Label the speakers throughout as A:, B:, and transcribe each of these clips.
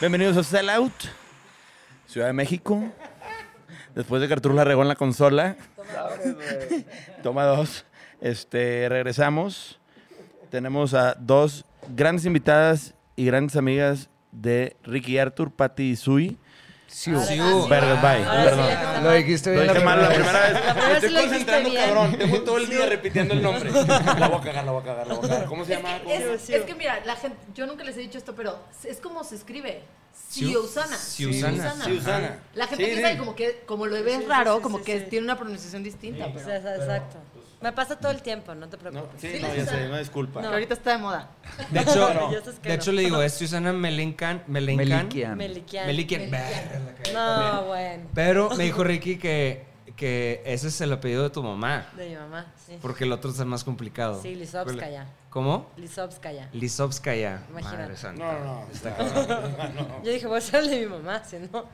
A: Bienvenidos a Sellout, Ciudad de México. Después de que Arturo la regó en la consola. Toma dos. Este, regresamos. Tenemos a dos grandes invitadas y grandes amigas de Ricky Arthur, Patti y Sui.
B: Siu.
A: Perdón, bye.
C: Ahora sí
A: Perdón.
B: Lo dijiste
A: Lo
B: bien
A: dije
B: la
A: mal la
B: primera vez.
A: vez.
C: La primera
A: Me estoy
C: lo
A: concentrando, cabrón. Tengo todo el día repitiendo el nombre. La voy a cagar, la voy a cagar, la voy a cagar. ¿Cómo se llama?
C: Es, es que mira, la gente, yo nunca les he dicho esto, pero es como se escribe. Siusana.
B: Siusana.
C: La gente
A: Sí,
C: piensa
A: sí.
C: que como que como lo ves raro,
D: sí,
C: como
D: sí,
C: que
D: sí.
C: tiene una pronunciación distinta,
D: Sí,
C: pero
D: esa- Exacto. Me pasa todo el tiempo, no te
A: No,
D: preocupes.
A: sí,
C: Sí,
A: no,
C: sí,
A: ya sé, una disculpa.
C: que ahorita está de moda.
B: De hecho, de
D: no.
B: hecho le digo, es Susana Melencan, Melencan.
E: Melikian.
D: Melikian.
B: Melikian.
D: No, bueno.
B: Pero me dijo Ricky que, que ese es el apellido de tu mamá.
D: De mi mamá, sí.
B: Porque el otro es el más complicado.
D: Sí, Lisovskaya.
B: ¿Cómo?
D: Lisovskaya.
B: Lisovskaya.
D: Imagínate.
B: Madre santa.
A: No, no, no.
B: Está cabrón.
D: Yo dije, voy a ser el de mi mamá, si no.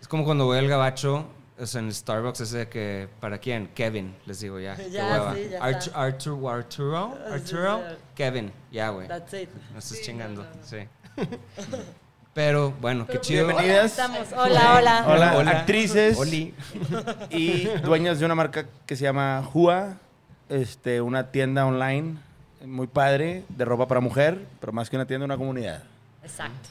B: Es como cuando voy al gabacho, o sea, en el Starbucks, ese de que, ¿para quién? Kevin, les digo ya. qué
D: Ya,
B: hueva.
D: sí, ya
B: Artu-
D: está.
B: Arturo, Arturo,
D: Sí,
B: Arturo,
D: sí.
B: Kevin, ya, güey.
D: That's it.
B: No estás chingando, sí. Pero bueno, qué chido.
A: Bienvenidas.
D: Estamos. Hola, hola.
A: Hola, actrices.
B: Oli.
A: y dueñas de una marca que se llama Hua, este, una tienda online muy padre de ropa para mujer, pero más que una tienda, una comunidad.
D: Exacto.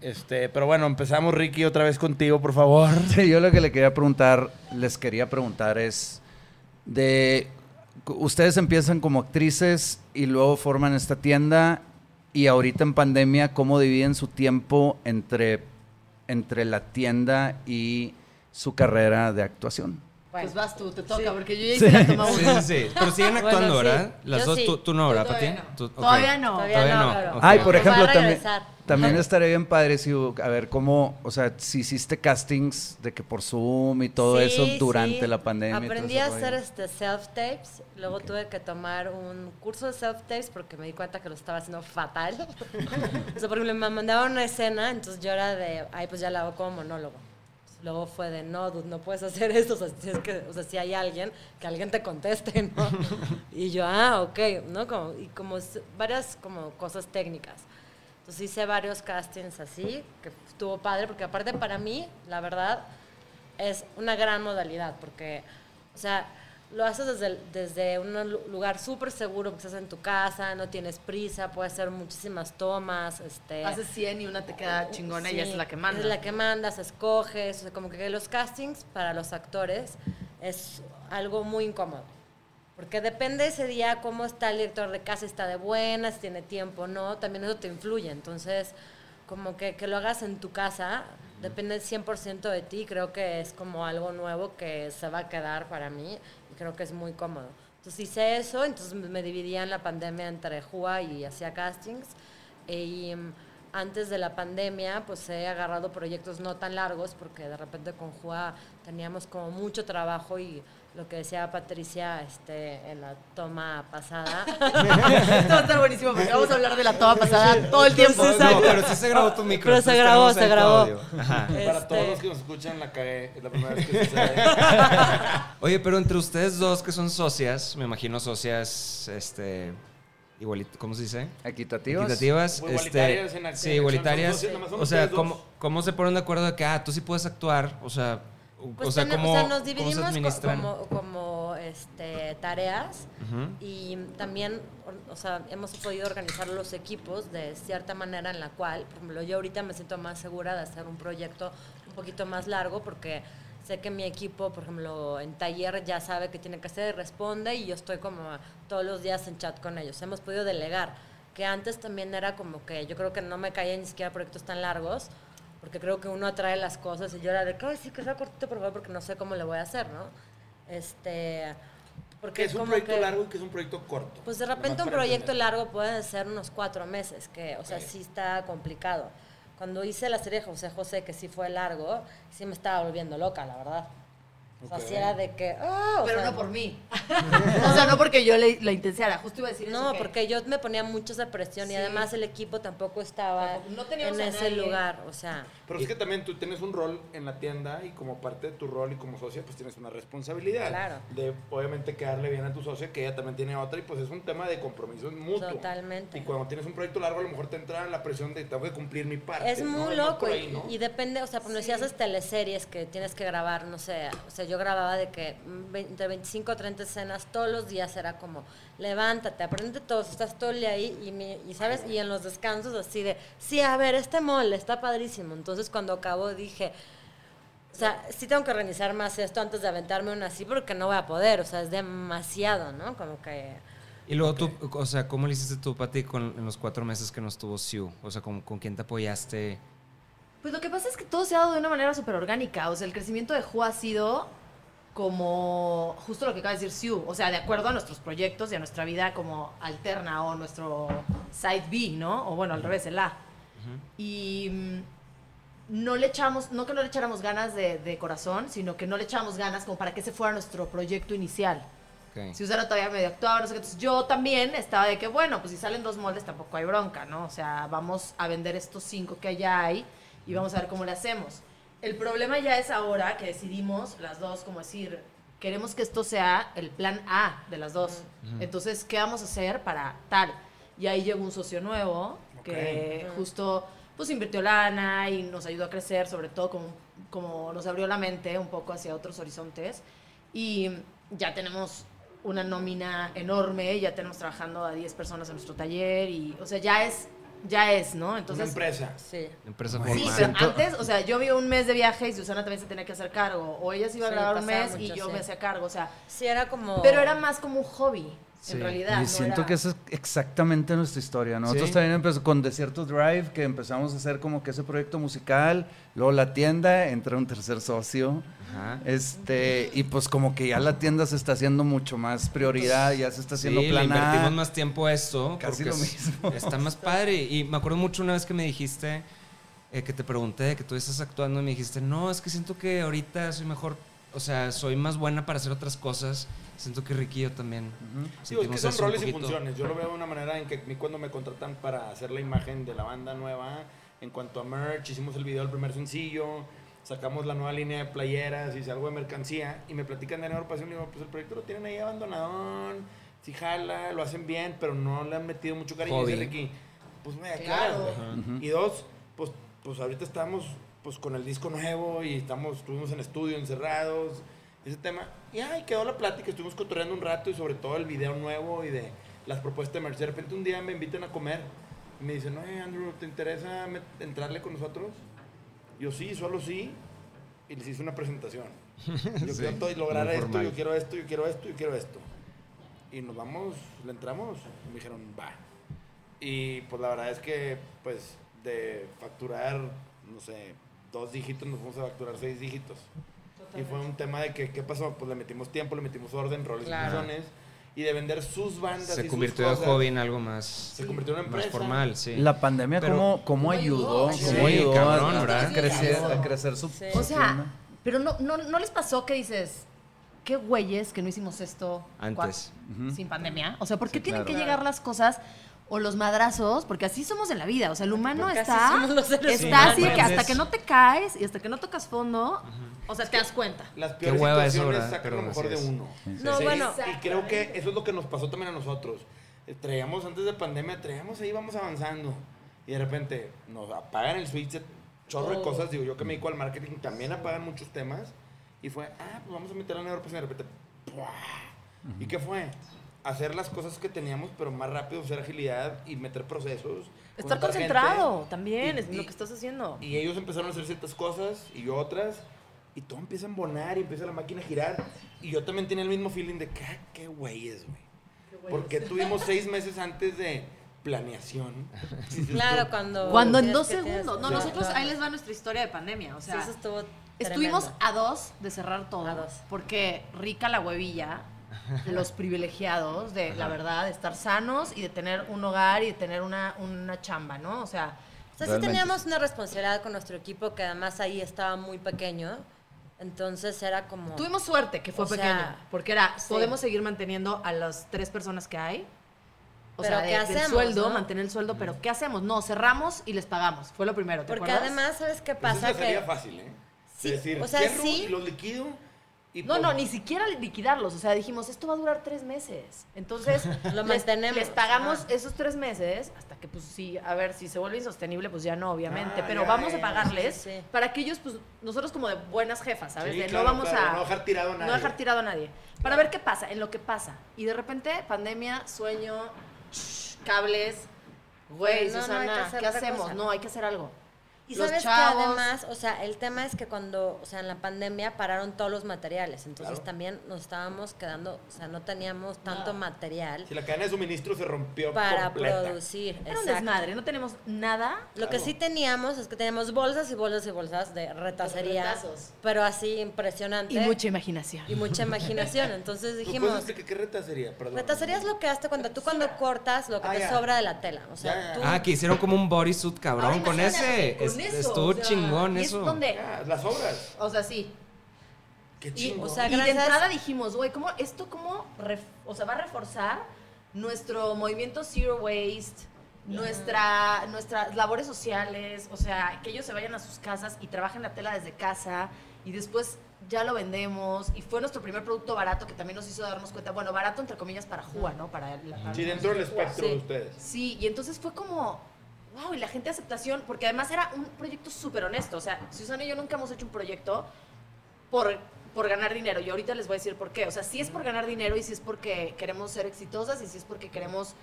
A: Este, pero bueno, empezamos Ricky otra vez contigo, por favor.
E: Sí, yo lo que le quería preguntar, les quería preguntar es de ustedes empiezan como actrices y luego forman esta tienda y ahorita en pandemia cómo dividen su tiempo entre entre la tienda y su carrera de actuación.
D: Bueno.
C: Pues vas tú, te toca, porque yo ya hice la toma
B: Sí,
C: uno.
B: sí, sí. Pero siguen
D: Bueno,
B: actuando,
D: sí.
B: ¿verdad? Las
D: Yo
B: dos,
D: sí.
B: tú, tú no, ¿verdad, Pati?
C: Todavía no. Todavía no.
D: Todavía,
B: Todavía.
E: Ay, por ejemplo, también. También estaría bien padre si, a ver, cómo, o sea, si hiciste castings de que por Zoom y todo
D: Sí,
E: eso durante
D: sí.
E: la pandemia.
D: Aprendí a hacer este self-tapes. Luego tuve que tomar un curso de self-tapes porque me di cuenta que lo estaba haciendo fatal. o sea, por ejemplo, me mandaban una escena, entonces yo era de, ay, pues ya la hago como monólogo. Luego fue de, no, dude, no puedes hacer esto. O sea, si, es que, o sea, si hay alguien, que alguien te conteste, ¿no? y yo, ah, ok, ¿no? Como, y como varias como cosas técnicas. Entonces hice varios castings así, que estuvo padre, porque aparte para mí, la verdad, es una gran modalidad, porque, o sea, lo haces desde, desde un lu- lugar súper seguro, porque estás en tu casa, no tienes prisa, puedes hacer muchísimas tomas, este...
C: Haces 100 y una te queda chingona y
D: Sí,
C: esa es la que manda.
D: Es la que mandas, escoges, o sea, como que los castings para los actores es algo muy incómodo. Porque depende ese día cómo está el director de casa, si está de buena, si tiene tiempo o no, también eso te influye. Entonces, como que, que lo hagas en tu casa, depende 100% de ti, creo que es como algo nuevo que se va a quedar para mí y creo que es muy cómodo. Entonces hice eso, entonces me dividía en la pandemia entre Jua y hacía castings. Y mm, antes de la pandemia, pues he agarrado proyectos no tan largos, porque de repente con Juá teníamos como mucho trabajo y lo que decía Patricia este, en la toma pasada.
C: Esto va a estar buenísimo porque vamos a hablar de la toma pasada todo el tiempo.
B: No, pero sí se grabó tu micro.
D: Pero se grabó, se grabó.
A: Para
D: Este-
A: todos los que nos escuchan, la cagué. Es la primera vez que sucede.
B: Oye, pero entre ustedes dos que son socias, me imagino socias, este, igualito, ¿cómo se dice?
E: Equitativas.
B: Equitativas,
A: Pues igualitarias
B: este,
A: en acción,
B: sí, igualitarias.
A: socias,
B: O sea, ¿cómo. ¿cómo se ponen de acuerdo de que, ah, tú sí puedes actuar? O sea, o-
D: Pues
B: o sea,
D: tenemos-
B: ¿cómo,
D: o sea, nos
B: cómo se
D: dividimos como, como este, tareas y también, o- sea, hemos podido organizar los equipos de cierta manera en la cual, por ejemplo, yo ahorita me siento más segura de hacer un proyecto un poquito más largo porque sé que mi equipo, por ejemplo, en taller ya sabe qué tiene que hacer y responde y yo estoy como todos los días en chat con ellos. Hemos podido delegar, que antes también era como que yo creo que no me caía ni siquiera proyectos tan largos porque creo que uno atrae las cosas y yo era de que, ay, sí, que sea cortito, por favor, porque no sé cómo le voy a hacer, ¿no? Este, porque
A: Que es un proyecto
D: que-
A: largo y que es un proyecto corto.
D: Pues de repente un proyecto
A: entender.
D: largo puede ser unos cuatro meses, que, o sea, sí está complicado. Cuando hice la serie de José José, que sí fue largo, sí me estaba volviendo loca, la verdad. O sea,
A: Ok.
D: sí era de que, ah,
C: Pero
D: sea,
C: no por mí. o sea, no porque yo le, la intensiara. Justo iba a decir eso.
D: No,
C: que-
D: porque yo me ponía mucho esa presión
C: Sí.
D: y además el equipo tampoco estaba
C: no
D: en ese
C: nadie.
D: lugar, o sea,
A: Pero es que también tú tienes un rol en la tienda y como parte de tu rol y como socia, pues tienes una responsabilidad.
D: Claro.
A: De obviamente quedarle bien a tu socia, que ella también tiene otra, y pues es un tema de compromiso mutuo.
D: Totalmente.
A: Y cuando tienes un proyecto largo, a lo mejor te entra la presión de tengo que cumplir mi parte.
D: Es
A: ¿no?
D: muy loco y,
A: ahí, ¿no?
D: y depende, o sea, cuando si haces teleseries que tienes que grabar, no sé, o sea, yo grababa de que mm, entre 25 o 30 escenas todos los días era como, levántate, aprende todo, estás todo el día ahí y, mi- y sabes, y en los descansos así de, sí, a ver, este mall está padrísimo. Entonces cuando acabó dije, o sea, sí tengo que organizar más esto antes de aventarme una así porque no voy a poder, o sea, es demasiado, ¿no? Como que...
B: Y luego tú, o sea, ¿cómo le hiciste tú, Pati, con, en los cuatro meses que no estuvo Sue? O sea, ¿con, con quién te apoyaste?
C: Pues lo que pasa es que todo se ha dado de una manera súper orgánica. O sea, el crecimiento de Ju ha sido como justo lo que acaba de decir Sue. O sea, de acuerdo a nuestros proyectos y a nuestra vida como alterna o nuestro side B, ¿no? O bueno, al revés, el A. Y mm, no le echamos, no que no le echáramos ganas de, de corazón, sino que no le echábamos ganas como para que ese fuera nuestro proyecto inicial. Si Susana todavía medio actuaba, no sé qué. Entonces yo también estaba de que, bueno, pues si salen dos moldes tampoco hay bronca, ¿no? O sea, vamos a vender estos cinco que ya hay y vamos a ver cómo le hacemos. El problema ya es ahora que decidimos las dos, como decir, queremos que esto sea el plan A de las dos. Entonces, ¿qué vamos a hacer para tal? Y ahí llegó un socio nuevo que justo pues invirtió lana y nos ayudó a crecer, sobre todo como, como nos abrió la mente un poco hacia otros horizontes. Y ya tenemos una nómina enorme, ya tenemos trabajando a 10 personas en nuestro taller y, o sea, ya es, ya es, ¿no?
A: Una
C: Entonces,
A: empresa.
D: Sí.
B: Empresa
E: Bueno,
C: Sí,
B: formal.
C: pero antes, o sea, yo vi un mes de viaje y Susana también se tenía que hacer cargo. O ella se iba a
D: Sí,
C: grabar un mes y
D: mucho,
C: yo
D: sí.
C: me hacía cargo, o sea.
D: Sí, era como...
C: Pero era más como un hobby,
B: Sí.
C: en realidad.
E: Y
C: no
E: siento
C: era-
E: que esa es exactamente nuestra historia. Nosotros
B: Sí.
E: también empezamos con Desierto Drive, que empezamos a hacer como que ese proyecto musical, luego la tienda, entra un tercer socio.
B: Ajá.
E: Este, y pues como que ya la tienda se está haciendo mucho más prioridad, ya se está haciendo
B: sí, le
E: plan A.
B: invertimos más tiempo a esto.
E: Casi lo mismo.
B: Está más padre. Y me acuerdo mucho una vez que me dijiste, eh, que te pregunté, que tú estás actuando, y me dijiste, no, es que siento que ahorita soy mejor, o sea, soy más buena para hacer otras cosas. Siento que yo también.
A: Sí, es que son roles y funciones. Yo lo veo de una manera en que a mí cuando me contratan para hacer la imagen de la banda nueva, en cuanto a merch, hicimos el video del primer sencillo, sacamos la nueva línea de playeras, hice algo de mercancía y me platican de Enero Pasión y digo, pues el proyecto lo tienen ahí abandonadón, si jala, lo hacen bien, pero no le han metido mucho cariño. Dice Ricky, pues me
C: Claro.
A: Y dos, pues, pues ahorita estamos pues con el disco nuevo y estamos, estuvimos en estudio encerrados, ese tema. Y ay, quedó la plática, estuvimos cotorreando un rato y sobre todo el video nuevo y de las propuestas de merch. De repente un día me invitan a comer y me dicen, oye Andrew, ¿te interesa entrarle con nosotros? Yo sí, solo sí. Y les hice una presentación. Yo quiero todo y lograr esto,
B: formal.
A: yo quiero esto, yo quiero esto, yo quiero esto. Y nos vamos, le entramos. Y me dijeron, va. Y pues la verdad es que, pues, de facturar, no sé, dos dígitos, nos fuimos a facturar seis dígitos. Y fue un tema de que, ¿qué pasó? Pues le metimos tiempo, le metimos orden, roles
D: Claro.
A: y funciones. Y de vender sus bandas. y
B: Se
A: sus
B: convirtió de
A: cosas.
B: hobby en algo más,
A: Se convirtió en una
B: más
A: empresa.
B: formal, sí.
E: La pandemia,
B: Pero-
E: ¿cómo, cómo ayudó?
C: Sí,
E: ¿Cómo ayudó
B: cabrón,
E: a, crecer, a crecer su,
D: Sí.
C: O sea, pero no, no, no les pasó que dices, qué güeyes que no hicimos esto
B: Antes.
C: sin pandemia. O sea, ¿por qué
E: Sí,
C: tienen
E: claro.
C: que llegar las cosas o los madrazos? Porque así somos en la vida. O sea, el humano
D: Porque
C: está, así que hasta que no te caes y hasta que no tocas fondo, o sea, te das cuenta.
A: Las
B: Qué
A: peores situaciones sacan lo mejor de uno.
D: No, bueno.
A: Y creo que eso es lo que nos pasó también a nosotros. Eh, Traíamos antes de pandemia, traíamos ahí, vamos avanzando. Y de repente nos apagan el switch chorro de cosas. Digo, yo que me dedico al marketing también apagan muchos temas. Y fue, ah, pues vamos a meter la Europa y de repente, ¡pua! ¿Y qué fue? Hacer las cosas que teníamos, pero más rápido, hacer agilidad y meter procesos.
C: Estar concentrado
A: gente.
C: también
A: Y-
C: es lo
A: y-
C: que estás haciendo.
A: y ellos empezaron a hacer ciertas cosas y yo otras. Y todo empieza a embonar y empieza la máquina a girar. Y yo también tenía el mismo feeling de que, ah, qué güeyes, güey. Porque tuvimos seis meses antes de planeación.
D: Claro, cuando...
C: Cuando en dos segundos. No,
A: Sí.
C: nosotros
D: Claro.
C: ahí les va nuestra historia de pandemia. O
D: Sí,
C: sea,
D: eso estuvo
C: estuvimos
D: tremendo.
C: a dos de cerrar todo.
D: A dos.
C: Porque rica la huevilla, los privilegiados de, la verdad, de estar sanos y de tener un hogar y de tener una, una chamba, ¿no? O sea,
D: O sea, sí teníamos una responsabilidad con nuestro equipo que además ahí estaba muy pequeño. Entonces era como...
C: tuvimos suerte que fue
D: O sea,
C: pequeño. Porque era,
D: sí.
C: podemos seguir manteniendo a las tres personas que hay. O
D: Pero
C: sea,
D: ¿qué
C: de- del
D: hacemos,
C: sueldo,
D: no?
C: mantener el sueldo, pero ¿qué hacemos? No, cerramos y les pagamos. Fue lo primero, ¿te
D: Porque
C: acuerdas?
D: además, ¿sabes qué
A: Pues
D: pasa?
A: esa sería
D: Que
A: fácil, ¿eh?
D: Sí,
A: De decir,
D: o sea,
A: cierro
D: sí.
A: y los liquido. Y
C: No,
A: pues,
C: no, ni siquiera liquidarlos. O sea, dijimos, esto va a durar tres meses. Entonces,
D: Lo
C: les,
D: mantenemos.
C: les pagamos esos tres meses hasta que, pues sí, a ver, si se vuelve insostenible, pues ya no, obviamente.
A: Ah,
C: pero
A: ya,
C: vamos
A: ya,
C: a pagarles
D: sí, sí.
C: para que ellos, pues, nosotros como de buenas jefas, ¿sabes?
A: Sí,
C: de
A: claro,
C: no vamos
A: claro,
C: a.
A: no dejar tirado a nadie.
C: No dejar tirado a nadie. Para ver qué pasa, en lo que pasa. Y de repente, pandemia, sueño, cables. Güey,
D: No, no, hay que
C: Susana, ¿qué hacemos?
D: cosa.
C: No, hay que hacer algo.
D: Y
C: Los
D: sabes
C: chavos-
D: que además, o sea, el tema es que cuando, o sea, en la pandemia pararon todos los materiales, entonces
A: Claro.
D: también nos estábamos quedando, o sea, no teníamos tanto material
A: Si la cadena de suministro se rompió
D: para
A: completa.
D: producir.
C: Era un desmadre, no tenemos nada.
D: Lo que sí teníamos es que teníamos bolsas y bolsas y bolsas de retacería, pero así impresionante.
C: Y mucha imaginación.
D: y mucha imaginación. Entonces
A: ¿Nos
D: dijimos,
A: explicar qué retacería? Perdón.
D: retacería es lo que hace cuando tú cuando cortas lo que
A: Ah,
D: te
A: ya.
D: sobra de la tela. O sea,
A: Ya, ya.
D: tú
B: Ah, que hicieron como un bodysuit cabrón
C: Ahora
B: con ese.
C: con
B: Es-
C: eso,
B: estuvo
C: o sea,
B: chingón eso.
C: Es donde,
A: Ah, las obras.
C: o sea, sí.
A: Qué
C: Y,
A: chingón.
D: o sea,
C: y de entrada dijimos, güey, ¿cómo, esto cómo, ref- o sea, va a reforzar nuestro movimiento Zero Waste, nuestra, nuestras labores sociales, o sea, que ellos se vayan a sus casas y trabajen la tela desde casa y después ya lo vendemos y fue nuestro primer producto barato que también nos hizo darnos cuenta, bueno, barato entre comillas para Juga, ¿no? Para, la- para
A: sí, dentro del espectro
D: Sí.
A: de ustedes.
C: Sí, y entonces fue como, wow, y la gente de aceptación, porque además era un proyecto súper honesto. O sea, Susana y yo nunca hemos hecho un proyecto por, por ganar dinero. Y ahorita les voy a decir por qué. O sea, sí es por ganar dinero y sí es porque queremos ser exitosas y sí es porque queremos,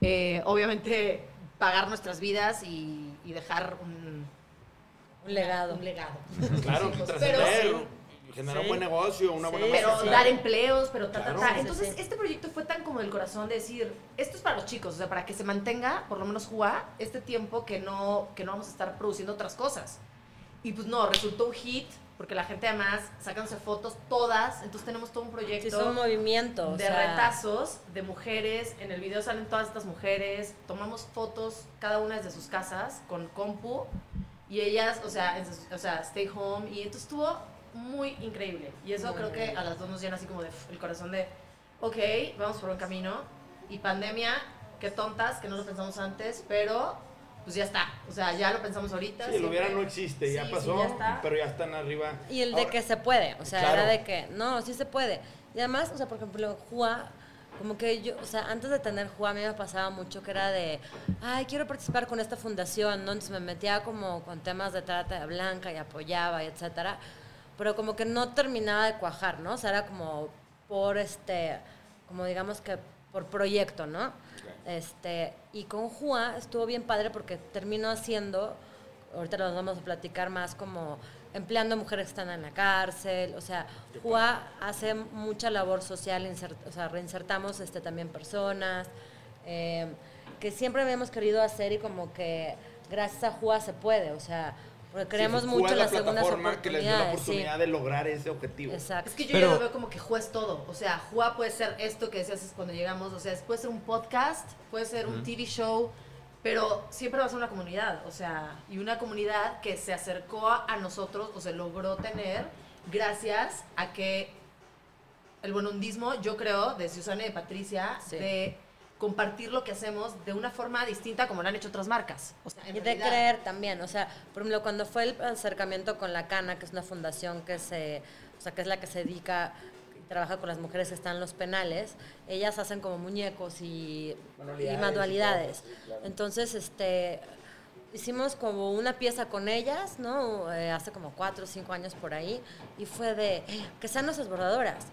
C: eh, obviamente, pagar nuestras vidas y, y dejar un,
D: un legado.
C: Un legado.
A: Claro,
C: Pero
A: trascender,
C: sí.
A: Generar
D: Sí.
A: un buen negocio, una
D: Sí,
A: buena
C: pero
A: marca.
C: dar empleos, pero ta, ta,
A: Claro.
C: ta.
D: Sí, sí,
C: Entonces,
D: sí.
C: este proyecto fue tan como del corazón de decir, esto es para los chicos, o sea, para que se mantenga, por lo menos jugar, este tiempo que no, que no vamos a estar produciendo otras cosas. Y pues no, resultó un hit, porque la gente además sacándose fotos todas, entonces tenemos todo un
D: Sí,
C: proyecto
D: es un movimiento. o
C: de
D: sea,
C: retazos de mujeres, en el video salen todas estas mujeres, tomamos fotos cada una desde sus casas con compu y ellas, o sea, en o sea, stay home y entonces estuvo muy increíble y eso
D: Muy
C: creo que a las dos nos llena así como de el corazón de, ok, vamos por un camino y pandemia, qué tontas, que no lo pensamos antes, pero pues ya está, o sea, ya lo pensamos ahorita.
A: Sí,
C: siempre.
A: hubiera no existe, ya
C: Sí, sí,
A: pasó,
C: ya está.
A: pero ya están arriba.
D: Y el de
A: Ahora,
D: que se puede, o sea,
A: Claro.
D: era de que, no, sí se puede. Y además, o sea, por ejemplo, Juá, como que yo, o sea, antes de tener Juá, a mí me pasaba mucho que era de, ay, quiero participar con esta fundación, ¿no? Entonces me metía como con temas de trata de blanca y apoyaba y etcétera, pero como que no terminaba de cuajar, ¿no? O sea, era como por este, como digamos que por proyecto, ¿no? Este, y con Juá estuvo bien padre porque terminó haciendo, ahorita nos vamos a platicar más como empleando mujeres que están en la cárcel, o sea, Juá hace mucha labor social, insert- o sea, reinsertamos este, también personas, eh, que siempre habíamos querido hacer y como que gracias a Juá se puede, o sea, Porque creemos mucho
A: es
D: en
A: la
D: las segundas
A: plataforma que les dio la
D: oportunidades. sí.
A: oportunidad de lograr ese objetivo.
D: Exacto.
C: Es que yo
E: Pero-
C: ya lo veo como que Juá es todo. O sea, Juá puede ser esto que decías cuando llegamos. O sea, puede ser un podcast, puede ser un TV show, pero siempre va a ser una comunidad. O sea, y una comunidad que se acercó a, a nosotros o se logró tener gracias a que el bonundismo, yo creo, de Susana y de Patricia,
D: Sí.
C: de compartir lo que hacemos de una forma distinta como lo han hecho otras marcas. O sea,
D: Y de
C: realidad-
D: creer también, o sea, por ejemplo, cuando fue el acercamiento con la Cana, que es una fundación que se, o sea, que es la que se dedica y trabaja con las mujeres que están en los penales, ellas hacen como muñecos y
A: Manualidades
D: y
A: y
D: manualidades.
A: todo, sí, claro.
D: Entonces, este, hicimos como una pieza con ellas, ¿no? Eh, hace como cuatro o cinco años por ahí, y fue de que sean nuestras bordadoras.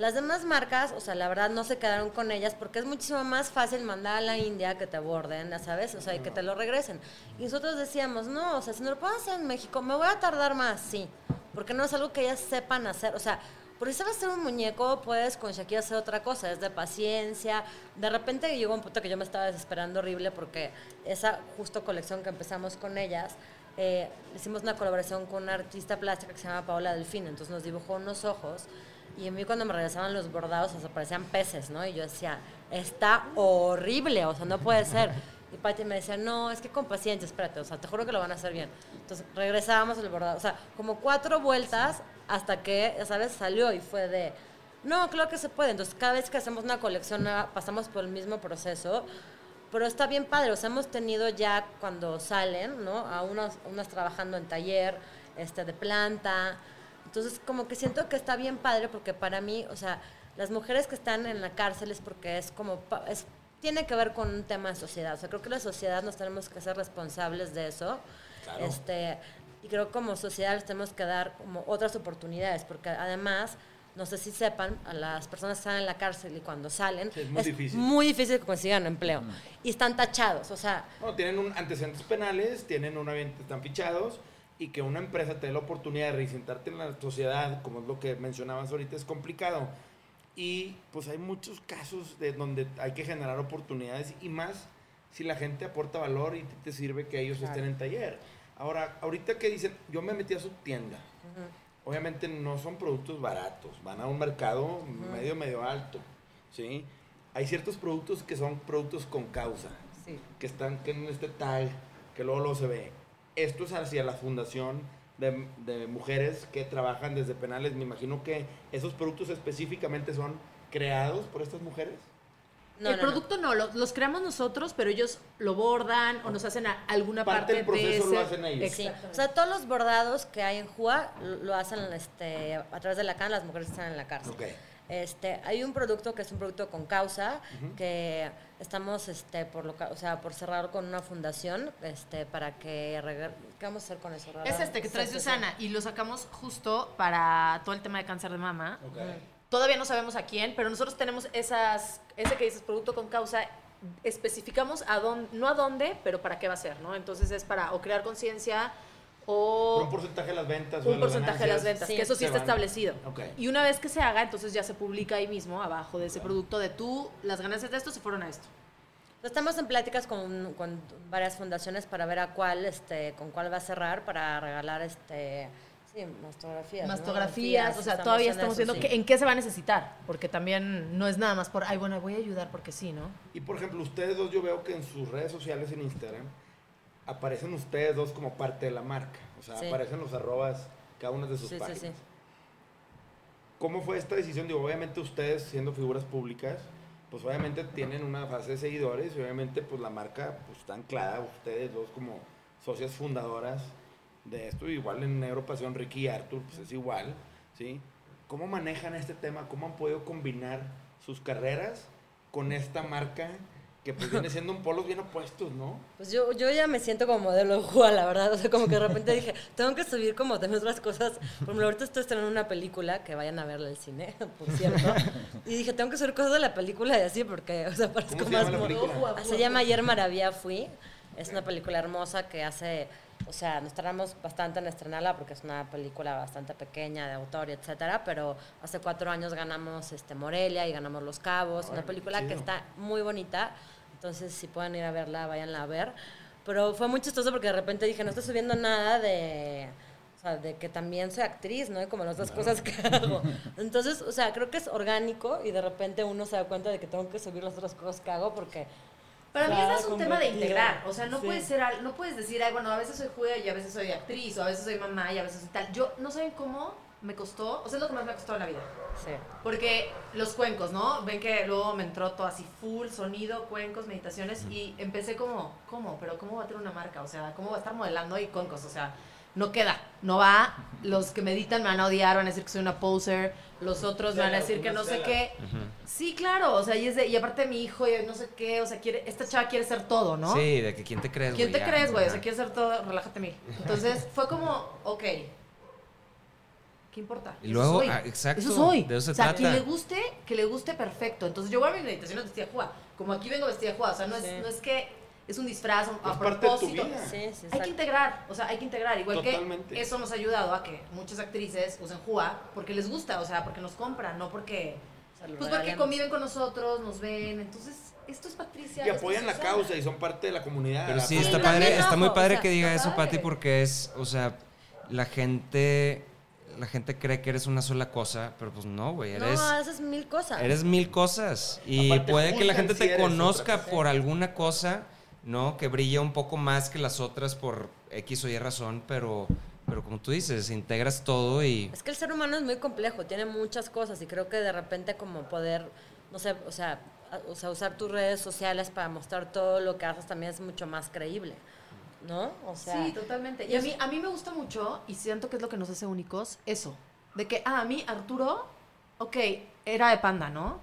D: Las demás marcas, o sea, la verdad no se quedaron con ellas porque es muchísimo más fácil mandar a la India que te borden, ya ¿sabes? O sea, y que te lo regresen. Y nosotros decíamos, no, o sea, si no lo puedo hacer en México, me voy a tardar más, sí. Porque no es algo que ellas sepan hacer. O sea, por si sabes hacer un muñeco, puedes con Shakira hacer otra cosa, es de paciencia. De repente llegó un punto que yo me estaba desesperando horrible porque esa justo colección que empezamos con ellas, eh, hicimos una colaboración con una artista plástica que se llama Paola Delfín, entonces nos dibujó unos ojos y a mí cuando me regresaban los bordados, o sea, parecían peces, ¿no? Y yo decía, está horrible, o sea, no puede ser. Y Pati me decía, no, es que con paciencia, espérate, o sea, te juro que lo van a hacer bien. Entonces regresábamos el bordado, o sea, como cuatro vueltas hasta que, ya sabes, salió y fue de, no, claro que se puede. Entonces cada vez que hacemos una colección nueva, pasamos por el mismo proceso. Pero está bien padre, o sea, hemos tenido ya cuando salen, ¿no? A unos, unas trabajando en taller, este, de planta. Entonces, como que siento que está bien padre porque para mí, o sea, las mujeres que están en la cárcel es porque es como, es, tiene que ver con un tema de sociedad. O sea, creo que la sociedad nos tenemos que ser responsables de eso. Este, y creo que como sociedad les tenemos que dar como otras oportunidades, porque además, no sé si sepan, a las personas que están en la cárcel y cuando salen,
A: Sí, es muy difícil.
D: muy difícil que consigan empleo. Y están tachados, o sea,
A: No, tienen un antecedentes penales, tienen un ambiente, están fichados y que una empresa te dé la oportunidad de reinsertarte en la sociedad, como es lo que mencionabas ahorita, es complicado. Y pues hay muchos casos de donde hay que generar oportunidades y más si la gente aporta valor y te sirve que ellos estén en taller. Ahora, ahorita que dicen, yo me metí a su tienda. Obviamente no son productos baratos, van a un mercado medio, medio alto, ¿sí? Hay ciertos productos que son productos con causa
D: sí.
A: que están que en este tag, que luego, luego se ve. Esto es hacia la fundación de, de mujeres que trabajan desde penales. Me imagino que esos productos específicamente son creados por estas mujeres.
D: No,
C: el
D: no, no.
C: producto no, lo- los creamos nosotros, pero ellos lo bordan o nos hacen a- alguna
A: Parte
C: parte,
A: del proceso
C: de ese.
A: lo hacen ellos.
D: Sí, o sea, todos los bordados que hay en JUA lo lo hacen este, a través de la CAN, las mujeres que están en la cárcel.
A: Ok.
D: Este, hay un producto que es un producto con causa, que estamos este, por, lo, ca- o sea, por cerrar con una fundación este, para que... ¿Qué vamos a hacer con eso?
C: Es este que trae
D: Sí.
C: Susana y lo sacamos justo para todo el tema de cáncer de mama. Todavía no sabemos a quién, pero nosotros tenemos esas, ese que dices producto con causa, especificamos a dónde, no a dónde, pero para qué va a ser, ¿no? Entonces es para o crear conciencia
A: Por
C: o
A: un porcentaje de las ventas.
C: un porcentaje de las ventas,
D: Sí.
C: que eso sí está
A: van.
C: establecido.
A: Ok.
C: Y una vez que se haga, entonces ya se publica ahí mismo, abajo de ese producto, de tú, las ganancias de esto se fueron a esto.
D: Estamos en pláticas con, con varias fundaciones para ver a cuál, este, con cuál va a cerrar para regalar, este, sí, mastografías. ¿no?
C: Mastografías, o sea,
D: Estamos
C: todavía estamos
D: eso,
C: viendo
D: sí.
C: que- en qué se va a necesitar, porque también no es nada más por, ay, bueno, voy a ayudar porque sí, ¿no?
A: Y por ejemplo, ustedes dos, yo veo que en sus redes sociales en Instagram aparecen ustedes dos como parte de la marca. O sea,
D: Sí.
A: aparecen los arrobas cada una de sus
D: Sí,
A: páginas.
D: sí.
A: ¿Cómo fue esta decisión? Digo, obviamente ustedes siendo figuras públicas, pues obviamente tienen una base de seguidores y obviamente pues la marca pues está anclada, ustedes dos como socias fundadoras de esto, igual en Negro Pasión, Ricky y Arthur, pues es igual, ¿sí? ¿Cómo manejan este tema? ¿Cómo han podido combinar sus carreras con esta marca que pues viene siendo un polos bien opuestos, ¿no?
D: Pues yo, yo ya me siento como modelo de Juan, la verdad. O sea, como que de repente dije, tengo que subir como también otras cosas. Por ejemplo, ahorita estoy estrenando una película, que vayan a verla al cine, por cierto. Y dije, tengo que subir cosas de la película y así, porque, o sea, parezco
A: ¿Cómo se
D: más...
A: llama la
D: mo-
A: película?
D: Ah, Se llama Ayer Maravilla Fui. Es una película hermosa que hace, o sea, nos tardamos bastante en estrenarla porque es una película bastante pequeña, de autor y etcétera, pero hace cuatro años ganamos este Morelia y ganamos Los Cabos, una
A: Órale,
D: película que está muy bonita, entonces si pueden ir a verla, váyanla a ver. Pero fue muy chistoso porque de repente dije, no estoy subiendo nada de... O sea, de que también soy actriz, ¿no? Y como las otras cosas que hago. Entonces, o sea, creo que es orgánico y de repente uno se da cuenta de que tengo que subir las otras cosas que hago porque...
C: Para mí eso es un tema de integrar. O sea, no
D: Sí.
C: puedes ser, al- no puedes decir, ay, bueno, a veces soy juega y a veces soy actriz, o a veces soy mamá y a veces soy tal. Yo no saben cómo me costó, o sea, es lo que más me ha costado en la vida.
D: Sí.
C: Porque los cuencos, ¿no? Ven que luego me entró todo así full, sonido, cuencos, meditaciones, y empecé como, ¿cómo? Pero ¿cómo va a tener una marca? O sea, ¿cómo va a estar modelando y cuencos? O sea, no queda, no va. Los que meditan me van a odiar, van a decir que soy una poser, los otros me van a decir que no sé qué. Sí, claro, o sea, y, es de, y aparte mi hijo y no sé qué, o sea, quiere, esta chava quiere ser todo, ¿no?
B: Sí, de que quién te crees,
C: ¿Quién te
B: ya.
C: crees, güey? O sea, quiere ser todo, relájate mil. Entonces fue como, ok, ¿qué importa?
B: Y
C: Eso
B: luego,
C: soy.
B: ah, exacto,
C: Eso soy.
B: de eso se
C: o sea,
B: trata.
C: quien le guste, que le guste, perfecto. Entonces yo voy a mis meditaciones vestida de juega. Como aquí vengo vestida de juega. O sea, no es, no es que es un disfraz a
A: Es parte de tu
C: propósito.
A: vida.
D: Sí, sí,
C: Hay que integrar, o sea, hay que integrar. Igual
A: Totalmente.
C: que eso nos ha ayudado a que muchas actrices usen Jua porque les gusta, o sea, porque nos compran, no porque.
D: Lo
C: Pues porque conviven con nosotros, nos ven. Entonces, esto es Patricia.
A: Y apoyan la
C: Susana.
A: causa y son parte de la comunidad.
B: Pero sí,
C: Sí,
B: está padre, está muy padre
D: o sea,
B: que diga eso,
C: padre.
B: Pati, porque es, o sea, la gente, la gente cree que eres una sola cosa, pero pues no, güey, eres,
D: No, haces mil cosas.
B: eres mil cosas. Y
A: Aparte,
B: puede que la gente
A: si
B: te conozca por alguna cosa, ¿no? Que brilla un poco más que las otras por X o Y razón, pero, pero como tú dices, integras todo y...
D: Es que el ser humano es muy complejo, tiene muchas cosas y creo que de repente como poder, no sé, o sea, o sea, usar tus redes sociales para mostrar todo lo que haces también es mucho más creíble, ¿no? O sea,
C: Sí, totalmente. Y a mí, a mí me gusta mucho, y siento que es lo que nos hace únicos, eso. De que, ah, a mí, Arturo, ok, era de panda, ¿no?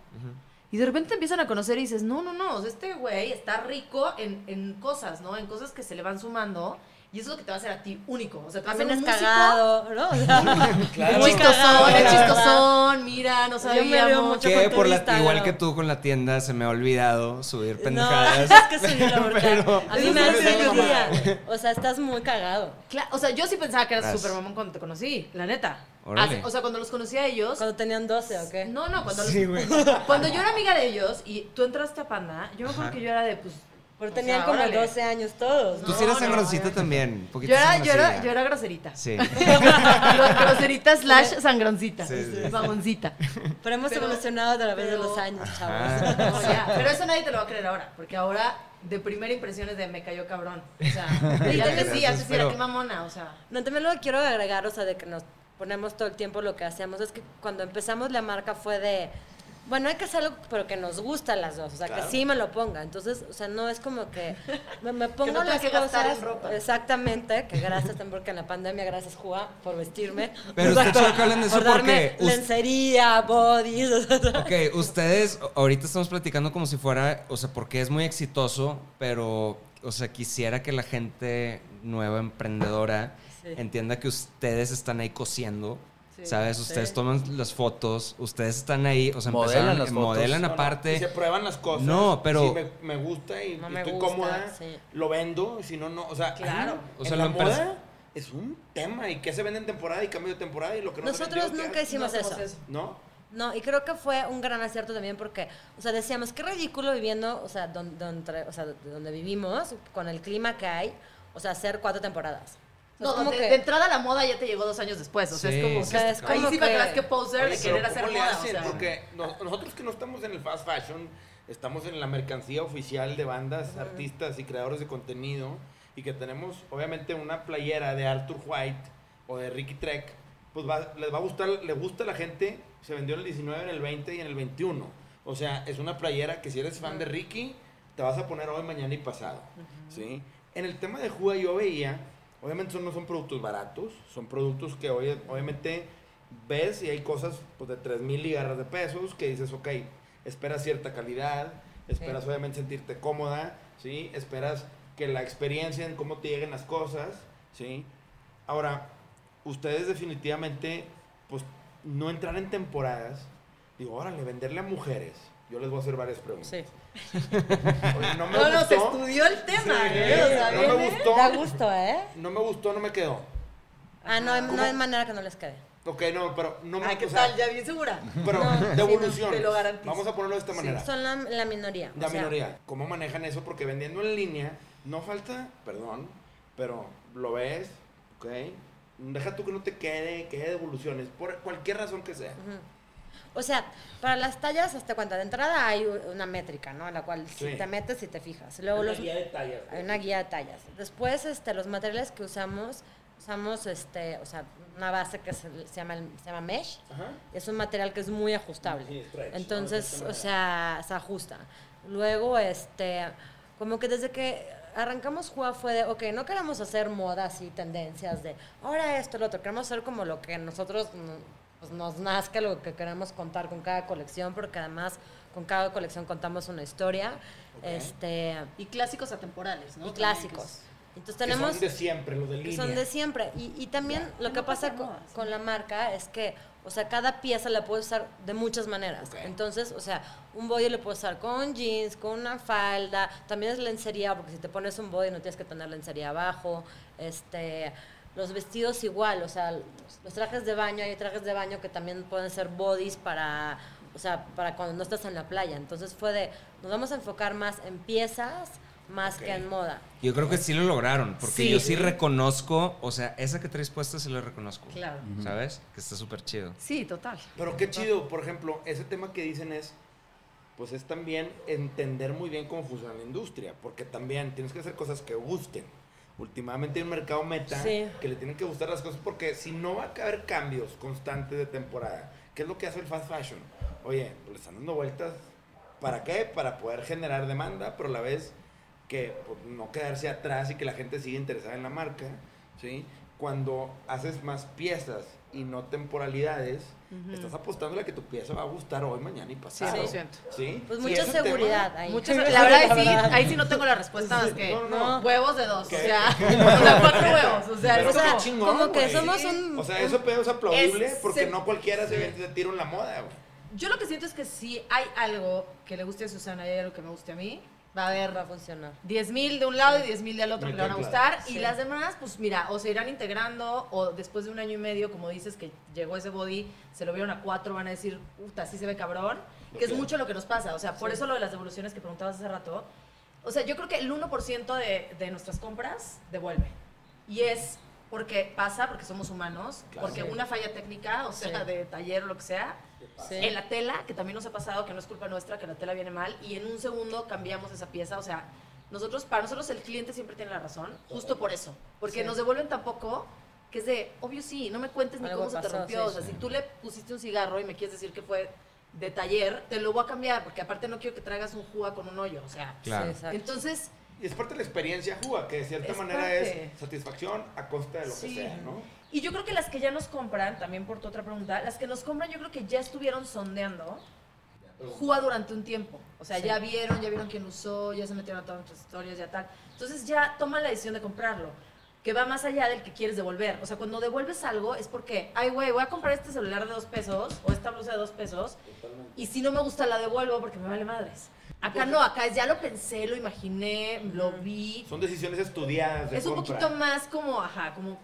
C: Y de repente te empiezan a conocer y dices, no, no, no, este güey está rico en, en cosas, ¿no? En cosas que se le van sumando. Y eso es lo que te va a hacer a ti único. O sea, te va a hacer
D: también
C: un
D: es
C: músico
D: cagado, ¿no? O sea,
A: Claro.
D: muy
C: chistosón, es chistosón, mira, no
D: Yo me
C: sabíamos.
D: mucho.
B: Que por la, igual que tú con la tienda se me ha olvidado subir
D: No,
B: pendejadas.
D: es que sí, la verdad.
B: Pero-
D: a mí me hace. O sea, estás muy cagado.
C: Cla- o sea, yo sí pensaba que eras súper mamón cuando te conocí, la neta.
B: Órale.
C: O sea, cuando los conocí a ellos,
D: Cuando tenían 12, ¿o qué?
C: No, no, cuando, los-
B: Sí, güey.
C: cuando yo era amiga de ellos y tú entraste a Panda, yo me acuerdo que yo era de, pues...
D: Pero
C: o
D: tenían
C: sea,
D: como
C: órale.
D: 12 años todos.
B: Tú
D: ¿no?
B: sí sangroncita
C: ya.
B: también. poquito
C: Yo era, yo, era, yo era groserita.
B: Sí.
C: Gro- groserita slash sangroncita.
B: Sí, sí, sí.
C: Mamoncita.
D: Pero hemos
C: Pero-
D: evolucionado a través de los años, chavos.
C: No, ya, Pero eso nadie te lo va a creer ahora, porque ahora de primera impresión es de me cayó cabrón. O sea, y antes sí, antes sí era que mamona, o sea...
D: No, también lo quiero agregar, o sea, de que nos ponemos todo el tiempo lo que hacemos, es que cuando empezamos la marca fue de, bueno, hay que hacer algo, pero que nos gusta a las dos, o sea,
A: Claro.
D: que sí me lo ponga. Entonces, o sea, no es como que me, me pongo
C: no tenga
D: las
C: que gastar
D: cosas.
C: en ropa.
D: Exactamente, que gracias también porque en la pandemia, gracias, Juá, por vestirme.
B: Pero que hablen de eso
D: por darme
B: porque
D: lencería, bodies,
B: Ok, ustedes, ahorita estamos platicando como si fuera, o sea, porque es muy exitoso, pero, o sea, quisiera que la gente nueva, emprendedora,
D: Sí.
B: entienda que ustedes están ahí cosiendo,
D: Sí,
B: ¿sabes?
D: sí.
B: Ustedes toman las fotos, ustedes están ahí, o sea,
E: Modelan
B: empezaron-
E: las fotos.
B: modelan
A: No, no,
B: aparte.
A: y se prueban las cosas.
B: No, pero-
A: Si me, me gusta y,
D: No
A: y
D: me
A: estoy
D: gusta,
A: cómoda,
D: sí.
A: lo vendo. y Si no, no. O sea,
C: Claro.
A: en
B: O sea,
A: la
B: lo empresa-
A: moda es un tema. ¿Y qué se vende en temporada y cambio de temporada? Y lo que no se
D: Nosotros
A: vendió, ¿qué
D: nunca hicimos eso.
A: ¿No?
D: No, y creo que fue un gran acierto también porque, o sea, decíamos, qué ridículo viviendo, o sea, donde, donde, o sea, de donde vivimos, con el clima que hay, o sea, hacer cuatro temporadas.
C: No,
D: como
C: de,
D: que-
C: de entrada la moda ya te llegó dos años después, o sea,
B: Sí,
C: es como...
D: o sea, es
C: ahí
D: como
C: sí para que
D: que-
C: poser
A: Oye,
C: de querer hacer
A: ¿cómo le
C: moda,
A: hacen?
C: o sea...
A: Porque no- nosotros que no estamos en el fast fashion, estamos en la mercancía oficial de bandas, artistas y creadores de contenido y que tenemos obviamente una playera de Arthur White o de Ricky Trek, pues va- les va a gustar, le gusta a la gente, se vendió en el 19, en el 20 y en el 21. O sea, es una playera que si eres fan de Ricky, te vas a poner hoy, mañana y pasado. ¿sí? En el tema de Juga yo veía, obviamente son, no son productos baratos, son productos que hoy, obviamente ves y hay cosas pues, de 3 mil ligarras de pesos que dices, ok, esperas cierta calidad, esperas obviamente sentirte cómoda, ¿sí? Esperas que la experiencia en cómo te lleguen las cosas, ¿sí? Ahora, ustedes definitivamente, pues, no entrar en temporadas, digo, órale, venderle a mujeres. Yo les voy a hacer varias preguntas.
D: Sí.
A: Oye, no me
C: No, no, se
A: gustó.
C: estudió el tema,
A: Sí,
C: ¿eh? O sea,
A: no me gustó.
D: Da gusto, ¿eh?
A: No me gustó, no me quedó.
D: Ah, no, hay- no
A: ¿Cómo?
D: hay manera que no les quede.
A: Ok, no, pero no me
C: Ay, ¿qué
A: o sea,
C: tal? Ya bien segura.
A: Pero
D: No,
A: de
D: sí, no,
A: evolución.
C: te lo garantizo.
A: Vamos a ponerlo de esta manera.
D: Son la, la minoría.
A: La
D: o sea,
A: minoría. ¿Cómo manejan eso? Porque vendiendo en línea, no falta, perdón, pero lo ves, ¿ok? Deja tú que no te quede, que haya devoluciones, por cualquier razón que sea.
D: O sea, para las tallas, hasta cuenta, de entrada hay una métrica, ¿no? A la cual si te metes y te fijas. Luego
A: Una
D: los,
A: guía de tallas,
D: Hay una guía de tallas. Después, este, los materiales que usamos, usamos, este, o sea, una base que se, se llama, se llama mesh.
A: Ajá.
D: Es un material que es muy ajustable.
A: Sí, stretch.
D: Entonces, o sea, se ajusta. Luego, este, como que desde que arrancamos Jua fue de, ok, no queremos hacer modas y tendencias de, ahora esto, lo otro. Queremos hacer como lo que nosotros mm, pues, nos nazca, lo que queremos contar con cada colección, porque además con cada colección contamos una historia. Este,
C: Y clásicos atemporales, ¿no?
D: y clásicos. Entonces
A: Que
D: tenemos
A: son de siempre, los de
D: que
A: línea.
D: son de siempre. Y, y también lo que
C: No
D: pasa
C: pasa
D: con, con la marca es que, o sea, cada pieza la puedes usar de muchas maneras. Entonces, o sea, un body lo puedes usar con jeans, con una falda, también es lencería, porque si te pones un body no tienes que tener lencería abajo. Este, los vestidos igual, o sea, los, los trajes de baño, hay trajes de baño que también pueden ser bodies para, o sea, para cuando no estás en la playa. Entonces fue de, nos vamos a enfocar más en piezas más que en moda.
B: Yo creo que sí lo lograron, porque
D: Sí.
B: yo sí reconozco, o sea, esa que traes puesta sí la reconozco.
C: Claro.
B: ¿Sabes? Que está súper chido.
C: Sí, total.
A: Pero qué chido, por ejemplo, ese tema que dicen es, pues es también entender muy bien cómo funciona la industria, porque también tienes que hacer cosas que gusten. Últimamente hay un mercado meta
D: Sí.
A: que le tienen que gustar las cosas, porque si no va a haber cambios constantes de temporada, ¿qué es lo que hace el fast fashion? Oye, pues le están dando vueltas, ¿para qué? Para poder generar demanda, pero a la vez que pues, no quedarse atrás y que la gente siga interesada en la marca, ¿sí? Cuando haces más piezas y no temporalidades, estás apostando a que tu pieza va a gustar hoy, mañana y pasado.
C: 100%.
A: ¿Sí?
D: Pues
A: Sí,
D: mucha
A: ese tema-
D: seguridad ahí.
C: Muchas, la verdad, sí, ahí sí no tengo la respuesta más que
A: No, no, no.
C: huevos de dos. O sea, o sea, cuatro huevos. O sea,
A: Pero
C: es
D: o sea,
C: como-
A: chingón,
D: como que somos un...
A: O sea, eso pedo es aplaudible
C: Es-
A: porque
C: se-
A: no cualquiera se, se tira en la moda, güey.
C: Yo lo que siento es que si hay algo que le guste a Susana y hay algo que me guste a mí, va a haber
D: va a funcionar.
C: 10 mil de un lado y 10 mil del otro
A: Me
C: que le van a gustar. Y las demás, pues mira, o se irán integrando, o después de un año y medio, como dices, que llegó ese body, se lo vieron a cuatro, van a decir, puta, así se ve cabrón. Que es mucho lo que nos pasa. O sea, por eso lo de las devoluciones que preguntabas hace rato. O sea, yo creo que el 1% de, de nuestras compras devuelve. Y es porque pasa, porque somos humanos,
A: Claro.
C: porque
D: Sí.
C: una falla técnica, o sea,
D: Sí.
C: de taller o lo que sea,
D: Sí.
C: en la tela, que también nos ha pasado, que no es culpa nuestra, que la tela viene mal, y en un segundo cambiamos esa pieza. O sea, nosotros, para nosotros el cliente siempre tiene la razón, justo por eso. Porque
D: Sí.
C: nos devuelven tan poco que es de, obvio sí, no me cuentes ni
D: Algo
C: cómo se te
D: pasó,
C: rompió.
D: sí.
C: O sea, si tú le pusiste un cigarro y me quieres decir que fue de taller, te lo voy a cambiar, porque aparte no quiero que traigas un juga con un hoyo. O sea,
B: Claro.
C: Entonces,
A: Y es parte de la experiencia Juga, que de cierta
C: Es
A: manera
C: parte.
A: es satisfacción a costa de lo
C: Sí.
A: que sea, ¿no?
C: Y yo creo que las que ya nos compran, también por tu otra pregunta, las que nos compran yo creo que ya estuvieron sondeando Juga durante un tiempo. O sea,
D: Sí.
C: ya vieron, ya vieron quién usó, ya se metieron a todas nuestras historias, ya tal. Entonces ya toman la decisión de comprarlo, que va más allá del que quieres devolver. O sea, cuando devuelves algo es porque, ay, güey, voy a comprar este celular de dos pesos o esta blusa de dos pesos y si no me gusta la devuelvo porque me vale madres. Acá no, acá es ya lo pensé, lo imaginé, lo vi.
A: Son decisiones estudiadas de
C: Es un
A: compra.
C: poquito más como, ajá, como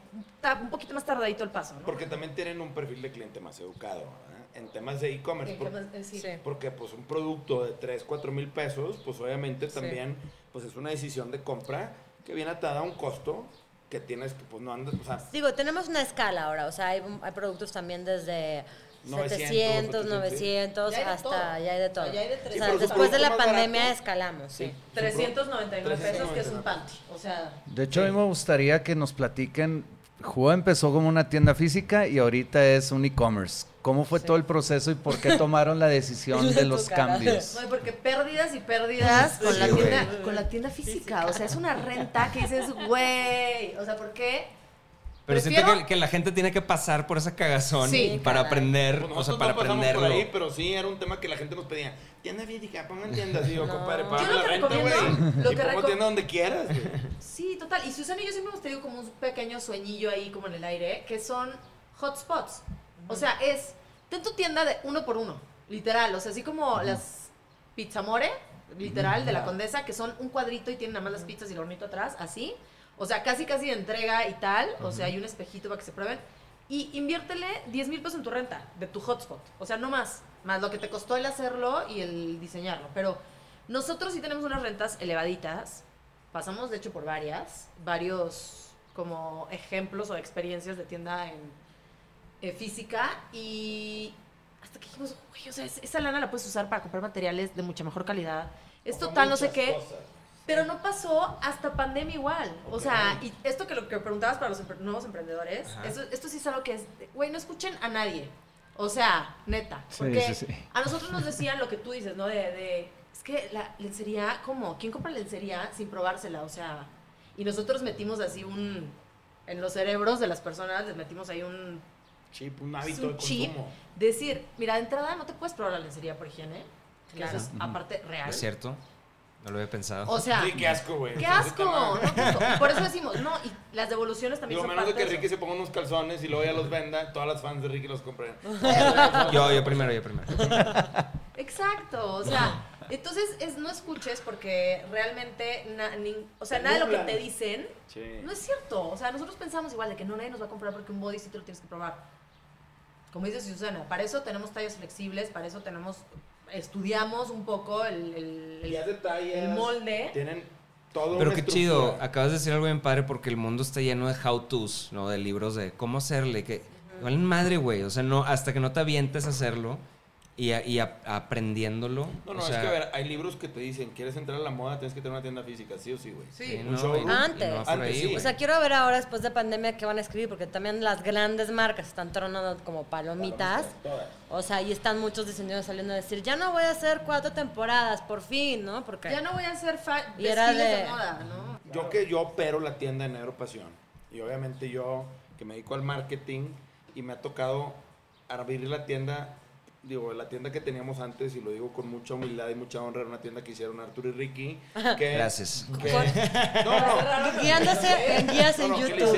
C: un poquito más tardadito el paso, ¿no?
A: Porque también tienen un perfil de cliente más educado ¿verdad? en temas de e-commerce.
C: Eh,
A: por-
C: eh, sí.
D: Sí.
A: Porque pues un producto de 3, 4 mil pesos, pues obviamente también pues es una decisión de compra que viene atada a un costo que tienes que pues no andas, o sea,
D: Digo, tenemos una escala ahora, o sea, hay, hay productos también desde
A: 900,
D: 700,
A: 800,
D: 900,
C: Ya hay de
D: hasta ya hay de todo.
C: Ya hay de
D: O sea, después de la pandemia
A: barato-
D: escalamos, sí.
C: 399 pesos, que es un
A: 399.
C: panty. O sea,
E: De hecho, a mí me gustaría que nos platiquen. Juga empezó como una tienda física y ahorita es un e-commerce. ¿Cómo fue
D: Sí.
E: todo el proceso y por qué tomaron la decisión de los cambios?
C: no, porque pérdidas y pérdidas con, la
E: Sí,
C: tienda, con la tienda física. O sea, es una renta que dices, güey. O sea, ¿por qué?
B: Pero siento
C: Prefiero-
B: que, que la gente tiene que pasar por esa cagazón
C: Sí,
B: para
D: caray.
B: aprender,
A: pues
B: o sea, para
A: no
B: aprenderlo.
A: por ahí, pero sí era un tema que la gente nos pedía. Tienda física, pongan tiendas, digo,
D: No.
A: compadre,
D: Yo
A: paga
C: lo
A: la renta,
C: recomiendo-
A: güey.
C: lo
A: Y
C: que
A: pongo
C: reco-
A: tienda donde quieras, güey.
C: Sí, total. Y Susana y yo siempre hemos tenido como un pequeño sueñillo ahí, como en el aire, que son hotspots. O sea, es. Ten tu tienda de uno por uno, literal. O sea, así como las Pizzamore, literal, de la Condesa, que son un cuadrito y tienen nada más las pizzas y el hornito atrás, así. O sea, casi casi de entrega y tal. O sea, hay un espejito para que se prueben. Y inviértele 10 mil pesos en tu renta de tu hotspot. O sea, no más. Más lo que te costó el hacerlo y el diseñarlo. Pero nosotros sí tenemos unas rentas elevaditas pasamos de hecho por varias, varios como ejemplos o experiencias de tienda en eh, física y hasta que dijimos, "Güey, o sea, es- esa lana la puedes usar para comprar materiales de mucha mejor calidad. Es total, no sé qué. Pero no pasó hasta pandemia igual. O sea, y esto que lo que preguntabas para los empre- nuevos emprendedores, eso- esto sí es algo que es, güey, no escuchen a nadie. O sea, neta. Porque
E: sí, sí.
C: a nosotros nos decían lo que tú dices, ¿no? De, de- es que la lencería, ¿cómo? ¿Quién compra lencería sin probársela? O sea, y nosotros metimos así un, en los cerebros de las personas, les metimos ahí un,
A: Chip, un hábito
C: un
A: de
C: chip.
A: consumo.
C: Decir, mira, de entrada no te puedes probar la lencería por higiene.
D: Claro.
C: eso es aparte real.
B: ¿Es cierto? No lo había pensado.
C: O sea,
A: Sí, qué asco, güey.
C: ¡Qué asco! No, justo. Por eso decimos, no, y las devoluciones también
A: Digo,
C: son
A: menos de que Ricky
C: eso.
A: se ponga unos calzones y luego ya los venda, todas las fans de Ricky los compren.
B: yo, yo primero, yo primero.
C: Exacto, o sea, entonces es, no escuches porque realmente, na- nin- o sea, nada de lo que te dicen
A: Sí.
C: no es cierto. O sea, nosotros pensamos igual de que no nadie nos va a comprar porque un body sí te lo tienes que probar. Como dice Susana, para eso tenemos tallas flexibles, para eso tenemos, estudiamos un poco el, el- el- molde.
A: Tienen todo
B: Pero qué chido, acabas de decir algo bien padre porque el mundo está lleno de how-tos, ¿no? De libros de cómo hacerle, que valen madre, güey. O sea, no, hasta que no te avientes a hacerlo y, a- y a- aprendiéndolo.
A: No, no,
B: o
A: es que a ver, hay libros que te dicen, quieres entrar a la moda, tienes que tener una tienda física, sí o sí, güey.
B: sí,
A: un
B: no,
A: show.
B: no
D: Antes.
A: Antes,
B: ahí,
A: sí.
D: O sea, quiero ver ahora después de pandemia qué van a escribir, porque también las grandes marcas están tronando como palomitas.
A: Todas.
D: O sea, y están muchos diseñadores saliendo a decir, ya no voy a hacer cuatro temporadas, por fin, ¿no? Porque
C: Ya no voy a hacer
D: Y era
C: de...
D: de-
C: moda, ¿no?
A: Yo que yo opero la tienda de Negro Pasión. Y obviamente yo que me dedico al marketing y me ha tocado abrir la tienda, digo, la tienda que teníamos antes, y lo digo con mucha humildad y mucha honra, era una tienda que hicieron Arturo y Ricky. Que,
B: Gracias.
A: que- no, no.
D: guiándose en guías en YouTube.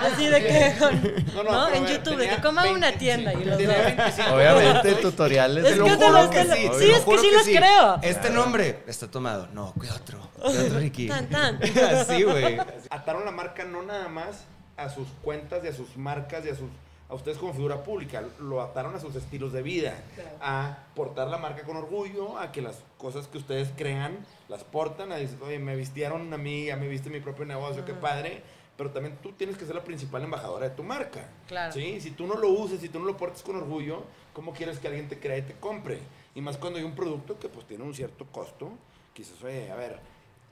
D: Así de que, con-
A: No,
D: ¿no? En YouTube, de que coma una
A: 20,
D: tienda y los dos.
A: 25
E: Obviamente, tutoriales.
D: Es
E: de
D: que te
E: juro
D: lo- te lo-
E: sí.
D: sí, es que sí los creo.
B: Este nombre está tomado. No, ¿qué otro? ¿Qué otro, Ricky?
D: Tan, tan.
B: Así, güey.
A: Ataron la marca no nada más a sus cuentas y a sus marcas y a sus a ustedes como figura pública, lo ataron a sus estilos de vida,
C: Claro.
A: a portar la marca con orgullo, a que las cosas que ustedes crean las portan, a decir, oye, me vistieron a mí, ya me viste mi propio negocio, qué padre, pero también tú tienes que ser la principal embajadora de tu marca.
D: Claro.
A: ¿sí? Si tú no lo usas, si tú no lo portas con orgullo, ¿cómo quieres que alguien te crea y te compre? Y más cuando hay un producto que pues tiene un cierto costo, quizás, oye, a ver,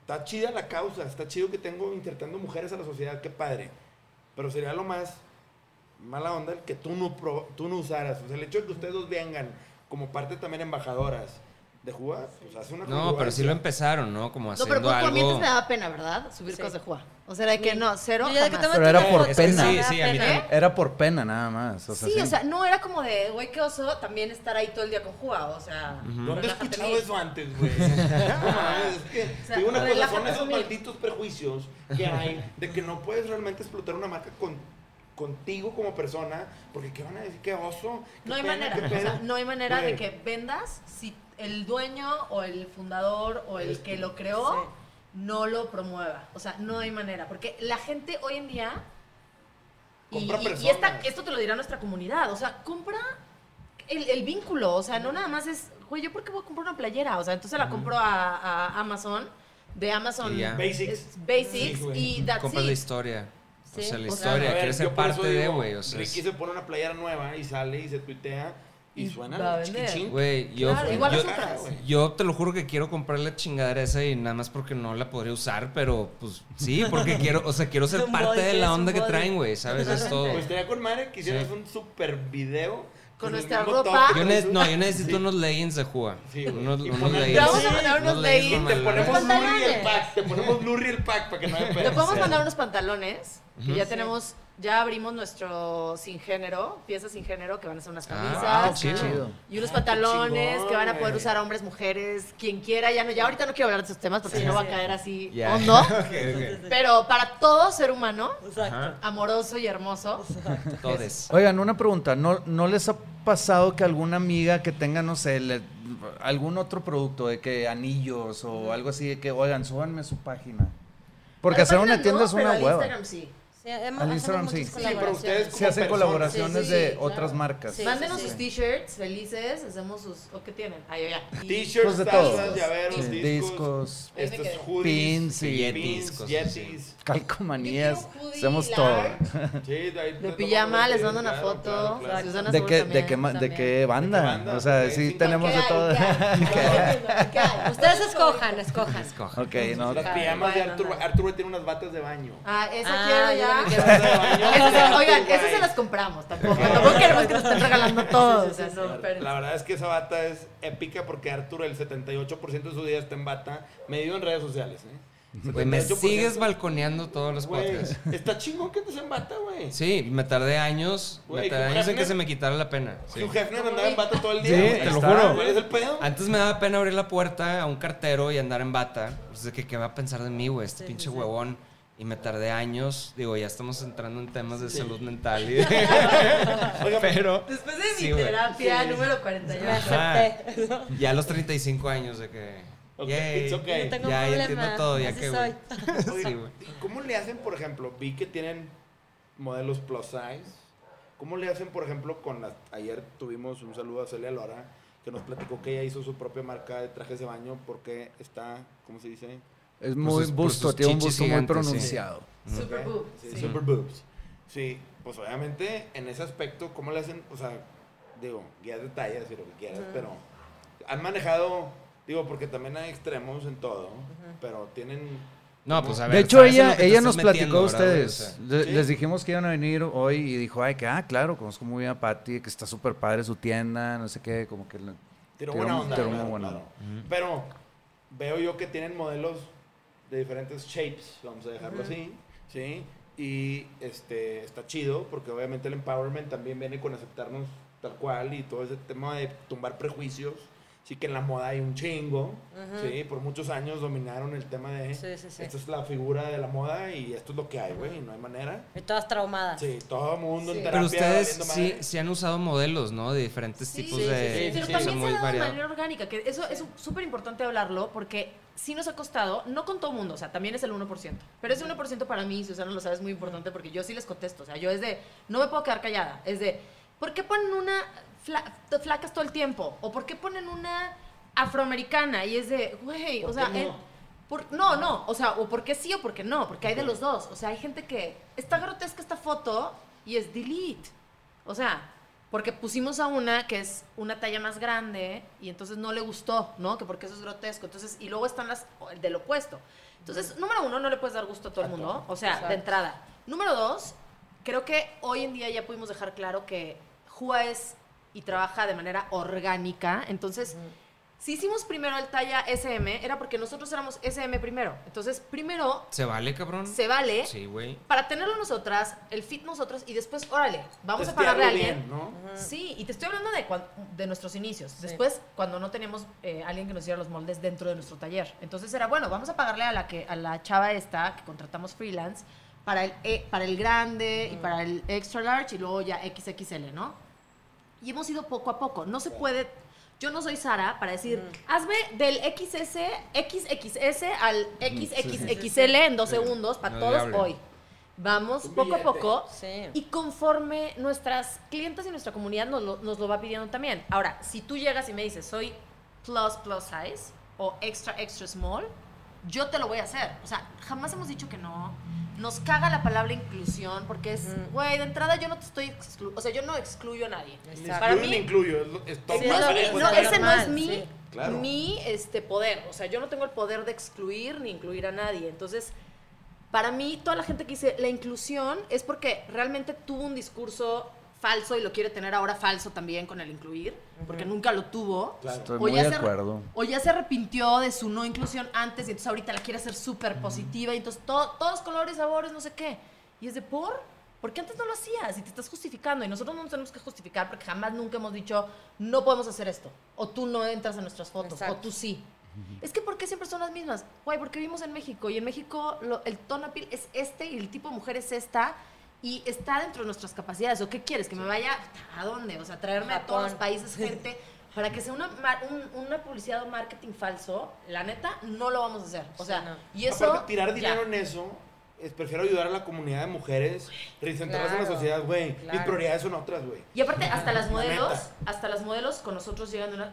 A: está chida la causa, está chido que tengo insertando mujeres a la sociedad, qué padre, pero sería lo más mala onda el que tú no, pro- tú no usaras. O sea, el hecho de que ustedes dos vengan como parte también embajadoras de jugar, pues hace una
B: No, pero sí lo empezaron, ¿no? Como
C: No,
B: haciendo
C: pero por, por mientras
B: algo.
C: me daba pena, ¿verdad? Subir
D: Sí.
C: cosas de jugar. O sea, de que no, cero, jamás.
E: Pero era por pena.
B: Sí, sí, a mí también.
E: Era por pena nada más. O sea,
C: Sí,
E: sí.
C: o sea, no era como de, güey, qué oso también estar ahí todo el día con Juga, o sea,
A: ¿Dónde he escuchado eso antes, güey? No es que,
C: O sea,
A: digo una cosa, son esos malditos prejuicios que hay de que no puedes realmente explotar una marca con, contigo como persona, porque ¿qué van a decir? ¿Qué oso? ¿Qué
C: No hay
A: pena?
C: manera,
A: ¿Qué
C: o sea, no hay manera de que vendas si el dueño o el fundador o el que lo creó
D: Sí.
C: no lo promueva. O sea, no hay manera, porque la gente hoy en día y,
A: Compra
C: y- y
A: personas.
C: esta- esto te lo dirá nuestra comunidad, o sea, compra el, el vínculo, o sea, no nada más es, güey, yo por qué voy a comprar una playera, o sea, entonces la compro a, a Amazon, de Amazon.
A: Basics.
C: Basics
A: Sí,
C: y that's
B: Compras la
C: it.
B: Historia. O
D: Sí.
B: sea, la historia.
A: Ver,
B: Quieres ser
A: yo
B: parte de, güey. O sea,
A: Ricky
B: es-
A: se pone una playera nueva y sale y se tuitea y,
C: Y
A: suena.
B: Güey, yo,
C: Claro, igual
B: yo,
C: otras.
B: yo te lo juro que quiero comprar la chingadera esa y nada más porque no la podría usar, pero pues sí, porque quiero, o sea, quiero ser parte
D: body,
B: de la onda que
D: body.
B: traen, güey, ¿sabes? Es todo.
A: Pues estaría con madre que hicieras
B: Sí.
A: un super video
C: Con nuestra ropa.
B: Yo no, yo necesito
A: Sí.
B: unos leggings de Juga.
A: Sí,
B: unos, unos leggings.
C: Te vamos a mandar unos
B: unos
C: leggings.
A: Te ponemos Lurri el pack, te ponemos Lurri el pack para que no me
C: Le
A: pegues.
C: podemos mandar unos pantalones, que ya tenemos, ya abrimos nuestro sin género, piezas sin género, que van a ser unas camisas.
B: Ah,
E: Qué
B: chido.
C: Y unos
A: Ah,
C: pantalones
A: chingón,
C: que van a poder usar hombres, mujeres, quien quiera. Ya no, ya ahorita no quiero hablar de esos temas porque si no va a caer así
B: Ya.
C: hondo. Pero para todo ser humano,
D: Exacto.
C: amoroso y hermoso,
B: Todes.
E: Oigan, una pregunta. ¿No, ¿No les ha pasado que alguna amiga que tenga, no sé, le- algún otro producto, de que anillos o algo así, de que, oigan, súbanme su página? Porque hacer una tienda
C: no,
E: es
C: pero
E: una
C: al
E: hueva.
C: Instagram sí.
D: Sí. Sí, hemos,
E: Al Instagram, sí. Sí,
A: pero ustedes
E: Se
A: como
E: hacen
A: personas.
E: colaboraciones
C: Sí,
E: de
C: sí,
E: otras
D: claro.
E: marcas.
D: Sí,
C: Mándenos
D: sí,
C: sus
D: sí.
C: t-shirts felices, hacemos sus... ¿O qué tienen? Ay, ya.
A: T-shirts,
E: Pues de
A: tazas,
E: todo.
A: llaveros,
E: Sí,
A: discos,
E: discos,
A: estos hoodies,
E: pins y
B: yetis.
E: Calcomanías. Hacemos todo.
A: Sí, de, ahí
C: pijama, les mando una
A: claro,
C: foto.
A: claro, claro.
C: Si usan
E: ¿De qué, de
C: también,
E: qué, ma- de
C: también.
E: qué banda? O sea, sí
A: sí,
E: tenemos
C: ¿Qué
E: de todo.
D: Ustedes escojan, escojan.
B: Escoja.
E: ok, no.
A: Las pijamas de Arturo.
C: no.
A: Arturo tiene unas batas de baño.
C: Ah, esa
D: Ah,
C: quiero ya. oigan, esas se las compramos tampoco. Tampoco queremos que nos estén regalando todo. o sea, no, espérense.
A: La verdad es que esa bata es épica porque Arturo el 78% de su día está en bata, medido en redes sociales. ¿eh?
B: Güey, me
A: 78%.
B: sigues balconeando todos los
A: Güey,
B: podcasts.
A: está chingón que estés en bata, güey.
B: Sí, me tardé años,
A: Güey,
B: me tardé años en que
A: Hefner-
B: se me quitara la pena. sí.
A: Hugh Hefner andaba en bata todo el día.
B: Sí,
A: güey.
B: te lo
A: está,
B: juro.
A: ¿Cuál es el pedo?
B: Antes me daba pena abrir la puerta a un cartero y andar en bata. Pues de que qué va a pensar de mí, güey, este pinche huevón. Y me tardé años. Digo, ya estamos entrando en temas de salud mental. y-
A: Oiga,
B: Pero
C: Después de mi
B: Sí, güey.
C: terapia
A: Sí.
C: número
D: Me
C: 48.
D: acepté.
B: ya a los 35 años de que...
A: Ok,
B: yay,
A: it's okay.
D: No tengo
B: ya, ya entiendo todo, ya
D: así
B: que...
D: soy.
B: güey. Sí, güey.
A: ¿Y ¿Cómo le hacen, por ejemplo? Vi que tienen modelos plus size. ¿Cómo le hacen, por ejemplo, con las... Ayer tuvimos un saludo a Celia Lora, que nos platicó que ella hizo su propia marca de trajes de baño porque está, ¿cómo se dice?
E: Es muy
B: sus- por
E: busto, tiene un busto muy
B: gigantes, sí.
E: pronunciado.
C: Super
A: Ok.
C: boob.
A: Sí,
C: Sí.
A: Super boobs. Sí, pues obviamente en ese aspecto, ¿cómo le hacen? O sea, digo, guías de tallas y lo que quieras, pero han manejado, digo, porque también hay extremos en todo, pero tienen...
B: No, pues a ver.
E: De hecho, ella, ella nos platicó a ustedes.
B: sea,
E: Le-
A: ¿sí?
E: Les dijimos que iban a venir hoy y dijo, ay, que ah, claro, conozco muy bien a Patty, que está súper padre su tienda, no sé qué, como que... le-
A: Tiró
E: Tiró
A: buena onda.
E: tiró
A: claro,
E: muy buena
A: claro.
E: onda.
A: Pero veo yo que tienen modelos de diferentes shapes, vamos a dejarlo así, ¿sí? Y este, está chido porque obviamente el empowerment también viene con aceptarnos tal cual y todo ese tema de tumbar prejuicios. Sí que en la moda hay un chingo, ¿sí? Por muchos años dominaron el tema de
D: Sí, sí, sí.
A: esta es la figura de la moda y esto es lo que hay, güey, y no hay manera.
D: Y todas traumadas.
A: Sí, todo el mundo en
C: Sí.
A: terapia
B: Pero ustedes sí, sí han usado modelos, ¿no? De diferentes
C: Sí,
B: tipos
C: sí,
B: de...
A: sí, sí,
C: Pero
A: sí.
C: también
B: son
C: se ha dado de manera orgánica, que eso es súper importante hablarlo porque sí nos ha costado, no con todo mundo, o sea, también es el 1%, pero ese 1% para mí, Susana lo sabe, es muy importante porque yo sí les contesto, o sea, yo es de, no me puedo quedar callada, es de, ¿por qué ponen una fla- flacas todo el tiempo? ¿O por qué ponen una afroamericana? Y es de, güey, o
A: ¿Por
C: sea,
A: qué no?
C: eh, por- no, no, o sea, o porque sí o porque no, porque hay de los dos, o sea, hay gente que, está grotesca esta foto y es delete, o sea, porque pusimos a una que es una talla más grande y entonces no le gustó, ¿no? Que porque eso es grotesco. Entonces, y luego están las del opuesto. Entonces, número uno, no le puedes dar gusto a todo el mundo. O sea,
D: Exacto.
C: de entrada. Número dos, creo que hoy en día ya pudimos dejar claro que Jua es y trabaja de manera orgánica. Entonces, si hicimos primero el talla SM, era porque nosotros éramos SM primero. Entonces, primero
B: ¿Se vale, cabrón?
C: se vale
B: Sí, güey.
C: para tenerlo nosotras, el fit nosotras y después, órale, vamos a pagarle a alguien.
A: bien, ¿no?
C: Sí, y te estoy hablando de, de nuestros inicios. Después, cuando no teníamos eh, alguien que nos hiciera los moldes dentro de nuestro taller. Entonces era, bueno, vamos a pagarle a la, que, a la chava esta que contratamos freelance para el, E- para el grande y para el extra large y luego ya XXL, ¿no? Y hemos ido poco a poco. No se puede... Yo no soy Sara para decir, hazme del XS, XXS al XXXL en dos segundos para
B: No
C: todos hoy. Vamos
A: Un
C: poco a poco
D: Sí.
C: y conforme nuestras clientes y nuestra comunidad nos lo, nos lo va pidiendo también. Ahora, si tú llegas y me dices, soy plus plus size o extra extra small, yo te lo voy a hacer. O sea, jamás hemos dicho que no. Nos caga la palabra inclusión porque es, güey, de entrada yo no te estoy exclu o sea, yo no excluyo a nadie.
D: Exacto.
C: Para mí-
A: incluyo, es,
D: Sí,
C: no, no,
A: está
C: ese no es mi,
D: sí.
A: Claro.
C: mi este, poder. O sea, yo no tengo el poder de excluir ni incluir a nadie. Entonces, para mí, toda la gente que dice la inclusión es porque realmente tuvo un discurso falso y lo quiere tener ahora falso también con el incluir, porque nunca lo tuvo.
A: Claro.
E: Estoy
C: O
E: muy
C: ya
E: de
C: se-
E: acuerdo.
C: O ya se arrepintió de su no inclusión antes y entonces ahorita la quiere hacer súper positiva y entonces to- todos colores, sabores, no sé qué. Y es de por. Porque antes no lo hacías y te estás justificando y nosotros no nos tenemos que justificar porque jamás nunca hemos dicho no podemos hacer esto o tú no entras en nuestras fotos
D: Exacto.
C: o tú sí. Es que ¿por qué siempre son las mismas? Guay, porque vivimos en México y en México lo- el piel es este y el tipo de mujer es esta y está dentro de nuestras capacidades. ¿O qué quieres? ¿Que me vaya a dónde? O sea, traerme a todos los países gente para que sea una, un- una publicidad o marketing falso. La neta, no lo vamos a hacer. O sea,
D: Sí, no.
C: y eso...
A: Aparte, tirar
C: ya.
A: dinero en eso es- prefiero ayudar a la comunidad de mujeres, reincentrarlas en la sociedad, güey. Mis
D: claro.
A: prioridades son otras, güey.
C: Y aparte, hasta las
A: La
C: modelos, hasta las modelos con nosotros llegan de una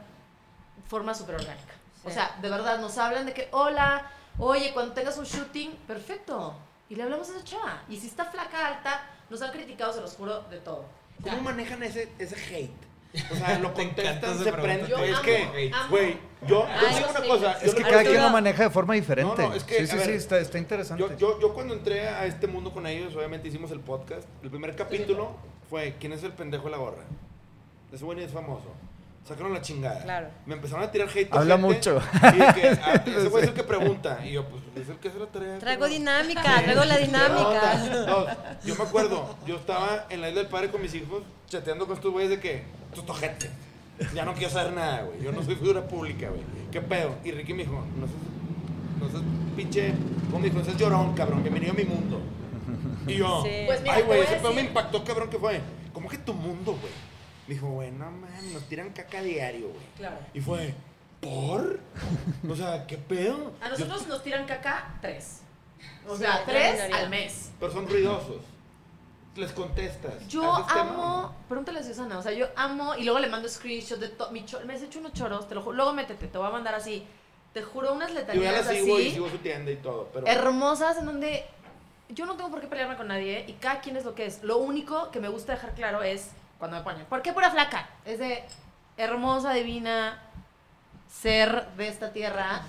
C: forma súper orgánica. O sea, de verdad, nos hablan de que, hola, oye, cuando tengas un shooting, perfecto. Y le hablamos a esa chava. Y si está flaca, alta, nos han criticado, se los juro, de todo.
A: ¿Cómo manejan ese, ese hate? O sea, lo contestan, se prenden.
C: Yo
A: Es
C: amo,
A: que, güey, yo, yo
D: Ay,
A: digo una
D: sí.
A: cosa.
E: Es que cada quien lo maneja de forma diferente.
A: No, no, es que,
E: sí, sí,
A: a
E: sí,
A: ver,
E: está, está interesante.
A: Yo, yo, yo cuando entré a este mundo con ellos, obviamente hicimos el podcast. El primer capítulo fue ¿Quién es el pendejo de la gorra? Ese güey es famoso. Sacaron la chingada.
D: Claro.
A: Me empezaron a tirar hate.
E: Habla
A: gente,
E: mucho.
A: Y que, ah, ese güey es el que pregunta. Y yo, pues, es el que hace la tarea.
D: Traigo dinámica, traigo la dinámica.
A: No, yo me acuerdo, yo estaba en la isla del padre con mis hijos, chateando con estos güeyes de que, estos tojetes, ya no quiero saber nada, güey. Yo no soy figura pública, güey. ¿Qué pedo? Y Ricky me dijo, no seas, no seas pinche, ¿cómo me dijo? No seas llorón, cabrón, bienvenido a mi mundo. Y yo,
D: Sí.
C: Pues mira,
A: ay, güey, ese pedo me impactó, cabrón, que fue, ¿cómo que tu mundo, güey? Me dijo, güey, no mames, nos tiran caca diario, güey.
C: Claro.
A: Y fue, ¿por? O sea, ¿qué pedo?
C: A nosotros nos tiran caca tres. O sea, tres al mes.
A: Pero son ruidosos. Les contestas.
C: Yo
A: ¿Haces tema?
C: amo, pregúntale a Susana, o sea, yo amo, y luego le mando screenshot de todo, me has hecho unos choros, te lo juro, luego métete, te voy a mandar así, te juro unas
A: Yo ya
C: letanías
A: sigo y
C: así,
A: sigo su tienda y todo. Pero
C: hermosas, en donde yo no tengo por qué pelearme con nadie, y cada quien es lo que es. Lo único que me gusta dejar claro es, cuando me ponen, ¿por qué pura flaca? Es de hermosa, divina, ser de esta tierra,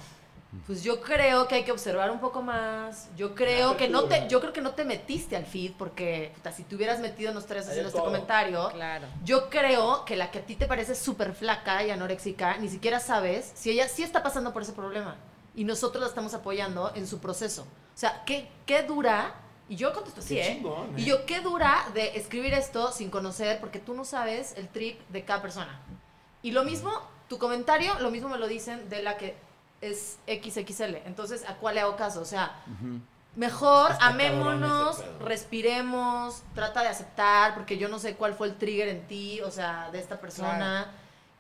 C: pues yo creo que hay que observar un poco más. Yo creo que no te, yo creo que no te metiste al feed porque puta, si te hubieras metido no estarías
A: Hay
C: haciendo este comentario.
D: Claro.
C: Yo creo que la que a ti te parece súper flaca y anoréxica, ni siquiera sabes si ella sí está pasando por ese problema. Y nosotros la estamos apoyando en su proceso. O sea, ¿qué, qué dura? Y yo contesto así,
A: Qué
C: ¿eh?
A: chingón, ¿eh?
C: Y yo, ¿qué dura de escribir esto sin conocer? Porque tú no sabes el trip de cada persona. Y lo mismo, tu comentario, lo mismo me lo dicen de la que es XXL. Entonces, ¿a cuál le hago caso? O sea, mejor
A: Está
C: amémonos, respiremos, trata de aceptar, porque yo no sé cuál fue el trigger en ti, o sea, de esta persona.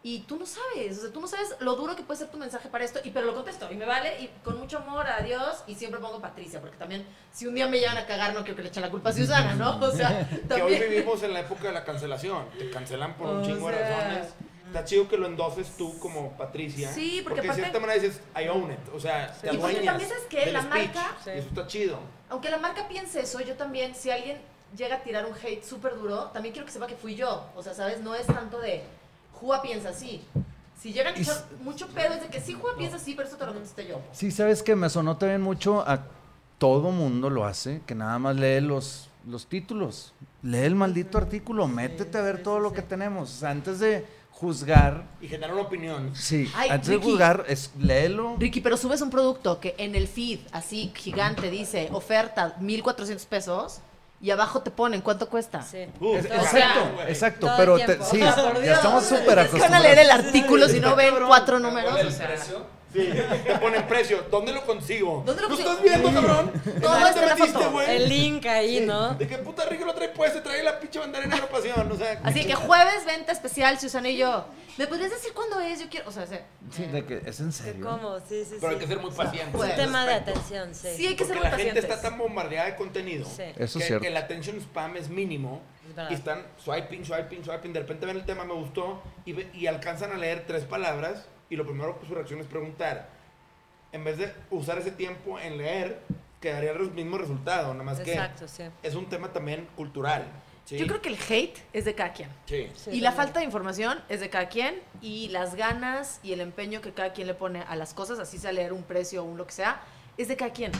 C: Y tú no sabes, o sea, tú no sabes lo duro que puede ser tu mensaje para esto, y pero lo contesto, y me vale, y con mucho amor, adiós, y siempre pongo Patricia, porque también, si un día me llevan a cagar, no quiero que le echen la culpa a Susana, ¿no? O sea,
A: que hoy
C: también...
A: vivimos en la época de la cancelación. Te cancelan por un
C: O
A: chingo de razones. Está chido que lo endoses tú como Patricia.
C: Sí, porque
A: de
C: aparte-
A: cierta manera dices, I own it. O sea, te
C: Y porque también, ¿sabes qué?
A: del
C: La
A: speech.
C: marca-
D: Sí.
A: Eso está chido.
C: Aunque la marca piense eso, yo también, si alguien llega a tirar un hate súper duro, también quiero que sepa que fui yo. O sea, ¿sabes? No es tanto de, Jua piensa así. Si llegan a
E: Y
C: echar mucho pedo, es de que sí, Jua piensa así, pero eso te lo contesté yo.
E: Sí, sabes que me sonó también mucho a todo mundo lo hace, que nada más lee los, los títulos. Lee el maldito artículo, métete a ver todo lo que tenemos. O sea, antes de juzgar,
A: Y generar una opinión.
E: sí,
C: Ay,
E: antes
C: Ricky.
E: de juzgar, es léelo.
C: Ricky, pero subes un producto que en el feed, así gigante, dice oferta 1400 pesos y abajo te ponen cuánto cuesta.
D: Sí.
A: Uf,
D: el
E: exacto, exacto,
D: el
E: pero te- sí,
D: O sea,
E: ya estamos súper
C: Es que van a
E: acostumbrados.
C: leer el artículo si no ven cuatro números.
B: ¿Cuál
C: o
B: es el
C: sea,
B: precio?
A: Sí, te ponen precio. ¿Dónde lo consigo?
C: ¿Dónde lo consigo?
A: estás viendo, cabrón? ¿Dónde te metiste, güey?
D: El link ahí, ¿no?
A: De qué puta rico lo trae puesto, trae la pinche bandera en agrupación, o sea.
C: Así que jueves venta especial, Susana y yo. ¿Me podrías decir cuándo es? Yo quiero, o sea, sí,
E: Sí, de que es en serio.
D: cómo, sí, sí,
A: Pero hay
D: sí.
A: que ser muy paciente.
D: Es un tema de atención, sí.
C: sí hay que ser
A: Porque
C: muy
A: la gente
C: pacientes.
A: está tan bombardeada de contenido
D: Sí.
E: Eso
A: que
E: es cierto.
A: el attention spam es mínimo y están swiping, swiping, swiping. De repente ven el tema, me gustó y, ve- y alcanzan a leer tres palabras y lo primero que su reacción es preguntar. En vez de usar ese tiempo en leer, quedaría el mismo resultado. Nada más
D: Exacto, sí.
A: que es un tema también cultural. ¿sí?
C: Yo creo que el hate es de cada quien.
A: Sí.
D: Sí,
C: y la falta de información es de cada quien y las ganas y el empeño que cada quien le pone a las cosas, así sea leer un precio o un lo que sea, es de cada quien.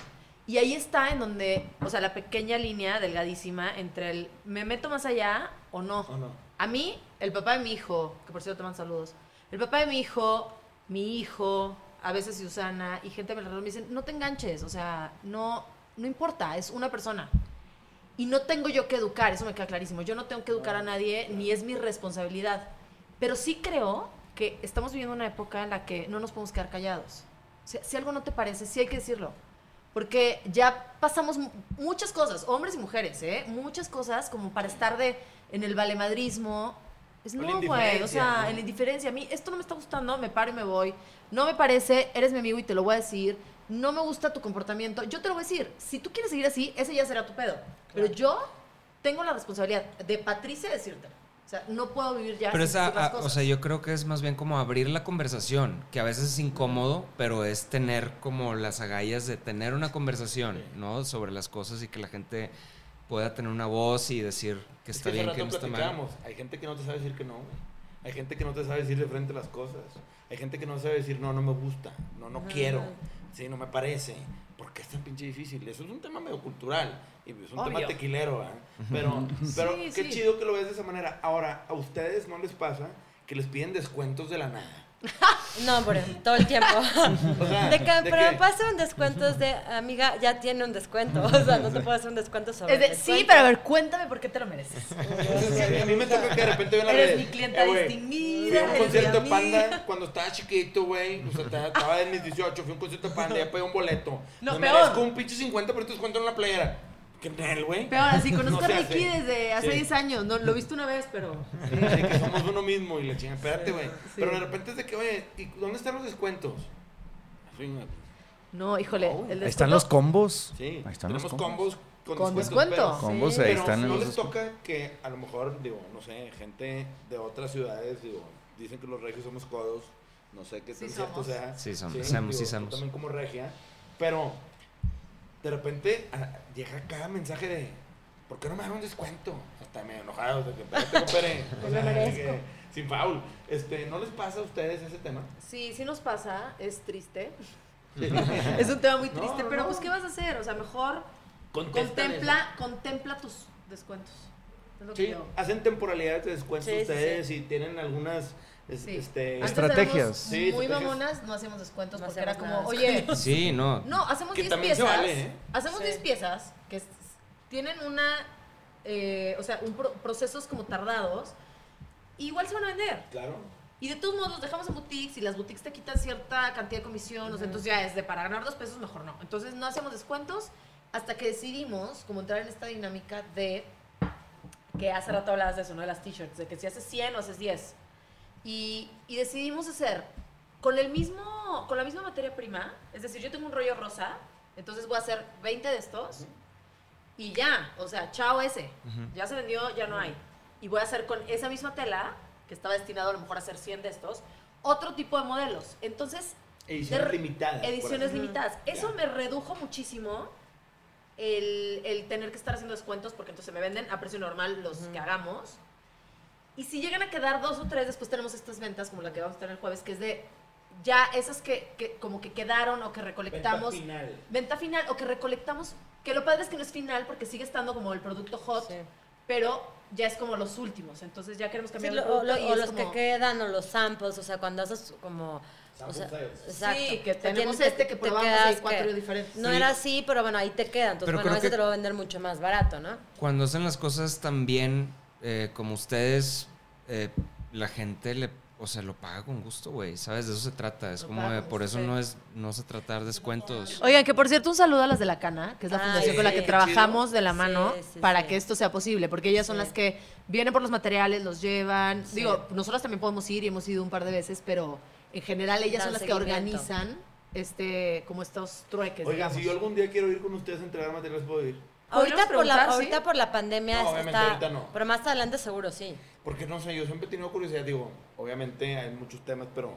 C: Y ahí está en donde, o sea, la pequeña línea delgadísima entre el me meto más allá o no.
A: ¿O no?
C: A mí, el papá de mi hijo, que por cierto te mando saludos, el papá de mi hijo, mi hijo, a veces Susana y gente a mi alrededor me dicen, no te enganches, o sea, no, no importa, es una persona. Y no tengo yo que educar, eso me queda clarísimo. Yo no tengo que educar a nadie, ni es mi responsabilidad. Pero sí creo que estamos viviendo una época en la que no nos podemos quedar callados. O sea, si algo no te parece, sí hay que decirlo. Porque ya pasamos mu- muchas cosas, hombres y mujeres, ¿eh? Muchas cosas como para estar de, en el valemadrismo. Es no, güey. O sea,
A: ¿no?
C: en la indiferencia. A mí esto no me está gustando, me paro y me voy. No me parece, eres mi amigo y te lo voy a decir. no me gusta tu comportamiento, yo te lo voy a decir. Si tú quieres seguir así, ese ya será tu pedo. Pero yo tengo la responsabilidad de Patricia decírtelo. O sea, no puedo vivir ya
B: Pero
C: sin
B: esa,
C: las
B: ah, o sea, yo creo que es más bien como abrir la conversación, que a veces es incómodo, pero es tener como las agallas de tener una conversación, ¿no? Sobre las cosas y que la gente pueda tener una voz y decir que
A: Es
B: está
A: hace
B: bien, que no está mal.
A: Hay gente que no te sabe decir que no, güey. Hay gente que no te sabe decir de frente las cosas. Hay gente que no sabe decir, no, no me gusta, no, no quiero, sí, no me parece. ¿Por qué es tan pinche difícil? Eso es un tema medio cultural y es un tema
C: Obvio.
A: tequilero, ¿eh? Pero, pero
C: Sí,
A: qué
C: sí.
A: chido que lo ves de esa manera. Ahora, ¿a ustedes no les pasa que les piden descuentos de la nada?
D: No, hombre, todo el tiempo.
A: O sea,
D: De que,
A: ¿de
D: pero
A: qué?
D: me pasa un descuento es de, amiga, ya tiene un descuento. O sea, no te puedo hacer un descuento sobre
C: Es de,
D: el
C: sí,
D: descuento.
C: pero a ver, cuéntame por qué te lo mereces.
A: a mí me toca que de repente ven la
C: Eres
A: red.
C: mi clienta
A: güey,
C: distinguida,
A: Fui a un concierto de Panda cuando estaba chiquito, güey. O sea, estaba- en mis 18. Fui a un concierto de Panda, ya pagué un boleto.
C: No,
A: me
C: peor.
A: merezco un pinche 50 por descuento en la playera. ¿Qué tal, güey?
C: Peor, así conozco
A: No
C: a Ricky
A: hace.
C: desde hace
A: Sí.
C: 10 años. No, lo viste una vez, pero.
A: Sí, sí, que somos uno mismo y la chinga. Espérate, güey. Pero de repente es de que, oye, ¿y dónde están los descuentos?
C: No, híjole.
A: No,
C: el
E: Ahí están los
C: descuento-
E: combos.
A: Sí,
E: Ahí están los
A: tenemos
E: combos.
A: combos con,
C: Con
A: descuentos,
C: descuento.
A: pero-
E: Combos,
C: Sí.
E: ahí
A: Pero
E: están
A: no
E: los
A: les
E: descuentos.
A: toca que a lo mejor, digo, no sé, gente de otras ciudades, digo, dicen que los regios somos codos, no sé qué
C: Sí
A: tan cierto
C: somos.
A: sea.
B: Sí somos, somos, sí
A: digo, tú
B: somos.
A: también como regia, pero de repente ah, llega cada mensaje de, ¿por qué no me dan un descuento? Hasta medio enojado, de que, espérate, compadre, o sea, de que, sin foul. Este, ¿no les pasa a ustedes ese tema?
C: Sí, sí nos pasa, es triste. es un tema muy triste,
A: no,
C: pero
A: no.
C: pues ¿qué vas a hacer? O sea, mejor contempla, contempla tus descuentos. Es lo que
A: Sí,
C: yo-
A: hacen temporalidades de descuentos
D: Sí, sí,
A: ustedes y tienen algunas es-
C: Sí.
A: este,
E: Estrategias.
A: Sí,
C: muy
A: estrategias.
C: mamonas, no hacíamos descuentos
D: No
C: porque era como,
D: nada.
C: oye,
B: Sí, no.
C: no, hacemos
A: Que
C: 10
A: también se
C: piezas.
A: vale, ¿eh?
C: Hacemos
D: Sí.
C: 10 piezas que tienen una, eh, o sea, un pro- procesos como tardados. Igual se van a vender.
A: Claro.
C: Y de todos modos los dejamos en boutiques y las boutiques te quitan cierta cantidad de comisión, o sea, entonces ya es de para ganar dos pesos, mejor no. Entonces no hacemos descuentos hasta que decidimos como entrar en esta dinámica de que hace rato hablabas de eso, ¿no? De las t-shirts, de que si haces 100 o haces 10. Y, y decidimos hacer con el mismo, con la misma materia prima, es decir, yo tengo un rollo rosa, entonces voy a hacer 20 de estos y ya, o sea, chao ese, ya se vendió, ya no hay. Y voy a hacer con esa misma tela, que estaba destinado a lo mejor a hacer 100 de estos, otro tipo de modelos. Entonces,
A: Ediciones limitadas.
C: ediciones limitadas. Eso me redujo muchísimo el, el tener que estar haciendo descuentos porque entonces me venden a precio normal los que hagamos. Y si llegan a quedar dos o tres, después tenemos estas ventas como la que vamos a tener el jueves, que es de ya esas que, que como que quedaron o que recolectamos.
A: Venta final.
C: Venta final o que recolectamos, que lo padre es que no es final porque sigue estando como el producto hot,
D: Sí.
C: pero ya es como los últimos. Entonces ya queremos
D: Sí,
C: cambiar
D: lo-
C: el
D: o,
C: producto
D: lo-
C: y
D: o los
C: como-
D: que quedan o los samples, o sea, cuando haces como... O sea, exacto.
C: Sí, que
D: O sea,
C: tenemos este que
D: te
C: probamos y cuatro
D: que
C: diferentes.
D: No
A: Sí.
D: era así, pero bueno, ahí te queda. Entonces,
B: Pero
D: bueno, ese te lo va a vender mucho más barato, ¿no?
B: Cuando hacen las cosas tan bien eh, como ustedes, eh, la gente le, o sea, lo paga con gusto, güey. ¿Sabes? De eso se trata. Es
C: Lo
B: como, de- por eso no es, no se trata de descuentos.
C: Oigan, que por cierto, un saludo a las de la Cana, que es la
D: Ah,
C: fundación
D: sí,
C: con la que trabajamos de la mano
D: sí,
C: para
D: sí.
C: que esto sea posible, porque ellas son las que vienen por los materiales, los llevan.
D: Sí.
C: Digo, nosotros también podemos ir y hemos ido un par de veces, pero en general ellas
D: Dan
C: son las que organizan este como estos trueques.
A: Oigan,
C: digamos.
A: si yo algún día quiero ir con ustedes a entregar materiales, puedo ir.
D: Ahorita
C: ¿Podríamos
D: por, la,
C: sí?
D: ahorita por la pandemia
A: No, obviamente
D: está...
A: ahorita no.
D: Pero más adelante seguro sí.
A: Porque no sé, yo siempre he tenido curiosidad, digo, obviamente hay muchos temas, pero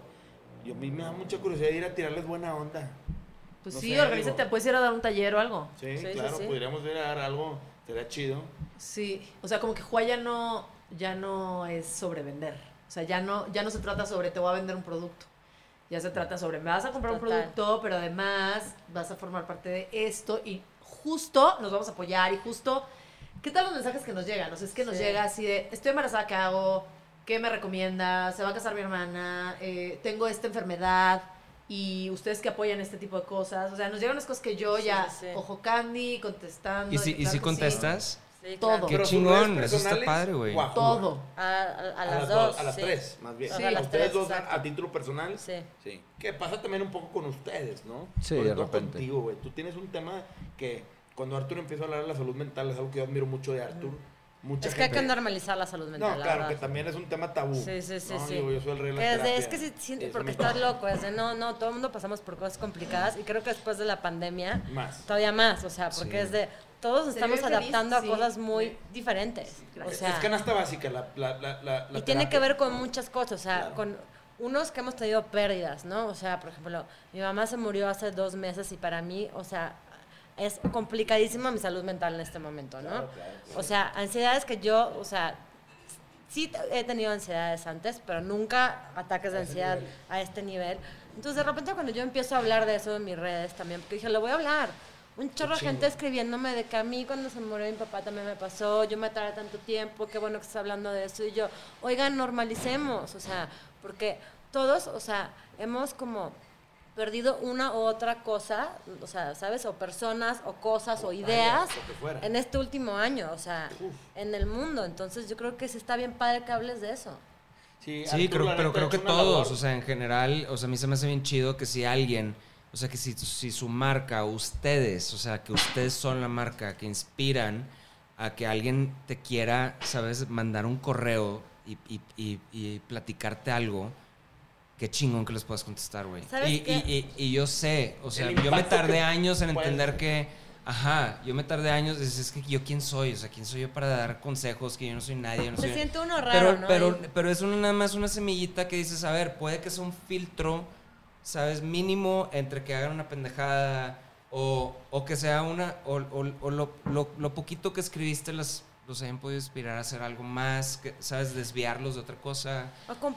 A: yo a mí me da mucha curiosidad ir a tirarles buena onda.
C: Pues
A: no
C: sí,
A: sé,
C: organízate,
A: digo.
C: puedes ir a dar un taller o algo.
A: Sí, claro,
D: sí.
A: podríamos ir a dar algo, sería chido.
C: Sí, o sea, como que Juá ya no, ya no es sobre vender. O sea, ya no, ya no se trata sobre te voy a vender un producto. Ya se trata sobre me vas a comprar un producto, pero además vas a formar parte de esto y justo nos vamos a apoyar y justo, ¿qué tal los mensajes que nos llegan? O sea, es que nos
D: Sí.
C: llega así de, estoy embarazada, ¿qué hago? ¿Qué me recomienda? ¿Se va a casar mi hermana? Eh, tengo esta enfermedad y ustedes que apoyan este tipo de cosas. O sea, nos llegan unas cosas que yo
D: Sí,
C: ya,
D: sí.
C: ojo candy, contestando.
B: ¿Y si, y si
C: sí.
D: Sí,
C: Todo.
B: Qué chingón, eso está padre, güey.
C: Todo.
D: A, a- a
A: A,
D: las,
A: las
D: dos.
A: A las
D: sí.
A: tres, más bien.
D: Sí.
A: a
D: las
A: ustedes
D: tres,
A: dos a,
D: exacto.
A: a título personal.
D: Sí.
A: Sí. Que pasa también un poco con ustedes, ¿no?
E: Sí,
A: Sobre
E: de
A: todo
E: repente.
A: contigo, güey. Tú tienes un tema que cuando Arthur empieza a hablar de la salud mental es algo que yo admiro mucho de Arthur. mucha
D: Es que hay que normalizar la salud mental,
A: No,
D: la
A: claro,
D: verdad.
A: que también es un tema tabú.
D: Sí, sí, sí,
A: ¿no?
D: sí.
A: Digo, yo soy el rey de la
D: es, de- es que sí, sí,
A: Eso
D: porque estás loco, es de no, no, todo el mundo pasamos por cosas complicadas y creo que después de la pandemia
A: Más.
D: todavía más, o sea, porque
B: Sí.
D: es de todos estamos
C: feliz,
D: adaptando a
C: sí.
D: cosas muy diferentes. O
A: Es-
D: sea,
A: es canasta básica la, la, la, la-
D: y tiene que ver con muchas cosas, o sea,
A: Claro.
D: con unos que hemos tenido pérdidas, ¿no? O sea, por ejemplo, mi mamá se murió hace dos meses y para mí, o sea, es complicadísima mi salud mental en este momento, ¿no? O sea, ansiedades que yo, o sea, sí he tenido ansiedades antes, pero nunca ataques de ansiedad a este nivel. Entonces, de repente, cuando yo empiezo a hablar de eso en mis redes también, porque dije, lo voy a hablar. Un chorro de gente escribiéndome de que a mí cuando se murió mi papá también me pasó, yo me tardé tanto tiempo, qué bueno que estás hablando de eso. Y yo, oigan, normalicemos, o sea, porque todos, o sea, hemos como perdido una u otra cosa, o sea, ¿sabes? O personas, o cosas, o ideas en este último año, o sea, en el mundo. Entonces yo creo que sí está bien padre que hables de eso.
A: Sí,
B: Sí,
A: Arturo,
B: creo, pero creo que todos,
A: labor.
B: o sea, en general, o sea, a mí se me hace bien chido que si alguien, o sea, que si, si su marca, ustedes, o sea, que ustedes son la marca que inspiran a que alguien te quiera, ¿sabes?, mandar un correo y, y- y- y platicarte algo, qué chingón que les puedas contestar, güey.
D: ¿Sabes
B: Y,
D: qué?
B: y- y- y yo sé, o sea, yo me tardé
A: que
B: años en entender que, ajá, yo me tardé años, es, es que yo quién soy, o sea, quién soy yo para dar consejos, que yo no soy nadie, yo no
D: Se
B: soy...
D: siente uno
B: Pero,
D: raro, ¿no?
B: pero, pero es una- nada más una semillita que dices, a ver, puede que sea un filtro, ¿sabes? Mínimo entre que hagan una pendejada o, o que sea una, o, o- o lo, lo- lo poquito que escribiste los, los hayan podido inspirar a hacer algo más, que, ¿sabes? Desviarlos de otra cosa.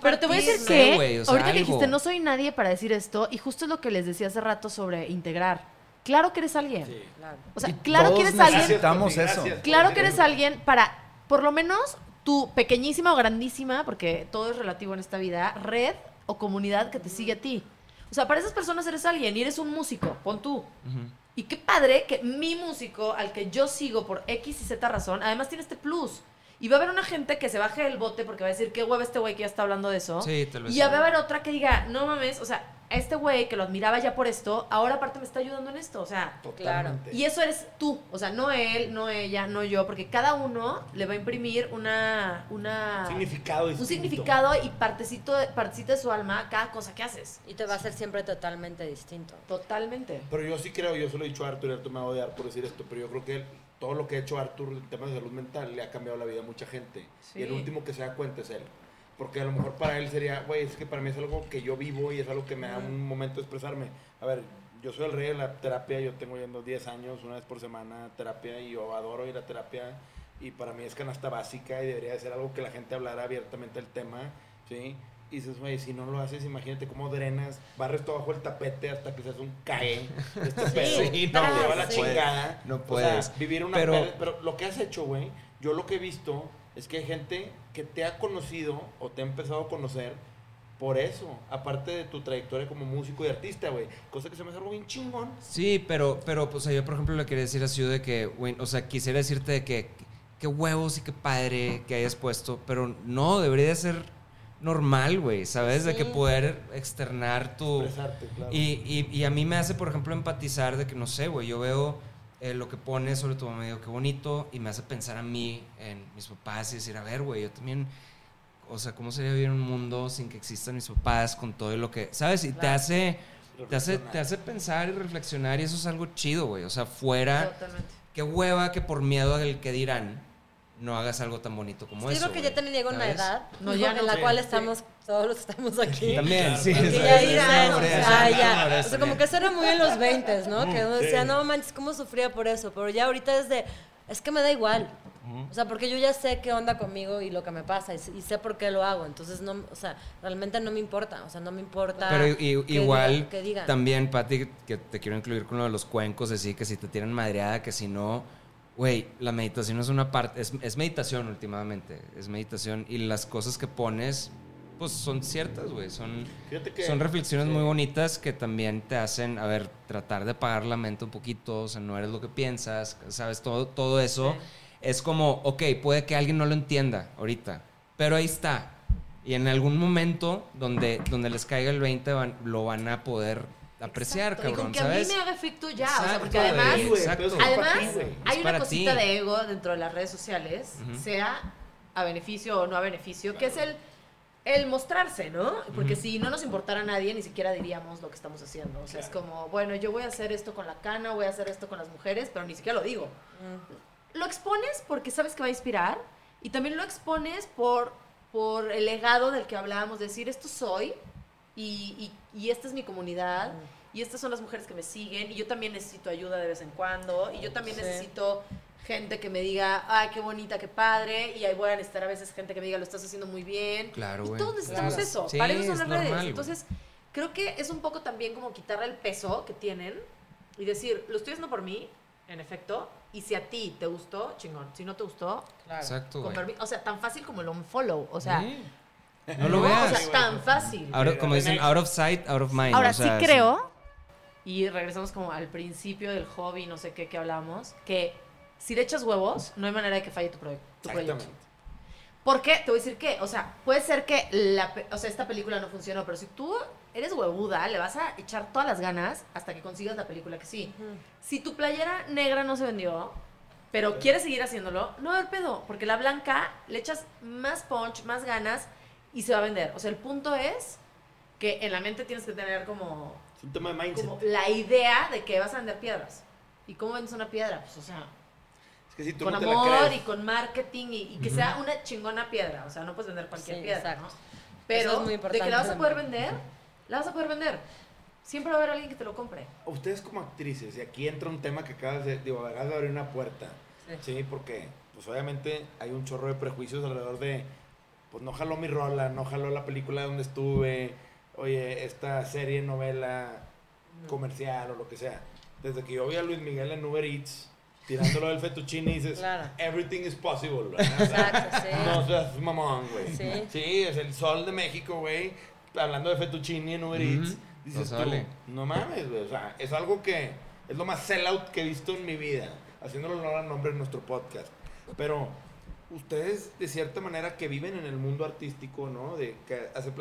C: Pero te voy a decir que
B: güey, o sea,
C: ahorita que dijiste no soy nadie para decir esto y justo es lo que les decía hace rato sobre integrar. Claro que eres alguien.
A: Sí.
D: Claro.
C: O sea,
E: Y
C: claro que eres alguien.
E: necesitamos eso.
C: Claro que eres alguien para, por lo menos, tu pequeñísima o grandísima, porque todo es relativo en esta vida, red o comunidad que te sigue a ti. O sea, para esas personas eres alguien y eres un músico, pon tú. Y qué padre que mi músico, al que yo sigo por X y Z razón, además tiene este plus. Y va a haber una gente que se baje del bote porque va a decir, qué huevo este güey que ya está hablando de eso.
B: Sí, tal vez
C: Y va a haber otra que diga, no mames, o sea, este güey que lo admiraba ya por esto, ahora aparte me está ayudando en esto. O sea,
A: Totalmente.
C: y eso eres tú, o sea, no él, no ella, no yo, porque cada uno le va a imprimir una, una
A: significado
C: un
A: distinto.
C: significado y partecito, de- partecita de su alma a cada cosa que haces.
D: Y te va a ser siempre totalmente distinto.
C: Totalmente.
A: Pero yo sí creo, yo se lo he dicho a Arthur y Arthur me va a odiar por decir esto, pero yo creo que él- todo lo que ha hecho Arthur en temas de salud mental le ha cambiado la vida a mucha gente.
C: Sí.
A: Y el último que se da cuenta es él. Porque a lo mejor para él sería, güey, es que para mí es algo que yo vivo y es algo que me da un momento de expresarme. A ver, yo soy el rey de la terapia, yo tengo yendo 10 años, una vez por semana terapia y yo adoro ir a terapia y para mí es canasta básica y debería de ser algo que la gente hablara abiertamente del tema, ¿sí? Y dices, güey, si no lo haces, imagínate cómo drenas, barres todo bajo el tapete hasta que seas un cae. Este pedo,
B: Sí,
A: no, lleva la
D: puedes,
A: chingada.
B: no
A: O sea,
B: puedes.
A: vivir una
B: Pero-
A: pero, pero lo que has hecho, güey, yo lo que he visto es que hay gente que te ha conocido o te ha empezado a conocer por eso, aparte de tu trayectoria como músico y artista, güey. Cosa que se me hace algo bien chingón.
B: Sí, pero, pero, pues, o sea, yo, por ejemplo, le quería decir así de que, güey, o sea, quisiera decirte de que qué huevos y qué padre que hayas puesto, pero no, debería de ser normal, güey, ¿sabes? De que poder externar tu...
A: Expresarte, claro.
B: Y, y, y a mí me hace, por ejemplo, empatizar de que, no sé, güey, yo veo eh, lo que pones sobre tu mamá y digo, qué bonito, y me hace pensar a mí, en mis papás, y decir, a ver, güey, yo también, o sea, ¿cómo sería vivir en un mundo sin que existan mis papás, con todo lo que, ¿sabes? Y te hace, te hace, te hace pensar y reflexionar, y eso es algo chido, güey, o sea, fuera,
C: Totalmente.
B: qué hueva que por miedo al que dirán, no hagas algo tan bonito como
D: Sí,
B: eso.
D: creo que ya también llega una
B: ¿sabes?
D: edad
C: No, ya
D: en
C: no.
D: la
A: Sí,
D: cual
A: sí.
D: estamos, todos los que estamos aquí.
B: También, sí.
D: Que
B: esa-
D: ya
B: esa-
D: irán,
B: esa-
D: o
B: esa-
D: sea,
B: esa-
D: ya. O sea, como que eso era muy en los 20, ¿no? Que uno
A: Sí.
D: decía, no manches, cómo sufría por eso. Pero ya ahorita es de, es que me da igual. O sea, porque yo ya sé qué onda conmigo y lo que me pasa y, sé- y sé por qué lo hago. Entonces, no, o sea, realmente no me importa. O sea, no me importa.
B: Pero i-
D: qué
B: igual,
D: digan, qué digan.
B: también, Pati, que te quiero incluir con lo de los cuencos, así que si te tiran madreada, que si no, güey, la meditación es una parte, es, es meditación últimamente, es meditación y las cosas que pones, pues son ciertas, güey, son,
A: que-
B: son reflexiones
A: sí.
B: muy bonitas que también te hacen, a ver, tratar de apagar la mente un poquito, o sea, no eres lo que piensas, sabes, todo, todo eso. Es como, ok, puede que alguien no lo entienda ahorita, pero ahí está. Y en algún momento donde, donde les caiga el 20 van- lo van a poder apreciar,
C: Exacto,
B: cabrón,
C: Y con que
B: ¿sabes?
C: a mí me haga efecto ya. o sea,
B: Exacto,
C: porque además,
B: exacto.
C: además hay una cosita
B: ti.
C: de ego dentro de las redes sociales, sea a beneficio o no a beneficio, que es el, el mostrarse, ¿no? Porque si no nos importara a nadie, ni siquiera diríamos lo que estamos haciendo. O sea, es como, bueno, yo voy a hacer esto con la cana, voy a hacer esto con las mujeres, pero ni siquiera lo digo. Lo expones porque sabes que va a inspirar y también lo expones por, por el legado del que hablábamos, decir, esto soy y, y- y esta es mi comunidad y estas son las mujeres que me siguen y yo también necesito ayuda de vez en cuando y yo también
D: Sí.
C: necesito gente que me diga, ay, qué bonita, qué padre y ahí voy a necesitar a veces gente que me diga, lo estás haciendo muy bien.
B: Claro,
C: y
B: güey.
C: todos necesitamos
D: Claro.
C: eso,
B: Sí,
C: para eso son
B: es
C: las
B: normal,
C: redes.
B: güey.
C: Entonces, creo que es un poco también como quitarle el peso que tienen y decir, lo estoy haciendo por mí, en efecto, y si a ti te gustó, chingón. Si no te gustó,
B: Exacto,
C: con
B: güey.
C: permi- o sea, tan fácil como el unfollow, o sea,
B: Sí. No lo
C: o
B: veas.
C: sea, tan fácil.
B: Out of- como dicen, out of sight, out of mind.
C: Ahora
B: o sea,
C: sí creo, y regresamos como al principio del hobby, no sé qué, que hablamos, que si le echas huevos, no hay manera de que falle tu, proye- tu proyecto.
A: Exactamente.
C: ¿Por qué? Te voy a decir que, o sea, puede ser que la, o sea, esta película no funcionó, pero si tú eres huevuda, le vas a echar todas las ganas hasta que consigas la película que sí. Si tu playera negra no se vendió, pero quieres seguir haciéndolo, no va a haber pedo, porque la blanca le echas más punch, más ganas y se va a vender. O sea, el punto es que en la mente tienes que tener como,
A: Es un tema de mindset.
C: como la idea de que vas a vender piedras. ¿Y cómo vendes una piedra? Pues, o sea,
A: Es que si tú
C: con
A: no te la
C: amor
A: crees,
C: y con marketing y, y que sea una chingona piedra. O sea, no puedes vender cualquier
D: Sí,
C: piedra,
D: exacto.
C: ¿no?
D: Eso
C: Pero
D: es muy
C: de que la vas a poder vender, la vas a poder vender. Siempre va a haber alguien que te lo compre.
A: ustedes como actrices, y aquí entra un tema que acabas de, digo, acabas de abrir una puerta. Sí. porque pues obviamente hay un chorro de prejuicios alrededor de, pues no jaló mi rola, no jaló la película donde estuve, oye, esta serie, novela, comercial o lo que sea. Desde que yo vi a Luis Miguel en Uber Eats, tirándolo del fettuccine, dices,
D: Claro.
A: everything is possible, ¿verdad? O sea,
D: Exacto, sí.
A: No seas mamón, güey.
D: Sí.
A: Sí, es el sol de México, güey. Hablando de fettuccine en Uber Eats. Dices
B: No
A: tú,
B: sale.
A: no mames, güey. O sea, es algo que es lo más sellout que he visto en mi vida. Haciéndolo honor al nombre de nuestro podcast. Pero ustedes, de cierta manera, que viven en el mundo artístico, ¿no? De que hace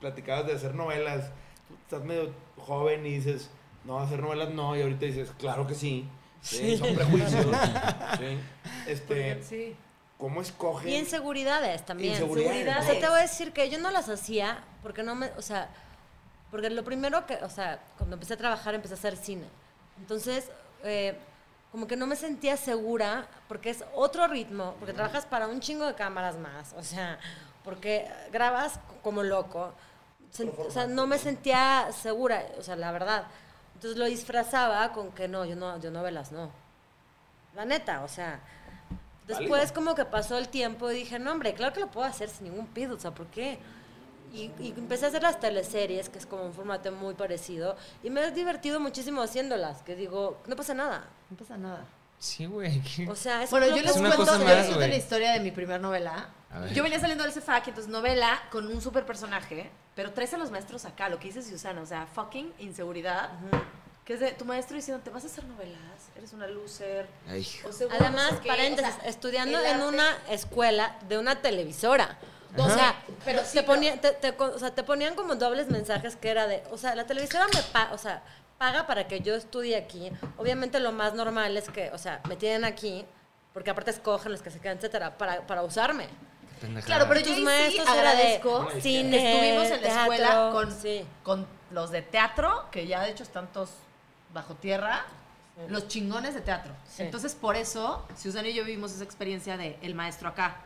A: platicabas de hacer novelas. Tú estás medio joven y dices, no, hacer novelas no. Y ahorita dices, claro que sí. Sí, son prejuicios. sí. Este,
C: Sí.
A: ¿cómo escogen?
D: Y inseguridades también.
A: Inseguridades.
D: O sea, te voy a decir que yo no las hacía porque no me, o sea, porque lo primero que, o sea, cuando empecé a trabajar empecé a hacer cine. Entonces, eh, como que no me sentía segura porque es otro ritmo, porque trabajas para un chingo de cámaras más, o sea, porque grabas como loco. Sen- o sea, no me sentía segura, o sea, la verdad. Entonces lo disfrazaba con que no, yo no, yo novelas no. La neta, o sea, Después
A: Válido.
D: como que pasó el tiempo y dije, no hombre, claro que lo puedo hacer sin ningún pido, o sea, ¿por qué? Y, y empecé a hacer las teleseries, que es como un formato muy parecido, y me he divertido muchísimo haciéndolas, que digo, no pasa nada.
C: No pasa nada.
B: Sí, güey.
D: O sea, es
C: Bueno, yo les
B: una
C: cuento, yo les cuento la historia de mi primer novela. Yo venía saliendo del CEFAC, entonces novela con un super personaje, pero traes a los maestros acá, lo que dice Susana, o sea, fucking inseguridad. Que es de tu maestro diciendo, ¿te vas a hacer novelas? Eres una loser.
B: Ay,
C: O seguro
D: Además,
C: no sé qué".
D: paréntesis,
C: O sea,
D: estudiando en
C: arte-
D: una escuela de una televisora. O sea,
C: Pero
D: te, ponían, te, te con- o sea, te ponían como dobles mensajes que era de, o sea, la televisora me paga, o sea, paga para que yo estudie aquí. Obviamente lo más normal es que, o sea, me tienen aquí, porque aparte escogen los que se quedan, etcétera, para, para usarme.
B: pendejada.
C: Claro, pero yo sí
D: maestros era de
C: agradezco
D: cine,
C: estuvimos en la
D: teatro,
C: escuela con,
D: sí.
C: con los de teatro, que ya de hecho están todos bajo tierra, los chingones de teatro.
D: Sí.
C: Entonces, por eso, Susana y yo vivimos esa experiencia de el maestro acá.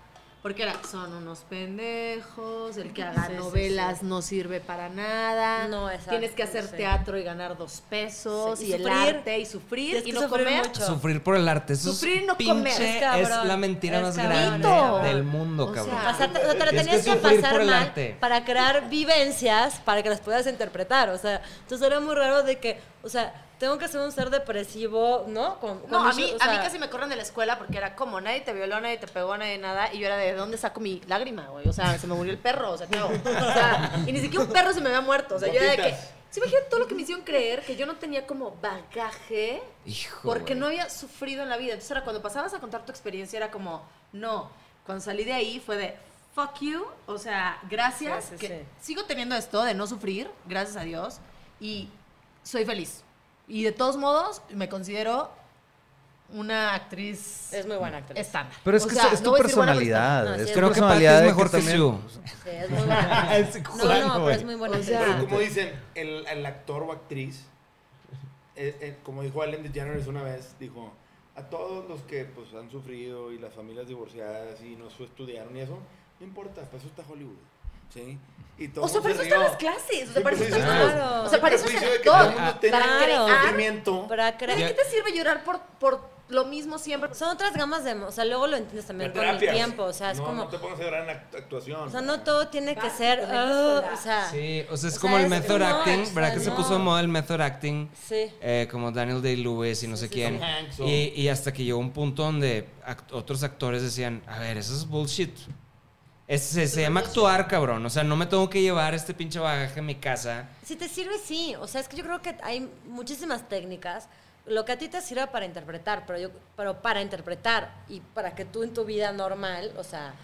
C: Porque era, son unos pendejos, el que haga
D: Sí,
C: novelas
D: sí.
C: no sirve para nada.
D: No, exacto,
C: Tienes que hacer
D: sí.
C: teatro y ganar dos pesos,
D: Sí,
C: y,
D: y
C: el arte, y sufrir, y no
D: sufrir
C: comer.
D: mucho.
B: Sufrir por el arte. Eso
C: Sufrir y no
B: pinche,
C: comer.
D: Es cabrón,
B: Es la mentira
D: es
B: más
D: cabrón,
B: grande del mundo,
C: O
B: cabrón.
C: sea,
D: Pasarte- o sea, te la
B: Tienes
D: tenías
B: que
D: que, pasar
B: por el
D: mal
B: arte.
D: para crear vivencias para que las puedas interpretar. O sea, entonces era muy raro de que, o sea, tengo que ser un ser depresivo, ¿no? Con, con
C: No, a mí,
D: o
C: a mí casi me corren de la escuela porque era como, nadie te violó, nadie te pegó, nadie nada. Y yo era de, ¿dónde saco mi lágrima, güey? O sea, se me murió el perro, o sea, ¿qué hago? O sea, y ni siquiera un perro se me había muerto. O sea, yo era de que... ¿Se imaginan todo lo que me hicieron creer? Que yo no tenía como bagaje
B: Hijo,
C: porque no había sufrido en la vida. Entonces era cuando pasabas a contar tu experiencia era como, no. Cuando salí de ahí fue de, fuck you. O sea, gracias.
D: Sí, sí,
C: que
D: sí.
C: Sigo teniendo esto de no sufrir, gracias a Dios. Y soy feliz. Y de todos modos, me considero una actriz
D: Es muy buena actriz.
C: estándar.
E: Pero es
C: O
E: que
C: sea,
E: es tu
C: no
E: personalidad.
D: No, sí,
E: es
D: es
E: tu
B: Creo que
E: personalidad
B: es
E: de
B: mejor que.
D: Sí, es muy buena.
A: Estoy
D: No, pero es muy buena
C: O sea,
D: actriz.
A: Pero como dicen, el, el actor o actriz, eh, eh, como dijo Ellen DeGeneres una vez, dijo, a todos los que pues han sufrido y las familias divorciadas y no su- estudiaron y eso, no importa, para eso está Hollywood. ¿Sí? Y todo
C: O sea, para eso están las clases. O sea, para eso están
D: Claro.
C: O sea, para eso es
A: prejuicio
C: el
A: de que todo
C: Para crear.
D: Para
C: ¿De
D: crear.
C: qué te sirve llorar por, por lo mismo siempre?
D: Son otras gamas de. O sea, luego lo entiendes también con el tiempo. O sea, es
A: no,
D: como.
A: No te pongas a llorar en act- actuación.
D: O sea, no todo tiene que ser.
C: sola.
D: o sea.
B: Sí, o sea, es
D: O
B: como
D: sea,
B: el method acting,
D: much,
B: ¿verdad? Que se puso de moda el method acting.
D: Sí.
B: eh, como Daniel Day-Lewis y no sé quién.
A: Hanks
B: Y, y hasta que llegó un punto donde act- otros actores decían, a ver, eso es bullshit. Es- se, se llama actuar, cabrón. O sea, no me tengo que llevar este pinche bagaje a mi casa.
D: Si te sirve, sí. O sea, es que yo creo que hay muchísimas técnicas. Lo que a ti te sirve para interpretar, pero, yo, pero para interpretar y para que tú en tu vida normal, o sea,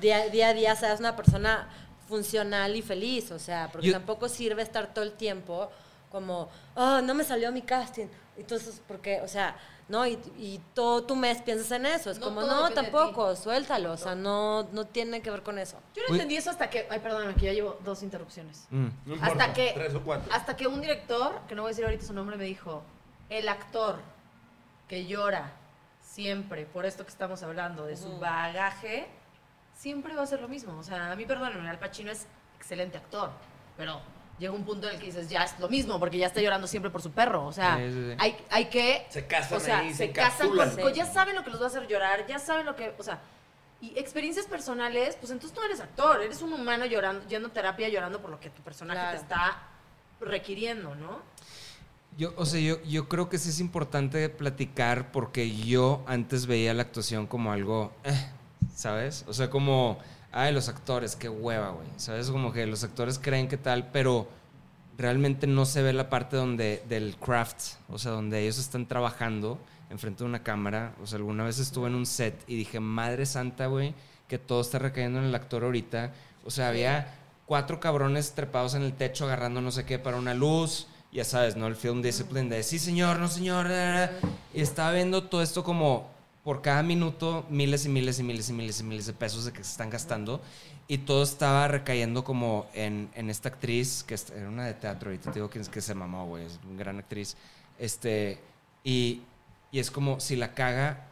D: día, día a día seas una persona funcional y feliz. O sea, porque
B: Yo-
D: tampoco sirve estar todo el tiempo como, oh, no me salió mi casting. Entonces, porque, o sea, ¿no? Y, y todo tu mes piensas en eso. Es
C: No
D: como, no, tampoco, suéltalo. O sea, no, no tiene que ver con eso.
C: Yo no
B: Uy.
C: entendí eso hasta que. Ay, perdóname, que ya llevo dos interrupciones.
B: Mm.
A: No importa,
C: Hasta que,
A: Tres o cuatro.
C: hasta que un director, que no voy a decir ahorita su nombre, me dijo: el actor que llora siempre por esto que estamos hablando, de su bagaje, siempre va a ser lo mismo. O sea, a mí, perdónenme, Al Pacino es excelente actor, pero llega un punto en el que dices, ya es lo mismo, porque ya está llorando siempre por su perro. O sea,
B: Sí, sí, sí.
C: Hay, hay que.
A: Se casan
C: o sea,
A: ahí,
C: se,
A: se
C: casan con, Ya saben lo que los va a hacer llorar, ya saben lo que. O sea. Y experiencias personales, pues entonces tú no eres actor, eres un humano llorando, yendo a terapia llorando por lo que tu personaje
D: Claro.
C: te está requiriendo, ¿no?
B: Yo, o sea, yo, yo creo que sí es importante platicar porque yo antes veía la actuación como algo, eh, ¿sabes? O sea, como, ay, los actores, qué hueva, güey. ¿Sabes? Como que los actores creen que tal, pero realmente no se ve la parte donde, del craft, o sea, donde ellos están trabajando enfrente de una cámara. O sea, alguna vez estuve en un set y dije, madre santa, güey, que todo está recayendo en el actor ahorita. O sea, había cuatro cabrones trepados en el techo agarrando no sé qué para una luz. Ya sabes, ¿no? El film discipline de sí, señor, no, señor. Y estaba viendo todo esto como por cada minuto miles y miles y miles y miles y miles de pesos de que se están gastando. Y todo estaba recayendo como en, en esta actriz, que era una de teatro, ahorita te digo que, es- que se mamó, güey, es una gran actriz. Este, y, y es como si la caga,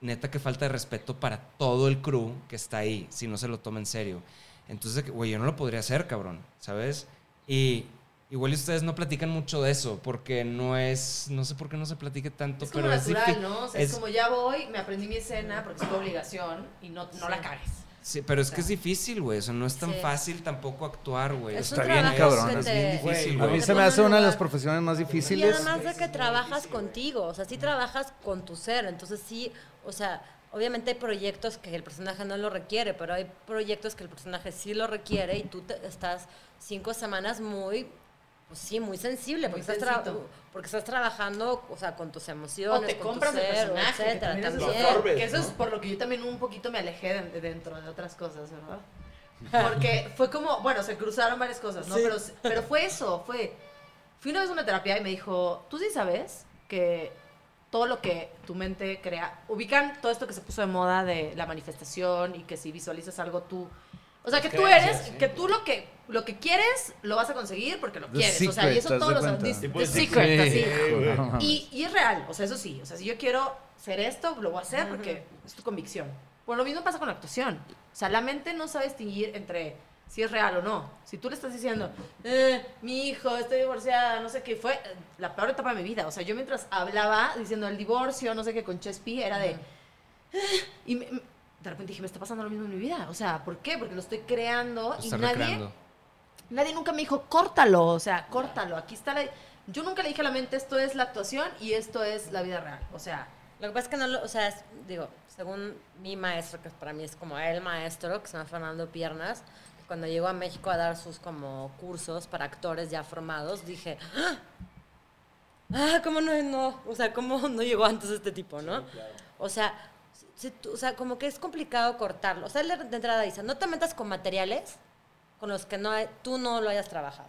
B: neta que falta de respeto para todo el crew que está ahí, si no se lo toma en serio. Entonces, güey, yo no lo podría hacer, cabrón, ¿sabes? Y igual y ustedes no platican mucho de eso, porque no es, no sé por qué no se platique tanto,
C: Es como
B: pero es
C: natural. ¿no? O sea, es, como ya voy, me aprendí mi escena porque es tu obligación y no, no la cagues.
B: Sí, pero es que es difícil, güey. O sea, no es tan
D: Sí.
B: fácil tampoco actuar, güey.
D: Es
E: Está bien, cabrón, es
D: te-
B: bien difícil,
E: A
B: güey.
E: mí
D: te
E: se me hace una de las profesiones más
D: Y
E: difíciles.
D: además de que trabajas contigo, o sea, sí trabajas con tu ser, entonces sí, o sea, obviamente hay proyectos que el personaje no lo requiere, pero hay proyectos que el personaje sí lo requiere y tú te- estás cinco semanas muy, pues sí, muy sensible,
C: Muy
D: porque, estás, tra-
C: sensito.
D: porque estás trabajando, o sea, con tus
C: O
D: emociones,
C: te
D: con
C: compras
D: tu
C: el personaje, que
D: etcétera,
C: también eso es Que eso es por lo que yo también un poquito me alejé de- de dentro de otras cosas, ¿verdad? Porque fue como, bueno, se cruzaron varias cosas, ¿no? Pero, pero fue eso, fue... Fui una vez a una terapia y me dijo, tú sí sabes que todo lo que tu mente crea, ubican todo esto que se puso de moda de la manifestación y que si visualizas algo tú... O sea, que tú eres, que tú lo que, lo que quieres lo vas a conseguir porque lo
E: The
C: quieres. o sea, y
E: Secret,
C: eso
E: ¿te das
C: todos los... The, The
A: el
C: Secret, así. Y, y es real, o sea, eso sí. O sea, si yo quiero ser esto, lo voy a hacer porque es tu convicción. Pues lo mismo pasa con la actuación. O sea, la mente no sabe distinguir entre si es real o no. Si tú le estás diciendo, eh, mi hijo, estoy divorciada, no sé qué, fue eh, la peor etapa de mi vida. O sea, yo mientras hablaba diciendo el divorcio, no sé qué, con Chespi, era de... "Eh", y me- de repente dije, me está pasando lo mismo en mi vida. O sea, ¿por qué? Porque lo estoy creando
B: Lo
C: y nadie...
B: recreando.
C: Nadie nunca me dijo, córtalo, o sea, córtalo. Aquí está la... Yo nunca le dije a la mente, esto es la actuación y esto es la vida real. O sea,
D: Lo que pasa es que no lo, o sea, es- digo, según mi maestro, que para mí es como el maestro, que se llama Fernando Piernas, cuando llegó a México a dar sus como cursos para actores ya formados, dije, ¡ah! ah, ¿cómo no, no? O sea, ¿cómo no llegó antes este tipo, no? O sea, si tú- o sea, como que es complicado cortarlo. O sea, él de entrada dice, no te metas con materiales con los que no hay- tú no lo hayas trabajado.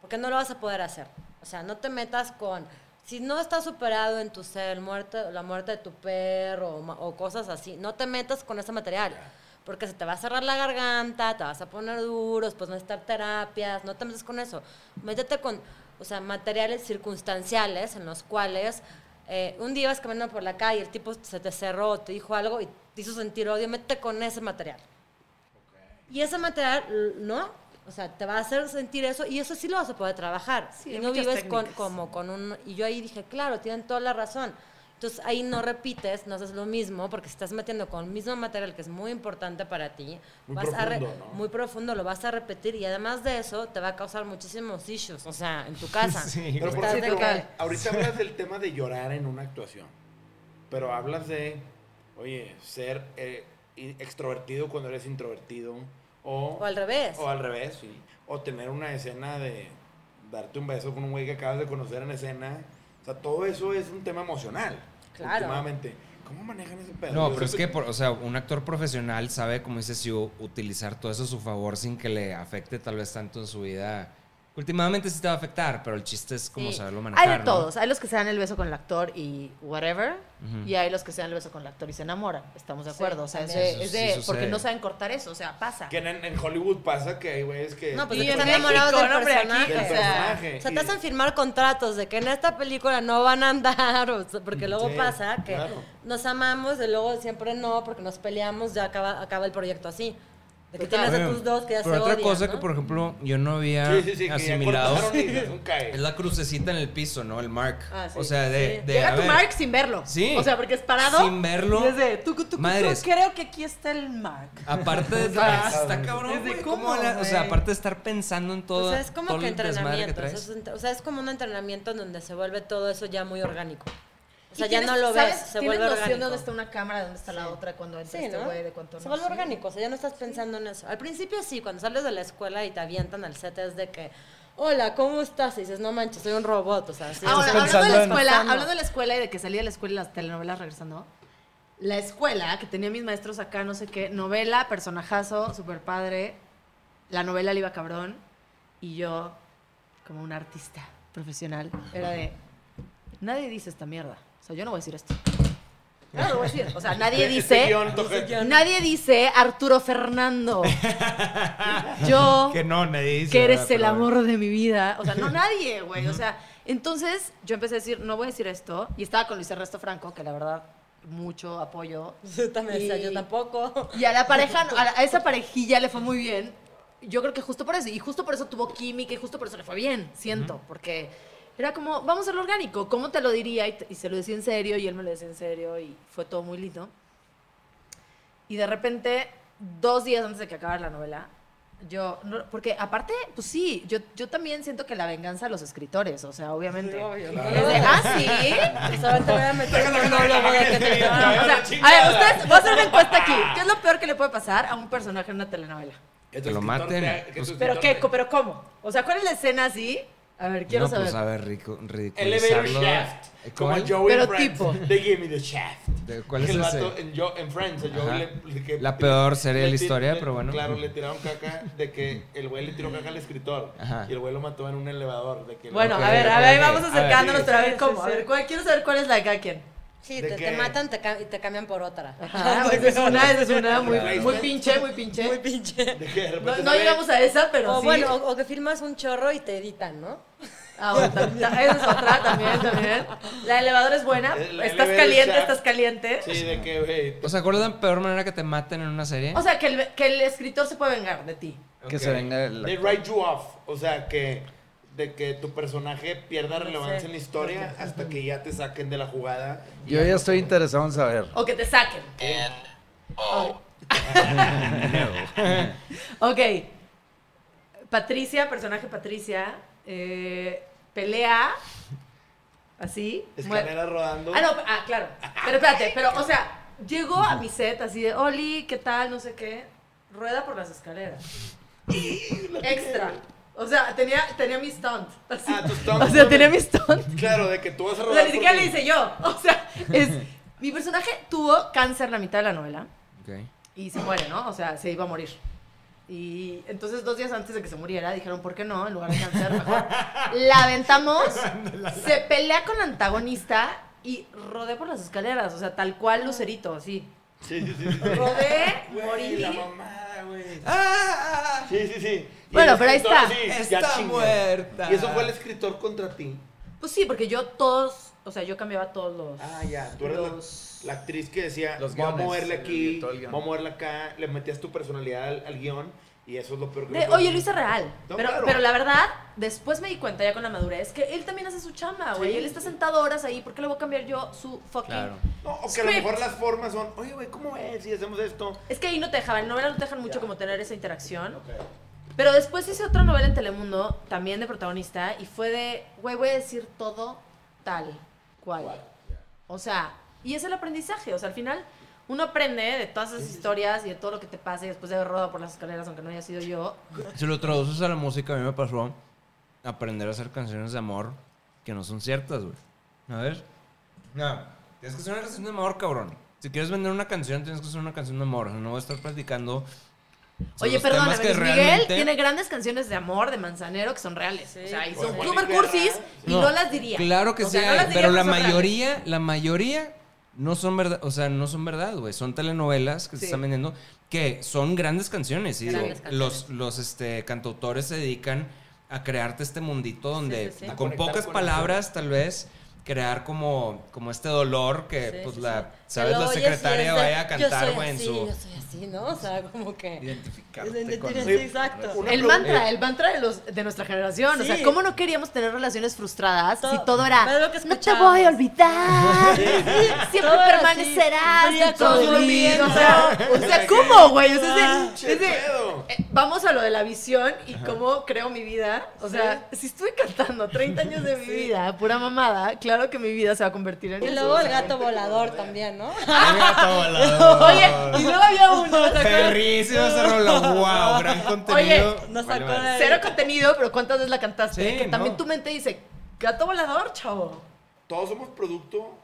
D: Porque no lo vas a poder hacer. O sea, no te metas con... Si no estás superado en tu ser, muerte, la muerte de tu perro o, cosas así, no te metas con ese material. Porque se te va a cerrar la garganta, te vas a poner duro, después necesitar terapias, no te metas con eso. Métete con, o sea, materiales circunstanciales en los cuales eh, un día ibas caminando por la calle, el tipo se te cerró, te dijo algo y te hizo sentir odio, métete con ese material. Y ese material, ¿no? O sea, te va a hacer sentir eso y eso sí lo vas a poder trabajar.
C: Sí,
D: y no vives con, como con un... Y yo ahí dije, claro, tienen toda la razón. Entonces ahí no repites, no haces lo mismo, porque si estás metiendo con el mismo material que es muy importante para ti,
A: Muy
D: vas a re-
A: profundo, ¿no?
D: muy profundo, lo vas a repetir y además de eso te va a causar muchísimos issues, o sea, en tu casa.
B: Sí.
A: Pero por ejemplo,
D: que-
A: ahorita hablas del tema de llorar en una actuación. Pero hablas de, oye, ser eh, extrovertido cuando eres introvertido. O,
D: O al revés.
A: O al revés, sí. O tener una escena de darte un beso con un güey que acabas de conocer en escena. O sea, todo eso es un tema emocional.
D: Claro.
A: Últimamente. ¿Cómo manejan ese pedo?
B: No,
A: Yo
B: pero es que, por- o sea, un actor profesional sabe, como dice Siu, utilizar todo eso a su favor sin que le afecte tal vez tanto en su vida. Últimamente sí te va a afectar, pero el chiste es como
D: Sí.
B: saberlo manejar.
C: Hay de
B: ¿no?
C: todos. Hay los que se dan el beso con el actor y whatever. Y hay los que se dan el beso con el actor y se enamoran. Estamos de
D: Sí,
C: acuerdo. o sea, es de,
B: Eso
C: es de- porque no saben cortar eso. O sea, pasa.
A: Que en, en Hollywood pasa que hay güeyes que...
D: No, pues
C: Y
D: están enamorados del
C: no,
D: personaje.
A: del
C: o sea,
A: personaje.
D: O sea,
A: Y-
D: te hacen firmar contratos de que en esta película no van a andar, o sea, porque luego
A: Sí,
D: pasa que
A: claro.
D: nos amamos y luego siempre no, porque nos peleamos, ya acaba, acaba el proyecto así. De que tienes a tus dos que ya
B: pero
D: se
B: otra
D: odian,
B: cosa
D: ¿no?
B: que, por ejemplo, yo no había
A: Sí, sí, sí, que ya
B: asimilado
A: cortaron y es
B: la crucecita en el piso, ¿no? El mark.
C: Ah, sí.
B: O sea, de...
D: Sí.
B: de,
C: Llega
B: a
C: tu
B: ver,
C: Mark sin verlo.
B: Sí.
C: O sea, porque es parado.
B: Sin verlo.
C: Y es de, tucu, tucu,
B: Madres.
C: tucu, creo que aquí está el Mark.
B: Aparte de... está cabrón,
C: ¿desde
B: güey,
C: cómo,
B: ¿cómo la- o sea,
C: güey?
B: aparte de estar pensando en todo
D: O sea, es como
B: todo
D: que
B: el desmadre
D: entrenamiento. o sea, es un- o sea, es como un entrenamiento en donde se vuelve todo eso ya muy orgánico. O sea, ya no lo ves, se
C: ¿Tienes
D: vuelve
C: noción
D: orgánico.
C: de dónde está una cámara, de dónde está la otra, cuando entra
D: Sí,
C: este
D: ¿no?
C: güey, de cuánto
D: Se vuelve orgánico, o sea, ya no estás pensando en eso. Al principio sí, cuando sales de la escuela y te avientan al set es de que, hola, ¿cómo estás? Y dices, no manches, soy un robot, o sea, sí.
C: Ahora, hablando de la
E: en-
C: escuela, hablando de la escuela y de que salía de la escuela y las telenovelas regresando, la escuela, que tenía mis maestros acá, no sé qué, novela, personajazo, super padre, la novela le iba cabrón, y yo, como un artista profesional, era de, nadie dice esta mierda. O sea, yo no voy a decir esto. Yo no lo voy a decir. O sea, nadie
A: Este
C: dice...
A: guion toca-
C: Nadie dice Arturo Fernando. Yo
B: Que no, nadie dice.
C: que eres el amor de mi vida. O sea, no nadie, güey. O sea, entonces yo empecé a decir, no voy a decir esto. Y estaba con Luis Ernesto Franco, que la verdad, mucho apoyo.
D: Yo también, o sea,
C: Y-
D: yo tampoco.
C: Y a la pareja, a, la- a esa parejilla le fue muy bien. Yo creo que justo por eso. Y justo por eso tuvo química y justo por eso le fue bien, siento. Porque era como, vamos a hacerlo orgánico. ¿Cómo te lo diría? Y, y se lo decía en serio y él me lo decía en serio y fue todo muy lindo. Y de repente, dos días antes de que acabara la novela, yo, no- porque aparte, pues sí, yo, yo también siento que la venganza a los escritores, o sea, obviamente.
D: obvio.
C: Es de, ah, sí.
D: Te voy a meter un monólogo de que te
C: O sea, a ver, ustedes, voy a hacer una encuesta aquí. ¿Qué es lo peor que le puede pasar a un personaje en una telenovela?
B: Que lo maten.
A: te- que tu
B: Pues-
C: ¿Pero qué? ¿Pero cómo? O sea, ¿cuál es la escena así? A ver, quiero
B: no,
C: saber.
B: pues a ver, rico,
A: Elevator
B: ridiculizarlo.
A: Shaft.
B: ¿Eh,
A: Como
B: cuál?
A: Joey
C: Pero
A: en Friends.
C: tipo.
A: They give me the shaft.
B: ¿De cuál es
A: el
B: ese?
A: vato en, yo, en Friends, a Joey le, le- que-
B: La peor serie de la historia,
A: le-
B: pero bueno.
A: Claro, le tiraron caca de que el güey le tiró caca al escritor.
B: Ajá.
A: Y el güey lo mató en un elevador. De que
C: Bueno, a ver, a ver, vamos
B: A ver,
C: acercándonos,
A: sí,
C: pero a ver
D: sí,
C: cómo.
D: sí,
C: A ver,
D: sí.
C: ¿cuál- quiero saber cuál es la de cada quien.
D: Sí,
A: ¿De
D: te,
A: qué?
D: te matan te y te cambian por otra.
C: Ajá, pues es una, es una muy,
A: Claro.
C: muy pinche, muy pinche.
D: Muy pinche.
A: De que de repente
C: No, llegamos a esa, pero
D: O
C: sí.
D: bueno, o, o que filmas un chorro y te editan, ¿no?
C: Ah, bueno, esa es otra también, también. La elevador es buena. Estás caliente, estás caliente.
A: Sí, de que, güey.
B: O sea, ¿cuál es la peor manera que te maten en una serie?
C: O sea, que el, que el escritor se puede vengar de ti.
E: Que se venga el
A: They write you off. O sea, que de que tu personaje pierda relevancia en la historia hasta que ya te saquen de la jugada. y
E: Yo ya
A: no-
E: estoy interesado en saber.
C: O que te saquen. Ok. ok. Patricia, personaje Patricia, eh, pelea así.
A: Escalera rodando.
C: Ah, no, ah, claro. Pero espérate, pero, o sea, llegó a mi set así de, Oli, ¿qué tal? No sé qué. Rueda por las escaleras. Extra. O sea, tenía, tenía mi stunt. así.
A: Ah, tu stunt.
C: O sea, tenía mi stunt.
A: Claro, de que tú vas a
C: O
A: rodar.
C: sea, ni siquiera le hice yo. O sea, es. Mi personaje tuvo cáncer la mitad de la novela
B: Ok.
C: y se muere, ¿no? O sea, se iba a morir. Y entonces dos días antes de que se muriera dijeron, ¿por qué no? En lugar de cáncer, mejor la aventamos, se pelea con la antagonista y rodé por las escaleras, o sea, tal cual Lucerito, así.
A: Sí, sí, sí. sí.
C: Rodé, morí.
A: la mamada, güey.
B: ¡Ah!
A: Sí, sí, sí.
C: Bueno, pero ahí está.
A: así, ya
B: Está
A: chingué.
B: muerta.
A: Y eso fue el escritor contra ti.
C: Pues sí, porque yo todos, o sea, yo cambiaba todos los...
A: Ah, ya. Tú eres la-
C: los-
A: la, actriz que decía,
E: Los
A: voy a
E: guiones,
A: moverle
E: el-
A: aquí,
E: todo el guion.
A: voy a moverle acá. Le metías tu personalidad al, al guion y eso es lo peor que
C: de, oye, lo hice real.
A: No,
C: pero,
A: claro.
C: pero la verdad, después me di cuenta ya con la madurez que él también hace su chamba, güey.
A: Sí.
C: Él está sentado horas ahí, ¿por qué le voy a cambiar yo su fucking...
B: Claro.
A: No, o que a lo
C: Script.
A: mejor las formas son, oye, güey, ¿cómo ves si hacemos esto?
C: Es que ahí no te dejaban, en novela no te dejan mucho como tener esa interacción. Pero después hice otra novela en Telemundo, también de protagonista, y fue de, güey, voy a decir todo tal cual. O sea, y es el aprendizaje, o sea, al final uno aprende de todas esas historias y de todo lo que te pasa y después de haber rodado por las escaleras, aunque no haya sido yo.
B: Si lo traduces a la música, a mí me pasó aprender a hacer canciones de amor que no son ciertas, güey. A ver. No, tienes que hacer una canción de amor, cabrón. Si quieres vender una canción, tienes que hacer una canción de amor. No voy a estar platicando.
C: Oye,
B: los
C: perdón,
B: temas que
C: Luis Miguel
B: realmente-
C: tiene grandes canciones de amor, de manzanero, que son reales.
D: Sí.
C: o sea, y son super cursis y no, las diría.
B: Claro que
C: O sea, no
B: pero la
C: reales.
B: mayoría, la mayoría no son verdad, o sea, no son verdad, güey. Son telenovelas que se están vendiendo que son grandes canciones y
D: Grandes
B: digo, los los este cantautores se dedican a crearte este mundito donde
D: sí, sí.
A: A
B: con pocas
A: con
B: palabras tal vez crear como como este dolor que
D: Sí,
B: pues
D: sí,
B: la
D: sí.
B: Sabes la secretaria vaya a cantar güey en su
D: Yo soy así, ¿no? O sea, como que...
E: Identificarte con
D: Sí, exacto.
C: El mantra, el mantra de, los, de nuestra generación. O sea,
D: Sí.
C: ¿cómo no queríamos tener relaciones frustradas si
D: Todo-
C: era,
D: pero lo que
C: no te
D: escuchábamos".
C: voy a olvidar, siempre
D: Todo
C: permanecerás
D: así, fría
C: en todo el
D: viento.
C: O sea, o sea, ¿cómo, güey? O sea, es de-
A: ¡Che
C: es de-
A: pedo!
C: eh, vamos a lo de la visión y cómo creo mi vida. O sea, si estuve cantando 30 años de mi vida, pura mamada, claro que mi vida se va a convertir en
D: Y luego el gato volador también, ¿no?
C: Oye, y luego había uno.
B: Perrísimo ese rolo, wow, gran contenido.
D: Nos
B: Vale,
D: sacó
B: vale.
D: de-
C: Cero contenido, pero ¿cuántas veces la cantaste?
B: Sí,
C: que también
B: no.
C: tu mente dice, gato volador, chavo.
A: Todos somos producto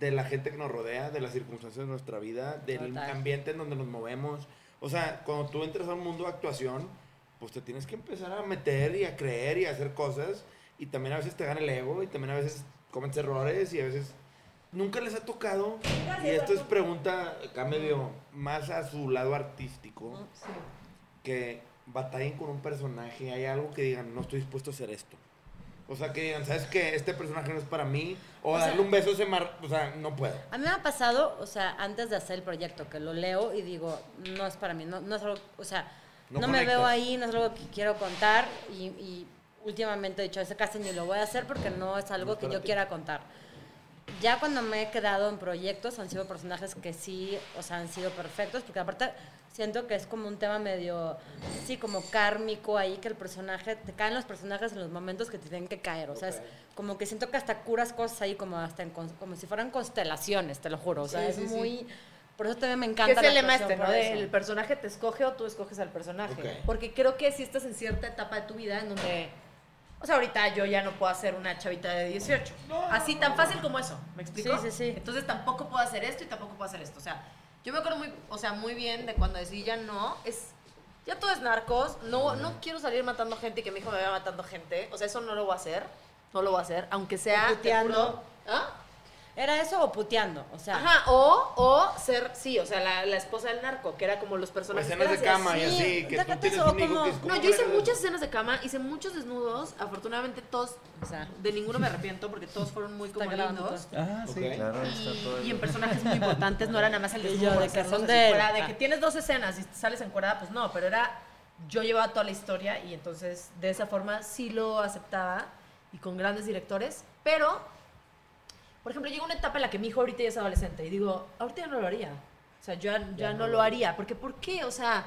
A: de la gente que nos rodea, de las circunstancias de nuestra vida, del
D: Total.
A: ambiente en donde nos movemos. O sea, cuando tú entras a un mundo de actuación, pues te tienes que empezar a meter y a creer y a hacer cosas. Y también a veces te gana el ego y también a veces cometes errores y a veces nunca les ha tocado. Y esto es pregunta acá medio más a su lado artístico. Que batallen con un personaje, hay algo que digan, no estoy dispuesto a hacer esto. O sea, que digan, ¿sabes qué? Este personaje no es para mí. O,
D: O sea-
A: darle un beso a ese mar... O sea, no puedo.
D: A mí me ha pasado, o sea, antes de hacer el proyecto, que lo leo y digo, no es para mí, no, no es algo, o sea,
A: No
D: no, me veo ahí, no es algo que quiero contar y, y últimamente he dicho, ese casi ni lo voy a hacer porque no es algo que yo quiera contar. Ya cuando me he quedado en proyectos han sido personajes que sí, o sea, han sido perfectos, porque aparte siento que es como un tema medio, sí, como kármico ahí, que el personaje, te caen los personajes en los momentos que te tienen que caer, o sea, es como que siento que hasta curas cosas ahí como hasta en como si fueran constelaciones, te lo juro, o sea,
C: Sí,
D: es
C: sí, sí.
D: muy... Por eso también me
C: Que
D: encanta
C: es el lema este, ¿no? el personaje te escoge o tú escoges al personaje.
A: Ok.
C: Porque creo que si estás en cierta etapa de tu vida en donde... O sea, ahorita yo ya no puedo hacer una chavita de 18. Así tan fácil como eso, ¿me explico?
D: Sí, sí, sí.
C: Entonces tampoco puedo hacer esto y tampoco puedo hacer esto. O sea, yo me acuerdo muy, o sea, muy bien de cuando decidí ya no, es... Ya todo es narcos, no, no quiero salir matando gente y que mi hijo me vaya matando gente. O sea, eso no lo voy a hacer, no lo voy a hacer, aunque sea... te
D: puteando.
C: juro- ¿Ah?
D: ¿Era eso o puteando? O sea,
C: Ajá, o, o ser, sí, o sea, la, la esposa del narco, que era como los personajes.
A: escenas de cama y
D: sí,
A: así. Que tú tienes
D: eso,
A: un hijo
D: como-
A: que es
C: No, yo hice muchas escenas de cama, hice muchos desnudos. Afortunadamente todos,
D: o sea,
C: de ninguno me arrepiento porque todos fueron muy
D: está
C: como
D: grabando
C: lindos.
D: todo.
E: Ah, sí,
A: Ok.
E: claro. está todo
C: Y, en personajes muy importantes no era nada más el
D: Y
C: desnudo.
D: yo, de que
C: hacerlos
D: son
C: así
D: de él.
C: fuera, de
D: Ah.
C: que tienes dos escenas y sales encuadrada, pues no, pero era. Yo llevaba toda la historia y entonces de esa forma sí lo aceptaba y con grandes directores, pero. Por ejemplo, llega una etapa en la que mi hijo ahorita ya es adolescente y digo, ahorita ya no lo haría. O sea, yo ya, ya no lo haría. Porque, ¿por qué? O sea,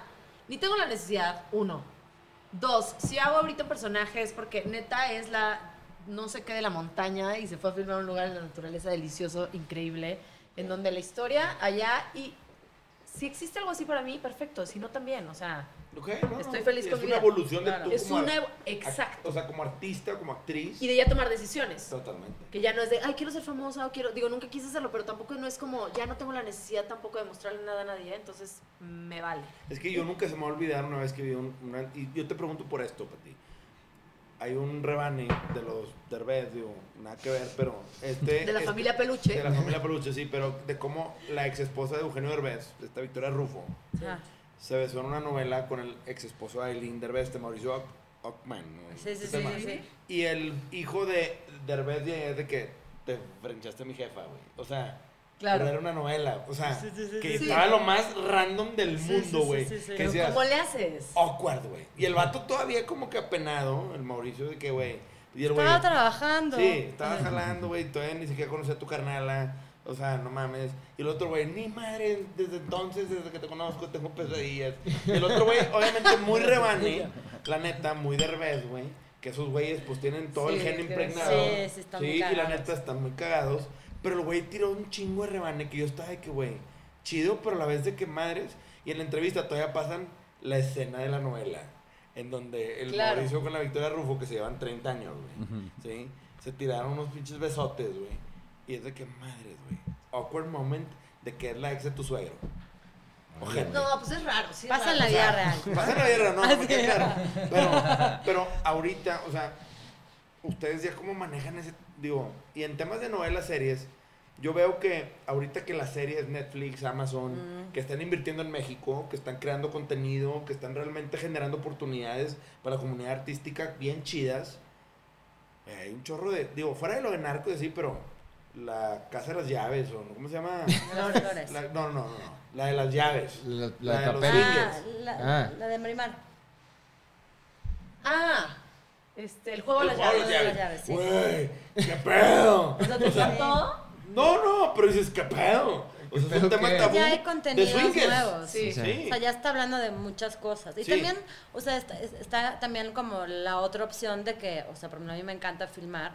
C: ni tengo la necesidad, uno. Dos, si hago ahorita un personaje es porque neta es la no sé qué de la montaña y se fue a filmar un lugar en la naturaleza delicioso, increíble, en donde la historia allá y si existe algo así para mí, perfecto. Si no, también. O sea,
A: Ok, no,
C: Estoy
A: no,
C: feliz
A: es
C: con mi
A: una evolución de
D: Claro.
A: tú
C: es
A: como
C: una. Exacto.
A: O sea, como artista, como actriz.
C: Y de ya tomar decisiones.
A: Totalmente.
C: Que ya no es de, ay, quiero ser famosa o quiero. Digo, nunca quise hacerlo, pero tampoco no es como, ya no tengo la necesidad tampoco de mostrarle nada a nadie, entonces me vale.
A: Es que yo nunca se me va a olvidar una vez que vi un, una... Y yo te pregunto por esto, Pati. Hay un rebane de los Derbez, digo, nada que ver, pero este...
C: De la
A: este-
C: familia Peluche.
A: De la familia Peluche, sí, pero de cómo la ex esposa de Eugenio Derbez, esta Victoria Rufo,
D: Ajá.
A: Se besó en una novela con el ex esposo de Aileen Derbez, de Mauricio Ock- Ockman.
D: Sí, sí,
A: Este
D: sí, sí, sí.
A: Y el hijo de Derbez de que te frenchaste a mi jefa, güey. O sea,
C: Claro.
A: pero era una novela. O sea,
D: Sí,
A: que estaba lo más random del mundo, güey.
C: ¿Cómo le haces?
A: awkward, güey. Y el vato todavía como que apenado, el Mauricio, de que, güey. Y el güey.
D: Estaba trabajando.
A: Sí, estaba jalando, güey. Todavía ni siquiera conocía a tu carnala. O sea, no mames. Y el otro güey, ni madre, desde entonces, desde que te conozco, tengo pesadillas. Y el otro güey, obviamente muy rebane, la neta, muy derbez, güey. Que esos güeyes, pues tienen todo el
D: Sí,
A: gen impregnado.
D: sí, sí, están muy
A: y la
D: cagados.
A: neta, están muy cagados. Pero el güey tiró un chingo de rebane que yo estaba de que, güey, chido, pero a la vez de que madres. Y en la entrevista todavía pasan la escena de la novela. En donde el
C: Claro.
A: Mauricio con la Victoria Rufo, que se llevan 30 años, güey. ¿Sí? Se tiraron unos pinches besotes, güey. Y es de que madres, güey. Awkward moment de que es la ex de tu suegro. Ojete.
C: No, pues es raro. Sí es
D: Pasa en la vida real.
A: Pasa en la no, me queda
D: es.
A: claro. Pero, pero ahorita, o sea, ustedes ya cómo manejan ese, digo, y en temas de novelas, series, yo veo que ahorita que las series, Netflix, Amazon,
D: Mm.
A: que están invirtiendo en México, que están creando contenido, que están realmente generando oportunidades para la comunidad artística bien chidas, eh, hay un chorro de, digo, fuera de lo de narco y así, pero la Casa de las Llaves, o no, ¿cómo se llama?
D: Flores.
A: La- no, no, no, no, la de las llaves.
F: La,
A: La
F: la
A: de
F: de
A: los.
D: Ah,
F: Ah.
D: la de Marimar.
C: Ah, este, el juego de las
A: juego de
C: llaves.
A: las llaves.
D: sí.
A: Güey, qué pedo.
C: ¿No te encantó?
A: No, no, pero dices, ¿qué pedo? O sea, es un
F: pedo
A: tema
F: qué?
A: tabú
D: Ya hay
A: de
D: contenidos
A: swingers.
D: nuevos.
C: Sí.
F: Sí.
A: Sí.
D: O sea, ya está hablando de muchas cosas. Y
A: Sí.
D: también, o sea, está, es- está también como la otra opción de que, o sea, por ejemplo, a mí me encanta filmar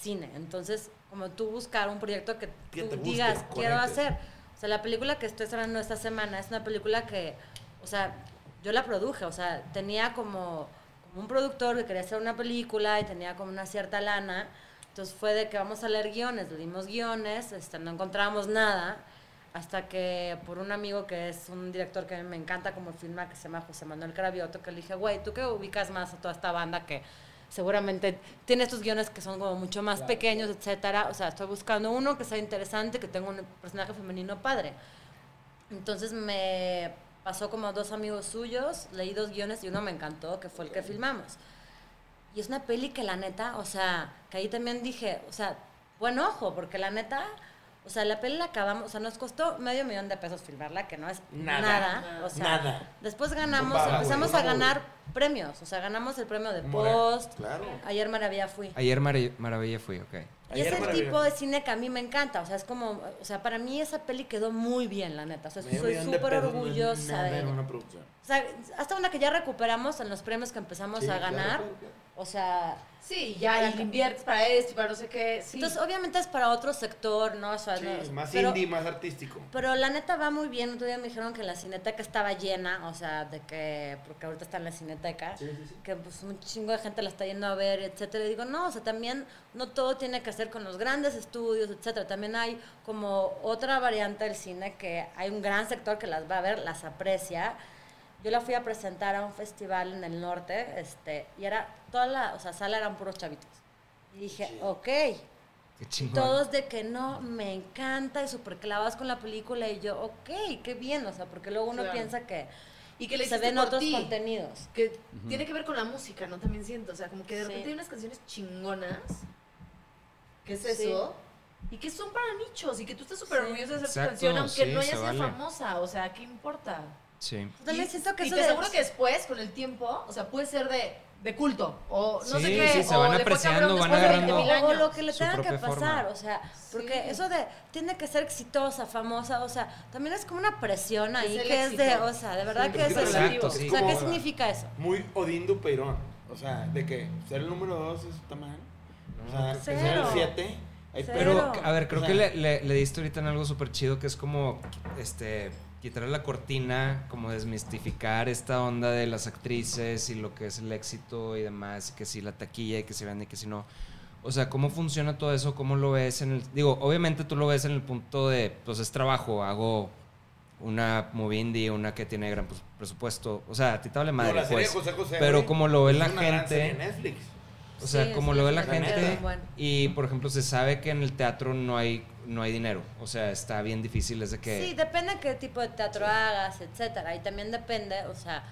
D: cine. Entonces, como tú buscar un proyecto que
A: Que
D: tú
A: guste,
D: digas, quiero hacer. O sea, la película que estoy estrenando esta semana es una película que, o sea, yo la produje. O sea, tenía como, como un productor que quería hacer una película y tenía como una cierta lana. Entonces fue de que vamos a leer guiones, leímos guiones, este, no encontrábamos nada, hasta que por un amigo que es un director que me encanta como filma, que se llama José Manuel Cravioto, que le dije, güey, tú que ubicas más a toda esta banda que seguramente tiene estos guiones que son como mucho más pequeños, etcétera. O sea, estoy buscando uno que sea interesante, que tenga un personaje femenino padre. Entonces me pasó como a dos amigos suyos, leí dos guiones y uno me encantó, que fue el que filmamos. Y es una peli que la neta, o sea, que ahí también dije, o sea, buen ojo, porque la neta, o sea, la peli la acabamos, o sea, nos costó medio millón de pesos filmarla, que no es
A: Nada.
D: nada. o sea,
A: Nada.
D: después ganamos, empezamos
A: güey,
D: a ganar premios, o sea, ganamos el premio de
A: More-
D: Post.
A: Claro.
D: Ayer Maravilla fui.
B: Ayer Marav- Maravilla fui, ok.
D: Y
A: Ayer
D: es el
A: Maravilla.
D: tipo de cine que a mí me encanta, o sea, es como, o sea, para mí esa peli quedó muy bien, la neta, o sea,
A: Medio
D: soy
A: de
D: súper orgullosa de
A: una producción.
D: O sea, hasta una que ya recuperamos en los premios que empezamos
A: Sí,
D: a
A: claro,
D: ganar,
A: claro, claro.
D: O sea,
C: Sí, ya, y inviertes para esto y para no sé qué. Sí.
D: entonces obviamente es para otro sector, ¿no? O sea,
A: Sí,
D: no-
A: más
D: pero,
A: indie, más artístico.
D: pero la neta va muy bien, otro día me dijeron que la cineteca estaba llena, o sea, de que, porque ahorita está en la cineteca, que pues un chingo de gente la está yendo a ver, etcétera, y digo, no, o sea, también no todo tiene que ser con los grandes estudios, etcétera, también hay como otra variante del cine que hay un gran sector que las va a ver, las aprecia, yo la fui a presentar a un festival en el norte, este, y era toda la, o sea, sala eran puros chavitos. Y dije, ok.
B: Qué
D: Y
B: chingón.
D: todos de que no, me encanta y súper clavados con la película. Y yo, ok, qué bien, o sea, porque luego uno
C: Claro.
D: piensa que,
C: Y que le
D: se ven otros
C: ti.
D: contenidos.
C: Que tiene que ver con la música, ¿no? También siento. O sea, como que de
D: Sí.
C: repente hay unas canciones chingonas. ¿Qué es
D: Sí.
C: eso? Y que son para nichos. Y que tú estás súper
D: Sí.
C: orgulloso de hacer tu canción, aunque
B: sí,
C: no haya sido
B: vale.
C: famosa. O sea, ¿qué importa?
B: Sí.
D: También
C: y,
D: siento que
C: y
D: eso
C: te
D: de-
C: aseguro que después, con el tiempo, o sea, puede ser de, de culto. O no
B: Sí,
C: sé qué.
B: sí, se
C: o
B: van
C: le fue
B: apreciando, van
C: después de
B: agarrando-
C: 20.000
D: O, o
C: años.
D: lo que le tenga que pasar,
B: forma.
D: o sea, porque
C: Sí.
D: eso de tiene que ser exitosa, famosa, o sea, también es como una presión ahí
C: el
D: que es de,
C: éxito.
D: o sea, de verdad
C: Sí,
D: que
A: es
D: es
A: que
D: eso.
B: Exacto, sí.
D: O sea, ¿qué significa eso?
A: Muy Odín Dupeirón. O sea, de que ser el número dos está mal. O sea,
D: que
A: ser el siete.
B: Pero, a ver, creo
A: O
B: que
A: sea,
B: le, le- le diste ahorita en algo súper chido que es como, este, quitarle la cortina, como desmistificar esta onda de las actrices y lo que es el éxito y demás, y que si la taquilla y que si vende y que si no. O sea, ¿cómo funciona todo eso? ¿Cómo lo ves en el... Digo, obviamente tú lo ves en el punto de, pues es trabajo, hago una movie indie, una que tiene gran pues, presupuesto. O sea, a ti te vale madre,
A: la serie
B: pues.
A: José José,
B: pero como lo ve la gente...
A: Netflix.
B: O sea,
D: Sí,
B: como
D: sí,
B: lo ve la gente
D: bueno.
B: y, por ejemplo, se sabe que en el teatro no hay, no hay dinero. O sea, está bien difícil desde que...
D: Sí, depende de qué tipo de teatro hagas, etcétera. Y también depende, o sea,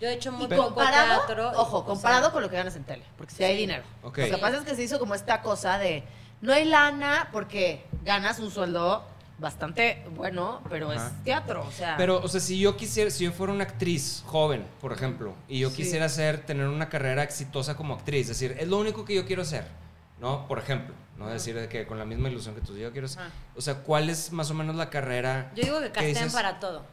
D: yo he hecho muy
C: Y
D: poco
C: comparado,
D: teatro.
C: ojo, comparado
D: sea,
C: con lo que ganas en tele, porque si hay dinero.
B: Ok.
C: Lo que pasa es que se hizo como esta cosa de no hay lana porque ganas un sueldo bastante bueno, pero
B: Ajá.
C: es teatro, o sea.
B: Pero, o sea, si yo quisiera, si yo fuera una actriz joven, por ejemplo, y yo
C: Sí.
B: quisiera hacer, tener una carrera exitosa como actriz, es decir, es lo único que yo quiero hacer, ¿no? Por ejemplo, no decir de que con la misma ilusión que tú, yo quiero ser. O sea, ¿cuál es más o menos la carrera?
D: Yo digo que castean
B: dices?
D: para todo.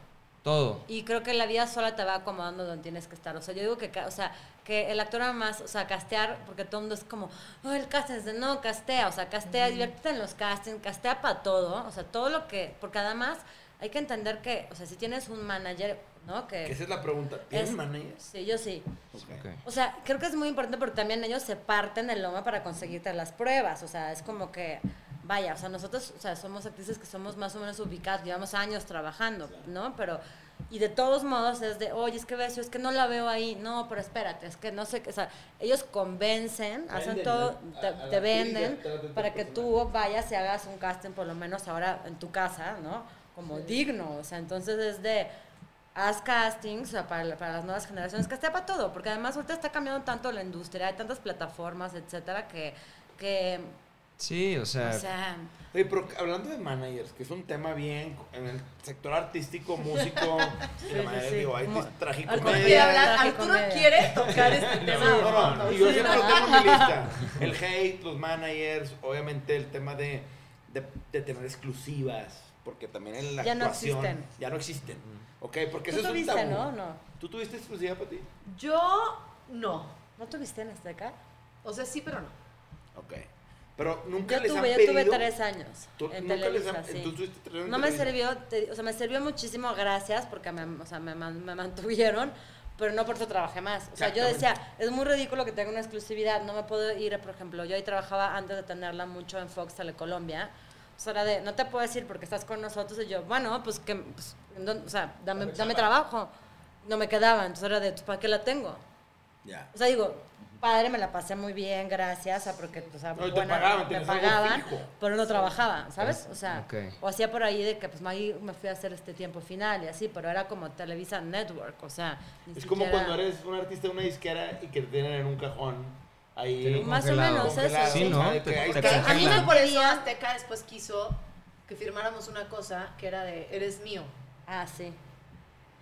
B: Todo.
D: Y creo que la vida sola te va acomodando donde tienes que estar. O sea, yo digo que, o sea, que el actor además, o sea, castear, porque todo el mundo es como, oh, el casting es de no, castea, o sea, castea, diviértete en los castings, castea para todo, o sea, todo lo que, porque además hay que entender que, o sea, si tienes un manager, ¿no? Que
A: Que esa es la pregunta. ¿Tienes
D: es-
A: manager?
D: Sí, yo sí.
A: Ok.
B: Ok.
D: O sea, creo que es muy importante porque también ellos se parten el lomo para conseguirte las pruebas. O sea, es como que, vaya, o sea, nosotros, o sea, somos actrices que somos más o menos ubicadas, llevamos años trabajando, ¿no? Pero, y de todos modos es de, oye, es que ves, yo es que no la veo ahí. No, pero espérate, es que no sé qué, o sea, ellos convencen, hacen
A: Venden,
D: todo,
A: ¿no?
D: te,
A: A-
D: te venden para que tú vayas y hagas un casting, por lo menos ahora en tu casa, ¿no? Como digno, o sea, entonces es de haz castings o sea, para, para las nuevas generaciones, castea para todo, porque además ahorita está cambiando tanto la industria, hay tantas plataformas, etcétera, que, que
B: Sí, o sea,
D: o sea,
A: Oye, pero hablando de managers, que es un tema bien en el sector artístico, músico, y la madre,
D: sí.
A: digo, hay
C: Arturo
A: tragicomedia.
C: quiere. Arturo tocar este tema.
A: No,
C: de
A: no, no, yo
C: Sí,
A: siempre
C: no.
A: lo tengo en mi lista. El hate, los managers, obviamente el tema de, de, de tener exclusivas, porque también en la
D: Ya no
A: actuación
D: existen.
A: ya no existen. Ok, porque eso es un
D: tuviste,
A: tabú.
D: ¿no? No.
A: ¿Tú tuviste exclusiva para ti?
C: Yo no.
D: ¿No tuviste en Azteca?
C: O sea, sí, pero no.
A: Ok. Pero nunca
D: Yo
A: les han
D: tuve, yo
A: pedido.
D: tuve tres años
A: Tú-
D: en
A: nunca les
D: Televisa,
A: han-
D: sí.
A: tú tuviste tres años en
D: No me sirvió, te- o sea, me sirvió muchísimo, gracias, porque me, o sea, me, me mantuvieron, pero no por eso trabajé más. O sea, yo decía, es muy ridículo que tenga una exclusividad, no me puedo ir, por ejemplo, yo ahí trabajaba antes de tenerla mucho en Fox Telecolombia, o sea, era de, no te puedo decir porque estás con nosotros, y yo, bueno, pues que, pues, ¿en dónde? o sea, dame, dame trabajo. No me quedaba, entonces era de, pues, ¿para qué la tengo?
A: Ya.
D: O sea, digo, padre, me la pasé muy bien, gracias, porque, o sea,
A: No, y te
D: buena-
A: pagaban,
D: me pagaban, pero no trabajaba, ¿sabes? O sea,
B: Ok.
D: o hacía por ahí de que, pues, me fui a hacer este tiempo final y así, pero era como Televisa Network, o sea, ni
A: Es como
D: siquiera-
A: cuando eres un artista de una disquera y que te tienen en un cajón. Ahí.
D: Más o menos eso,
B: Sí,
A: o
B: ¿no?
A: sea, de
B: Te-
A: que ahí
B: te
A: está.
C: A mí me por eso Azteca después quiso que firmáramos una cosa que era de eres mío.
D: Ah, sí.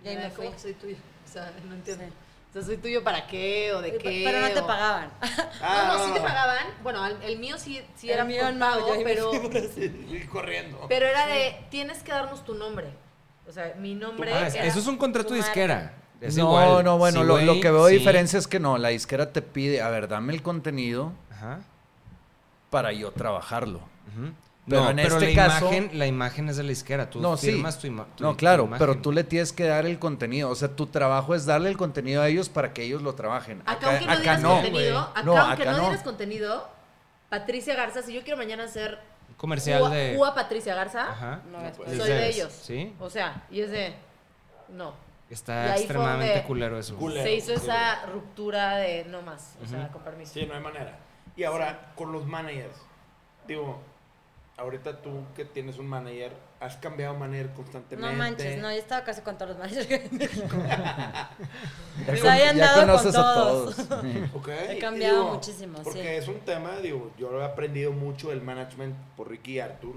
D: Y ahí
C: Era
D: me fui.
C: ¿cómo que soy tuyo? O sea, no entiendo.
D: Sí.
C: O sea, soy tuyo para qué o de qué.
D: Pero no te pagaban.
A: Ah,
C: no, no, sí te pagaban. Bueno, el, el mío sí, sí
D: El
C: era
D: mío no,
C: pago, pero,
A: Y corriendo.
C: pero era de tienes que darnos tu nombre. O sea, mi nombre.
B: Ah, es-
C: era-
B: eso es un contrato disquera. Es
E: no,
B: igual.
E: no, bueno,
B: Sí,
E: lo, lo que veo
B: sí.
E: diferencia es que no, la disquera te pide, a ver, dame el contenido
B: Ajá.
E: para yo trabajarlo. Pero
B: no,
E: en
B: pero
E: este
B: la
E: caso-
B: imagen, la imagen es de la disquera. Tú
E: No, sí.
B: firmas tu, ima- tu-
E: No,
B: tu
E: claro,
B: imagen.
E: pero tú le tienes que dar el contenido. O sea, tu trabajo es darle el contenido a ellos para que ellos lo trabajen.
C: Acá, aunque no
E: acá
C: dieras
E: no.
C: contenido, acá,
E: No,
C: aunque
E: acá
C: no, dieras contenido, Patricia Garza, si yo quiero mañana hacer
B: Un comercial
C: Ua-
B: de.
C: Ua Patricia Garza,
B: Ajá.
D: No, es
A: pues.
C: soy
B: Es
C: de
B: de-
C: ellos.
B: ¿Sí?
C: O sea, y es de. No.
B: Está extremadamente culero eso.
A: Culero.
C: Se hizo esa ruptura de no más. O sea, con permiso.
A: Sí, no hay manera. Y ahora, con los managers. Digo, ahorita tú que tienes un manager, has cambiado manager constantemente.
D: No manches, no, yo estaba casi con todos los managers de México.
E: Ya,
D: Se
E: con- ya a
D: todos.
E: todos.
A: Ok,
D: He cambiado muchísimo,
A: Porque
D: sí.
A: es un tema, digo, yo lo he aprendido mucho el management por Ricky y Arthur.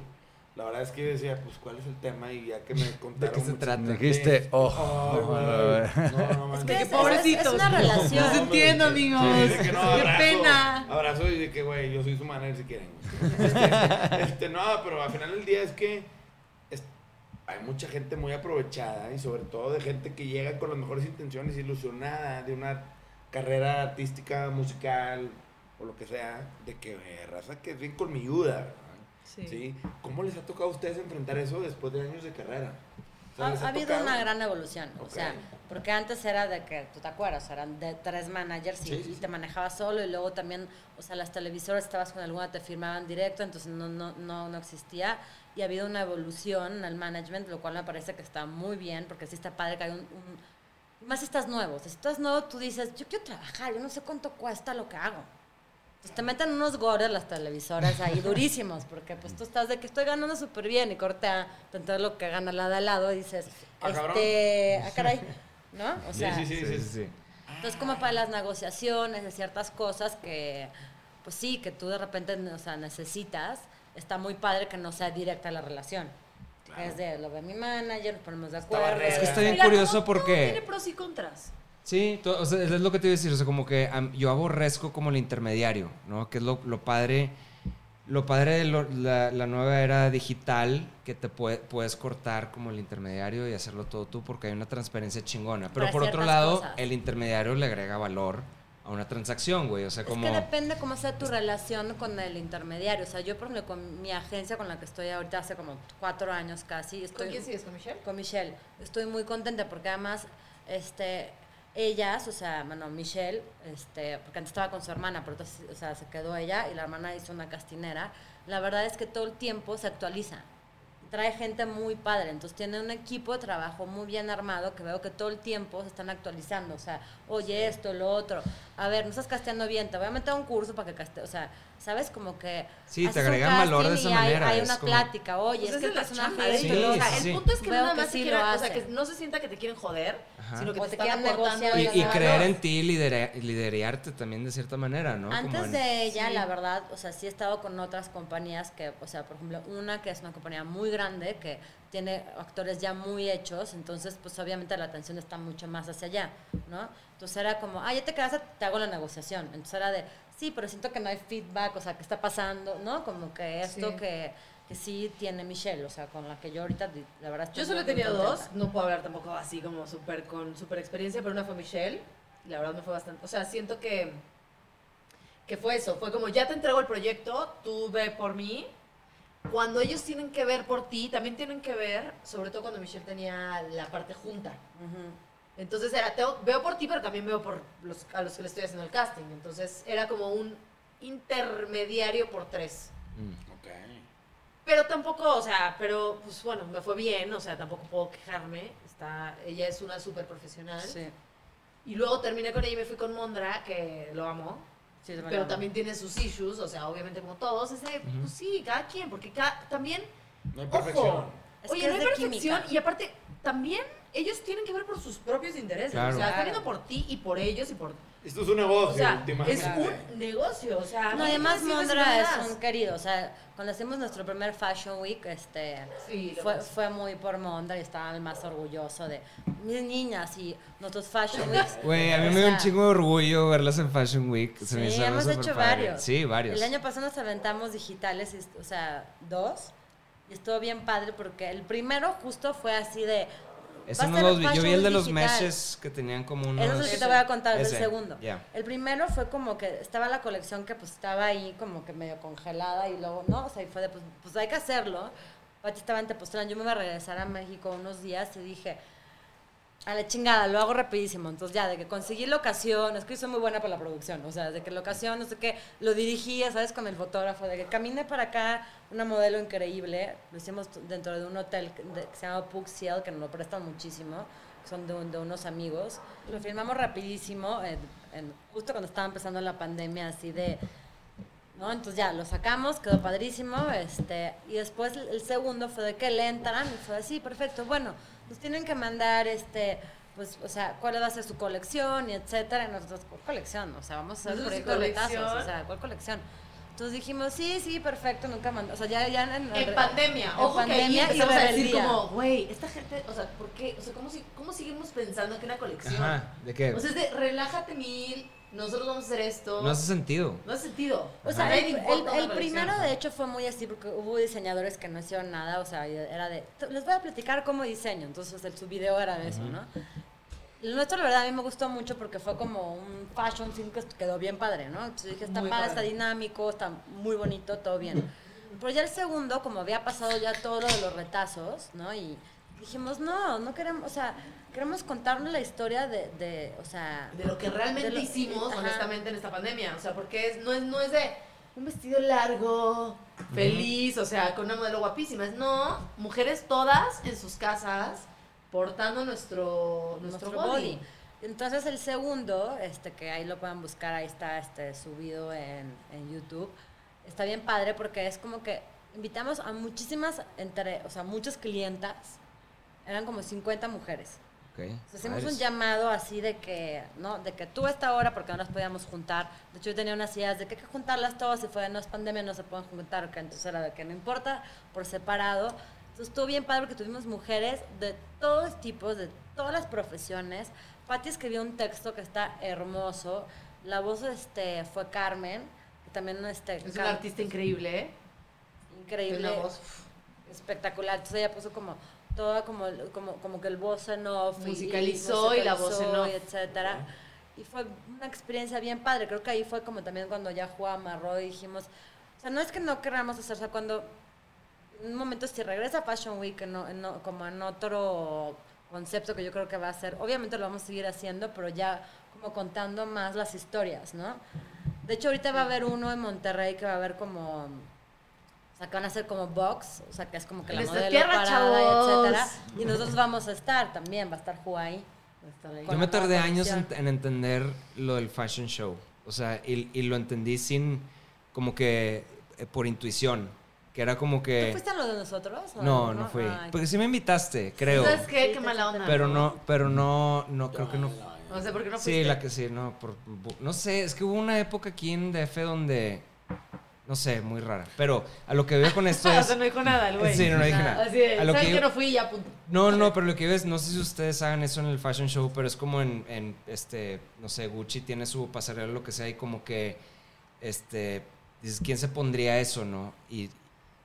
A: La verdad es que yo decía, pues, ¿cuál es el tema? Y ya que me contaron.
B: qué se trata?
E: Dijiste, oh,
A: Ay, güey. No, no manches.
D: que es-
C: pobrecitos.
D: Es una relación.
C: Los entiendo, amigos.
A: Sí, de que no,
C: Qué
A: abrazo,
C: pena.
A: Abrazo y de que, güey, yo soy su manager si quieren. Este, este, no, pero al final del día es que es- hay mucha gente muy aprovechada y sobre todo de gente que llega con las mejores intenciones, ilusionada de una carrera artística, musical o lo que sea, de que eh, raza que es bien colmilluda. ¿verdad?
C: Sí.
A: Sí. ¿Cómo les ha tocado a ustedes enfrentar eso después de años de carrera?
D: Ha, ha habido una gran evolución, o sea, porque antes era de que, tú te acuerdas, eran de tres managers y, y te manejabas solo y luego también, o sea, las televisoras estabas con alguna, te firmaban directo, entonces no, no, no, no existía y ha habido una evolución en el management, lo cual me parece que está muy bien, porque sí está padre que hay un... un- más si estás nuevo, o sea, si estás nuevo tú dices, yo quiero trabajar, yo no sé cuánto cuesta lo que hago. Pues te meten unos gordos las televisoras ahí durísimos, porque pues tú estás de que estoy ganando súper bien y cortea, entonces lo que gana la de al lado y dices, este, ah, caray, ¿no? O sea,
B: sí, sí, sí.
D: entonces como para las negociaciones de ciertas cosas que, pues sí, que tú de repente, o sea, necesitas, está muy padre que no sea directa la relación. Es de, lo ve mi manager, nos ponemos de acuerdo.
B: Es que está bien
C: Mira,
B: curioso porque...
C: Tiene pros y contras.
B: Sí, o sea, es lo que te iba a decir, o sea, como que yo aborrezco como el intermediario, ¿no? Que es lo, lo padre, lo padre de lo- la, la nueva era digital, que te puede- puedes cortar como el intermediario y hacerlo todo tú porque hay una transparencia chingona. Pero
D: Para
B: por otro lado,
D: cosas.
B: el intermediario le agrega valor a una transacción, güey, o sea, como...
D: Es que depende cómo sea tu relación con el intermediario. O sea, yo, por ejemplo, con mi agencia con la que estoy ahorita hace como cuatro años casi. Estoy,
C: ¿Con quién sigues? ¿Con Michelle?
D: Con Michelle. Estoy muy contenta porque además, este, ellas, o sea, bueno, Michelle, este, porque antes estaba con su hermana, pero entonces, o sea, se quedó ella y la hermana hizo una castinera. La verdad es que todo el tiempo se actualiza. Trae gente muy padre, entonces tiene un equipo de trabajo muy bien armado que veo que todo el tiempo se están actualizando. O sea, oye, esto, lo otro. A ver, no estás casteando bien, te voy a meter a un curso para que caste. O sea, ¿sabes? Como que.
B: Sí, te agregan valor de esa
D: y
B: manera,
D: Hay, una
B: como-
D: plática, oye,
C: Pues
D: es que el personaje
B: Sí,
C: o sea,
B: sí,
C: el punto es que
D: Veo
C: nada
D: que
C: más
D: sí
C: quieran, o sea, que no se sienta que te quieren joder,
B: Ajá.
C: sino que
D: O
C: te,
D: te
C: están
D: negociar
B: Y, creer en ti y lidera- liderarte también de cierta manera, ¿no? Como
D: Antes
B: en-
D: de ella, la verdad, o sea, sí he estado con otras compañías que, o sea, por ejemplo, una que es una compañía muy grande que tiene actores ya muy hechos, entonces, pues obviamente la atención está mucho más hacia allá, ¿no? Entonces era como, ah, ya te quedaste, te hago la negociación. Entonces era de, sí, pero siento que no hay feedback, o sea, ¿qué está pasando? ¿No? Como que esto
C: Sí.
D: que, que sí tiene Michelle, o sea, con la que yo ahorita, la verdad, estoy
C: Yo solo he
D: muy
C: tenido
D: contenta.
C: dos, no puedo hablar tampoco así como súper con súper experiencia, pero una fue Michelle, y la verdad me fue bastante, o sea, siento que, que fue eso, fue como ya te entrego el proyecto, tú ve por mí, cuando ellos tienen que ver por ti, también tienen que ver, sobre todo cuando Michelle tenía la parte junta.
D: Ujú.
C: Entonces era, tengo- veo por ti, pero también veo por los, a los que le estoy haciendo el casting. Entonces era como un intermediario por tres.
B: Mm.
C: Pero tampoco, o sea, pero pues bueno, me fue bien, o sea, tampoco puedo quejarme. Está, ella es una súper profesional.
D: Sí,
C: Y luego terminé con ella y me fui con Mondra, que lo amo.
D: Sí,
C: Pero
D: lo-
C: también tiene sus issues, o sea, obviamente como todos. Ese, pues sí, cada quien, porque ca- también.
A: No hay
C: Ojo,
A: perfección.
D: Es
C: oye, no
D: es
C: hay perfección.
D: química.
C: Y aparte, también ellos tienen que ver por sus propios intereses.
B: Claro.
C: O sea, están viendo por ti y por ellos y por.
A: Esto es un negocio,
C: O sea,
A: últimamente.
C: es un negocio, o sea.
D: No, además Mondra es un querido, o sea, cuando hicimos nuestro primer Fashion Week, este,
C: Sí,
D: fue, fue muy por Mondra y estaba el más orgulloso de mis niñas y nuestros Fashion Weeks.
B: Güey, a mí me dio un chingo de orgullo verlas en Fashion Week. Se me
D: Sí,
B: hizo
D: hemos hecho
B: padre.
D: varios.
B: Sí, varios.
D: El año pasado nos aventamos digitales, o sea, dos, y estuvo bien padre porque el primero justo fue así de...
B: Ese no los vi. Yo vi el de los
D: digital.
B: meshes que tenían como unos...
D: Eso es que te voy a contar, es el segundo.
B: ya.
D: El primero fue como que estaba la colección que pues estaba ahí como que medio congelada y luego, no, o sea, y fue de pues, pues hay que hacerlo. Pati estaba en Tepoztlán, yo me iba a regresar a México unos días y dije, a la chingada, lo hago rapidísimo. Entonces ya, de que conseguí locación, es que soy muy buena para la producción, o sea, de que locación, no sé qué, lo dirigía, ¿sabes? Con el fotógrafo, de que caminé para acá, una modelo increíble, lo hicimos dentro de un hotel que se llama Pug Ciel, que nos lo prestan muchísimo, son de, un- de unos amigos. Lo filmamos rapidísimo, justo cuando estaba empezando la pandemia, así de... ¿no? Entonces ya lo sacamos, quedó padrísimo, este, y después el segundo fue de que le entran, fue así, perfecto, bueno, nos tienen que mandar, este, pues, o sea, cuál va a ser su colección, y etcétera, y nosotros, ¿cuál colección? O sea, vamos a hacer
C: ¿Eso es
D: proyecto de retazos,
C: colección?
D: o sea, ¿cuál colección? Entonces dijimos, sí, sí, perfecto, nunca mandó, o sea, ya, ya en,
C: En pandemia,
D: en
C: ojo que ahí
D: pandemia y
C: empezamos a decir como, güey, esta gente, o sea, ¿por qué? O sea, ¿cómo, cómo seguimos pensando que una colección?
B: Ajá, ¿de qué?
C: O sea, es de relájate mil, nosotros vamos a hacer esto.
B: No hace sentido.
C: No hace sentido.
D: O sea, el, el- primero de hecho fue muy así porque hubo diseñadores que no hicieron nada, o sea, era de, "T- les voy a platicar cómo diseño, entonces el, su video era de eso, ¿no? El nuestro, la verdad, a mí me gustó mucho porque fue como un fashion film que quedó bien padre, ¿no? Entonces dije, está
C: Muy
D: padre,
C: padre.
D: está dinámico, está muy bonito, todo bien. Pero ya el segundo, como había pasado ya todo lo de los retazos, ¿no? Y dijimos, no, no queremos, o sea, queremos contarnos la historia de, de o sea...
C: De lo que realmente
D: lo-
C: hicimos,
D: Ajá.
C: honestamente, en esta pandemia. O sea, porque es, no, es, no es de un vestido largo, feliz, o sea, con una modelo guapísima. Es no, mujeres todas en sus casas portando nuestro, nuestro, body.
D: Entonces el segundo, este que ahí lo puedan buscar, ahí está este subido en, en YouTube. Está bien padre porque es como que invitamos a muchísimas entre, o sea, muchas clientas. Eran como 50 mujeres.
B: Ok.
D: Entonces, hicimos un llamado así de que, ¿no? De que tú a esta hora, porque no las podíamos juntar. De hecho, yo tenía unas ideas de que hay que juntarlas todas y fue, no es pandemia, no se pueden juntar. Que entonces era de que no importa, por separado. Entonces, estuvo bien padre porque tuvimos mujeres de todos tipos, de todas las profesiones. Patti escribió un texto que está hermoso. La voz este, fue Carmen, que también este,
C: Es un
D: can-
C: artista increíble, ¿eh?
D: increíble
C: una voz.
D: espectacular. Entonces ella puso como toda como, como, como que el voz en off. y-
C: Musicalizó y la voz en
D: musicalizó
C: off.
D: y etcétera. Y fue una experiencia bien padre. Creo que ahí fue como también cuando ya jugaba Marro y dijimos, o sea, no es que no queramos hacer, o sea, cuando en un momento si regresa Fashion Week en en como en otro concepto que yo creo que va a ser, obviamente lo vamos a seguir haciendo, pero ya como contando más las historias, ¿no? De hecho, ahorita va a haber uno en Monterrey que va a haber como sea, que van a hacer como box, o sea, que es como que la modelo
C: tierra,
D: parada,
C: chavos.
D: etcétera. Y nosotros vamos a estar también, va a estar Ju ahí.
B: Yo me tardé años en, entender lo del fashion show. O sea, y, y lo entendí sin, como que, eh, por intuición. Que era como
D: ¿Tú
B: que...
D: fuiste a lo de nosotros? o
B: No, no fui.
D: Ay.
B: Porque sí me invitaste, creo.
C: ¿Sabes qué?
D: Sí,
C: Qué mala onda.
B: Pero no, pero no, no, creo que no.
C: O sea, ¿por qué no
B: Sí,
C: fuiste?
B: la que sí, no, por, no sé, es que hubo una época aquí en DF donde, no sé, muy rara. Pero a lo que veo con esto
C: o
B: es...
C: sea, no dijo nada el güey.
B: Sí, no, no dije nada.
C: Así de,
B: A lo
C: ¿saben
B: que
C: que,
B: yo-
C: no fui y ya punto?
B: No, no, pero lo que veo es, no sé si ustedes hagan eso en el fashion show, pero es como en, en, este, no sé, Gucci tiene su pasarela, lo que sea, y como que, este, dices, ¿quién se pondría eso, no? Y,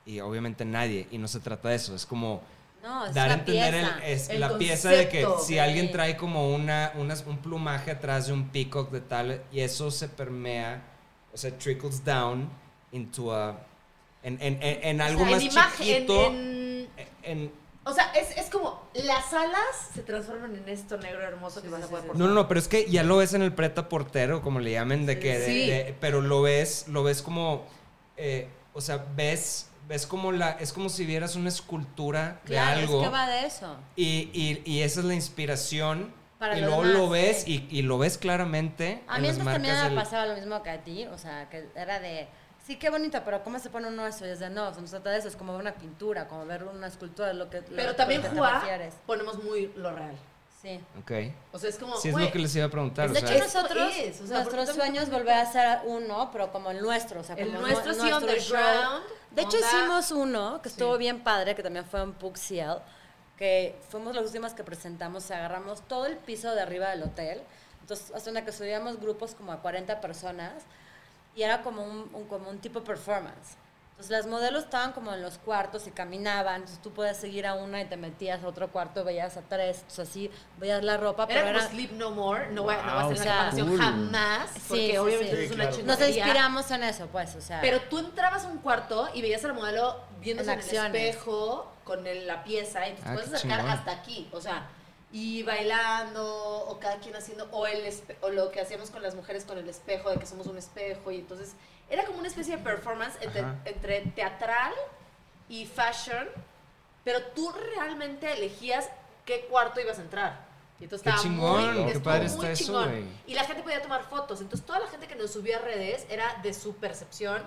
B: y obviamente nadie, y no se trata de eso, es como
D: No, es
B: dar a entender el- es
C: El
B: la pieza de que si alguien trae como una, unas- un plumaje atrás de un peacock de tal, y eso se permea, o sea, trickles down into a, en, en, en, en algo
C: O sea,
B: más
C: en imagen,
B: chiquito.
C: en-
B: en-
C: o sea, es, es como las alas se transforman en esto negro hermoso que
D: Sí,
C: vas a poder
D: sí,
C: por
B: No, no, no, pero es que ya lo ves en el preta portero, como le llamen, de que, de-
C: Sí.
B: de- pero lo ves, lo ves como, eh, o sea, ves, ves como la, es como si vieras una escultura
D: Claro,
B: de algo
D: es que va de eso.
B: y, y, y esa es la inspiración
D: Para
B: y
D: lo
B: luego
D: demás,
B: lo ves
D: sí.
B: y, y lo ves claramente
D: A mí antes también me
B: del-
D: pasaba lo mismo que a ti, o sea, que era de, sí, qué bonito, pero ¿cómo se pone uno eso? Y es de, no, o sea, no se trata de eso, es como ver una pintura, como ver una escultura, lo que, lo
C: Pero
D: que
C: también jugar, ponemos muy lo real.
D: Sí.
B: Ok.
C: O sea, es como.
B: Sí, es lo que les iba a preguntar.
D: De
B: o sea,
D: hecho,
C: Esto
D: nosotros,
C: es, o sea,
D: nuestros sueños volver a hacer uno, pero como el nuestro, o sea,
C: El
D: como
C: nuestro
D: nu-
C: sí,
D: nuestro
C: underground,
D: show. De hecho,
C: onda-
D: hicimos uno que estuvo
C: Sí.
D: bien padre, que también fue en Puxiel, que fuimos las últimas que presentamos, o sea, agarramos todo el piso de arriba del hotel, entonces hasta una que subíamos grupos como a 40 personas, y era como un, un- como un tipo performance. Entonces las modelos estaban como en los cuartos y caminaban, entonces tú podías seguir a una y te metías a otro cuarto, veías a tres, entonces así veías la ropa, pero
C: Era como
D: era...
C: Sleep No More. No, voy a- no va a
E: Wow,
C: ser una
E: cool.
C: jamás.
D: Sí,
C: Porque
D: sí,
C: obviamente
D: sí.
C: es una
E: claro.
D: Nos
C: chingonería.
D: inspiramos en eso, pues, o sea...
C: Pero tú entrabas a un cuarto y veías a la modelo viéndose
D: En
C: en, el espejo con el- la pieza y te
B: Ah,
C: puedes acercar
B: chingón.
C: hasta aquí. O sea, y bailando, o cada quien haciendo, o, el o lo que hacíamos con las mujeres con el espejo, de que somos un espejo. Y entonces era como una especie de performance entre, entre teatral y fashion, pero tú realmente elegías qué cuarto ibas a entrar. Y entonces
B: Qué
C: estaba
B: chingón,
C: muy,
B: qué padre
C: muy
B: está eso,
C: chingón.
B: güey.
C: Y la gente podía tomar fotos. Entonces toda la gente que nos subía a redes era de su percepción,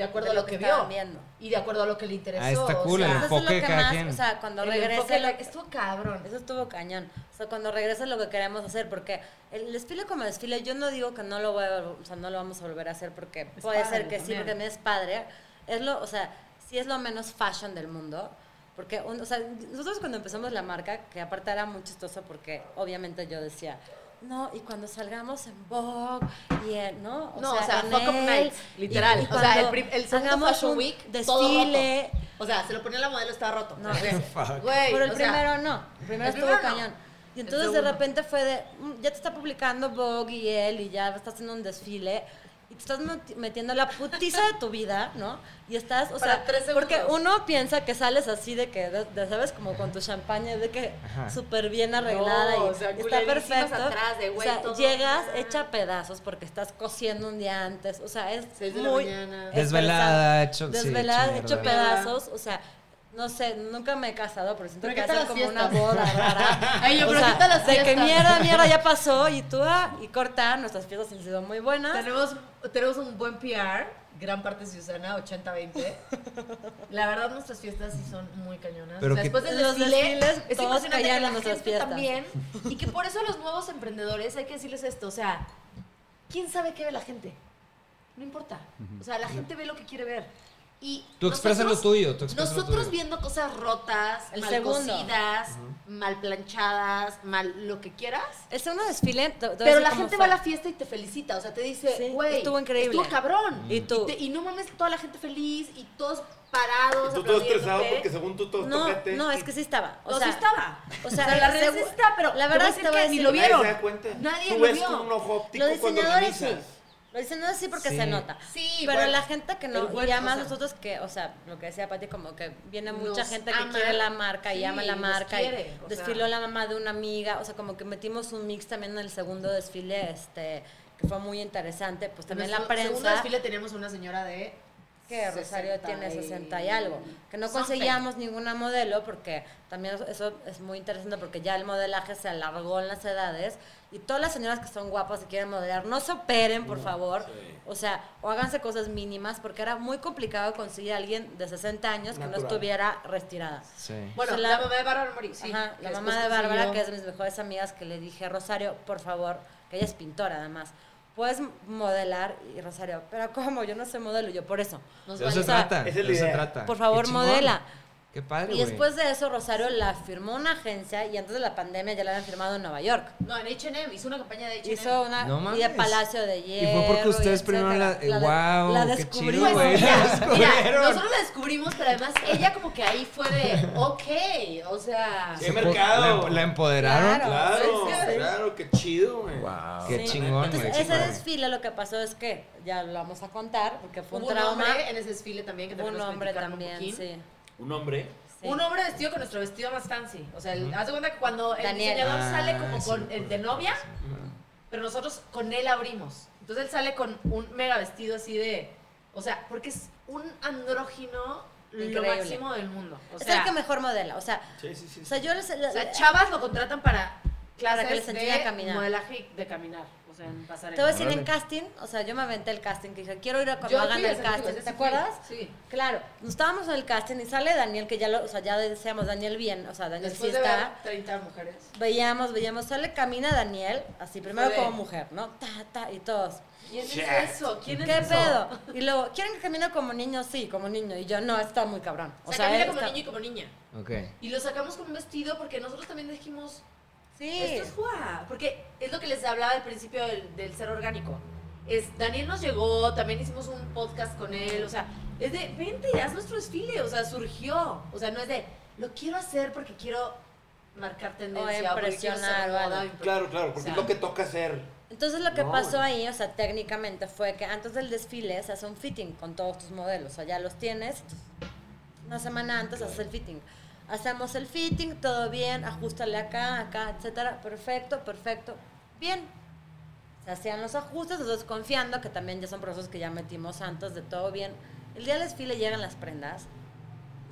C: de acuerdo
D: de
C: a lo que, vio.
D: estaban viendo.
C: Y de acuerdo a lo que le interesó.
B: Ah, está
C: o
B: cool,
C: sea,
B: el
D: Eso es lo que más,
B: quien.
D: o sea, cuando
C: el
D: regrese lo-
C: estuvo cabrón.
D: Eso estuvo cañón. O sea, cuando regrese lo que queremos hacer, porque el desfile como desfile, yo no digo que no lo voy a, o sea, no lo vamos a volver a hacer porque
C: Es
D: puede
C: padre
D: ser que sí,
C: también.
D: porque me es padre. Es lo, o sea, sí es lo menos fashion del mundo. Porque, un- o sea, nosotros cuando empezamos la marca, que aparte era muy chistoso porque obviamente yo decía, no, y cuando salgamos en Vogue y en, ¿no?
C: No, o sea,
D: en
C: fuck up
D: él,
C: nights, literal.
D: y
C: o sea, el, el segundo Fashion
D: un
C: Week, todo
D: desfile,
C: roto. O sea, se lo ponía la modelo, estaba roto.
D: No.
C: Güey,
D: Pero el
C: o sea,
D: primero no. El primero
C: el
D: estuvo
C: primero no.
D: cañón. Y entonces de repente fue de, "Mm, ya te está publicando Vogue y él y ya está haciendo un desfile. Y te estás meti- metiendo la putiza de tu vida, ¿no? Y estás, o
C: Para
D: sea,
C: tres
D: porque uno piensa que sales así de que, de, de, ¿sabes? Como con tu champaña, de que súper bien arreglada
C: No,
D: y
C: o sea,
D: está perfecto.
C: atrás de,
D: o sea,
C: todo-
D: llegas hecha pedazos porque estás cosiendo un día antes, o sea, es
C: Seis de la
D: muy
C: mañana.
B: Desvelada, hecho- sí,
D: desvelada,
B: hecho
D: hecho pedazos, o sea, no sé, nunca me he casado, pero siento
C: Pero
D: que
C: ¿qué tal
D: hacer como una boda rara.
C: Ay, yo,
D: o
C: pero
D: sea,
C: ¿qué tal las
D: de que mierda, mierda, ya pasó y tú, ah, y corta, nuestras fiestas han sido muy buenas.
C: Tenemos, tenemos un buen PR, gran parte Susana, 80-20. La verdad, nuestras fiestas sí son muy cañonas.
B: Pero
C: o sea,
B: que-
C: después del
D: Los
C: desfile,
D: desfiles,
C: es
D: todos
C: impresionante que la
D: nuestras
C: gente
D: fiestas.
C: también. Y que por eso los nuevos emprendedores, hay que decirles esto, o sea, ¿quién sabe qué ve la gente? No importa. O sea, la gente ve lo que quiere ver. Y
B: Tú expresas lo tuyo, tú expresas lo
C: Nosotros
B: tuyo.
C: viendo cosas rotas,
D: El
C: mal
D: segundo.
C: cocidas, mal planchadas, mal lo que quieras.
D: Es un desfile,
C: Pero la gente
D: fue.
C: va a la fiesta y te felicita, o sea, te dice,
D: Sí,
C: güey,
D: estuvo increíble.
C: estuvo cabrón.
D: ¿Y tú?
C: te- Y, no mames, toda la gente feliz y todos parados.
F: Tú todo estresado porque según tú todo
D: No,
F: tojete.
D: no, es que sí estaba. O
C: No,
D: sea,
C: sí estaba.
D: O sea,
C: la red sí está, pero
D: la verdad
C: voy a decir
D: te voy a
C: que ni lo
F: Nadie
C: vieron.
F: se da cuenta.
C: Nadie
F: Tú
C: lo
F: ves
C: vio.
F: con un ojo óptico
D: Los
F: cuando
D: diseñadores sí.
F: Organizas.
D: Los diseñadores sí porque
B: Sí.
D: se nota.
C: Sí,
D: Pero
C: bueno,
D: la gente que
C: el
D: no,
C: buen-
D: y además
C: o sea,
D: nosotros que, o sea, lo que decía Pati, como que viene mucha gente que
C: ama.
D: quiere la marca y
C: Sí,
D: ama la marca
C: quiere,
D: y desfiló
C: sea.
D: la mamá de una amiga, o sea, como que metimos un mix también en el segundo desfile, este, que fue muy interesante, pues también
C: En
D: la
C: nuestro segundo
D: prensa
C: desfile teníamos una señora de
D: que Rosario
C: 60
D: tiene
C: y-
D: 60 y algo, que no
C: something.
D: conseguíamos ninguna modelo porque también eso es muy interesante porque ya el modelaje se alargó en las edades y todas las señoras que son guapas y quieren modelar, no se operen, por favor, o sea, o háganse cosas mínimas porque era muy complicado conseguir a alguien de 60 años que no estuviera retirada.
B: Sí.
C: Bueno,
D: O sea,
C: la,
D: la-
C: mamá de Bárbara Mori, sí.
D: Ajá, la mamá de Bárbara,
C: consiguió-
D: que es de mis mejores amigas, que le dije, Rosario, por favor, que ella es pintora además, puedes modelar y Rosario, pero ¿cómo? Yo no sé modelo, yo por eso.
C: Nos
B: eso se trata.
F: es
B: se trata.
D: Por favor, modela.
B: Qué padre,
D: Y
B: güey.
D: después de eso, Rosario la firmó una agencia y antes de la pandemia ya la habían firmado en Nueva York.
C: No, en H&M, hizo una campaña de H&M.
D: Hizo una
B: No
D: y de
B: mames.
D: Palacio de
B: Y
D: Hierro.
B: fue porque ustedes primero la-
D: etcétera.
B: eh,
D: de- la
B: qué
D: descubrí.
B: chido, güey.
C: Pues, mira,
B: La
C: mira,
B: descubrieron.
C: nosotros la descubrimos, pero además ella como que ahí fue de, ok, o sea...
F: Sí, mercado.
B: La, la empoderaron.
D: Claro.
F: Claro,
D: Sí, sí.
F: claro, qué chido, güey.
B: Wow. Qué
D: Sí.
B: chingón,
D: Entonces, ese desfile lo que pasó es que, ya lo vamos a contar, porque fue un
C: Hubo un
D: trauma.
C: hombre en ese desfile también que te
D: Hubo un hombre
C: platicar un
D: también,
C: poquín.
D: sí.
F: Un hombre.
D: sí.
C: Un hombre vestido con nuestro vestido más fancy. O sea, el- haz de cuenta que cuando el
D: Daniel.
C: diseñador
B: Ah,
C: sale como
B: sí,
C: con el de novia, pero nosotros con él abrimos. Entonces él sale con un mega vestido así de... O sea, porque es un andrógino lo
D: Increíble.
C: máximo del mundo. O
D: es
C: sea,
D: el que mejor modela. O sea,
F: Sí, sí, sí.
D: o sea yo les.
C: o sea, chavas lo contratan para clases
D: que les enseñe
C: de
D: a caminar.
C: modelaje y de caminar. En pasarela.
D: te voy a decir, en casting, o sea, yo me aventé el casting, que dije, quiero ir a cuando
C: Yo
D: hagan el casting. ¿Te acuerdas?
C: Sí.
D: Claro, nos estábamos en el casting y sale Daniel, que ya lo, o sea, ya decíamos Daniel bien, o sea, Daniel
C: Después
D: sí
C: de ver
D: está.
C: 30 mujeres.
D: Veíamos, veíamos, sale, camina Daniel, así, primero
C: de-
D: como mujer, ¿no? Ta, ta, y todos.
C: ¿Quién es eso? ¿Quién es
D: ¿Qué
C: eso?
D: pedo? Y luego, ¿quieren que camine como niño? Sí, como niño. Y yo, no, está muy cabrón.
C: O sea, camina
D: él
C: como
D: está-
C: niño y como niña.
B: Ok.
C: Y lo sacamos con un vestido porque nosotros también dijimos,
D: Sí.
C: esto es Juá. Porque es lo que les hablaba al principio del, del ser orgánico. Es, Daniel nos llegó, también hicimos un podcast con él, o sea, es de, vente, haz nuestro desfile, o sea, surgió. O sea, no es de, lo quiero hacer porque quiero marcar tendencia o,
D: impresionar o algo.
C: moda, impre-
F: Claro, claro, porque
C: O sea,
F: es lo que toca hacer.
D: Entonces lo que
F: No,
D: pasó ahí, o sea, técnicamente fue que antes del desfile se hace un fitting con todos tus modelos. O sea, ya los tienes, entonces, una semana antes haces el fitting. Hacemos el fitting, todo bien, ajustale acá, acá, etcétera. Perfecto, perfecto. Bien. Se hacían los ajustes, nosotros confiando que también ya son procesos que ya metimos antes de todo bien. El día del desfile llegan las prendas.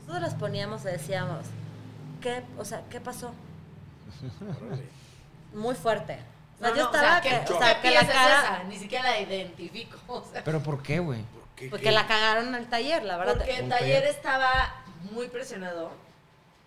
D: Nosotros las poníamos y decíamos, ¿qué, o sea, ¿qué pasó? Muy fuerte. O sea,
C: no,
D: yo
C: no,
D: estaba
C: ¿qué,
D: que,
C: qué
D: o sea, que la
C: es
D: cara,
C: esa? Ni siquiera la identifico. O sea,
B: ¿Pero por qué, güey?
F: ¿Qué-
D: porque
F: qué?
D: la cagaron en el taller, la verdad.
C: porque el taller. estaba muy presionado.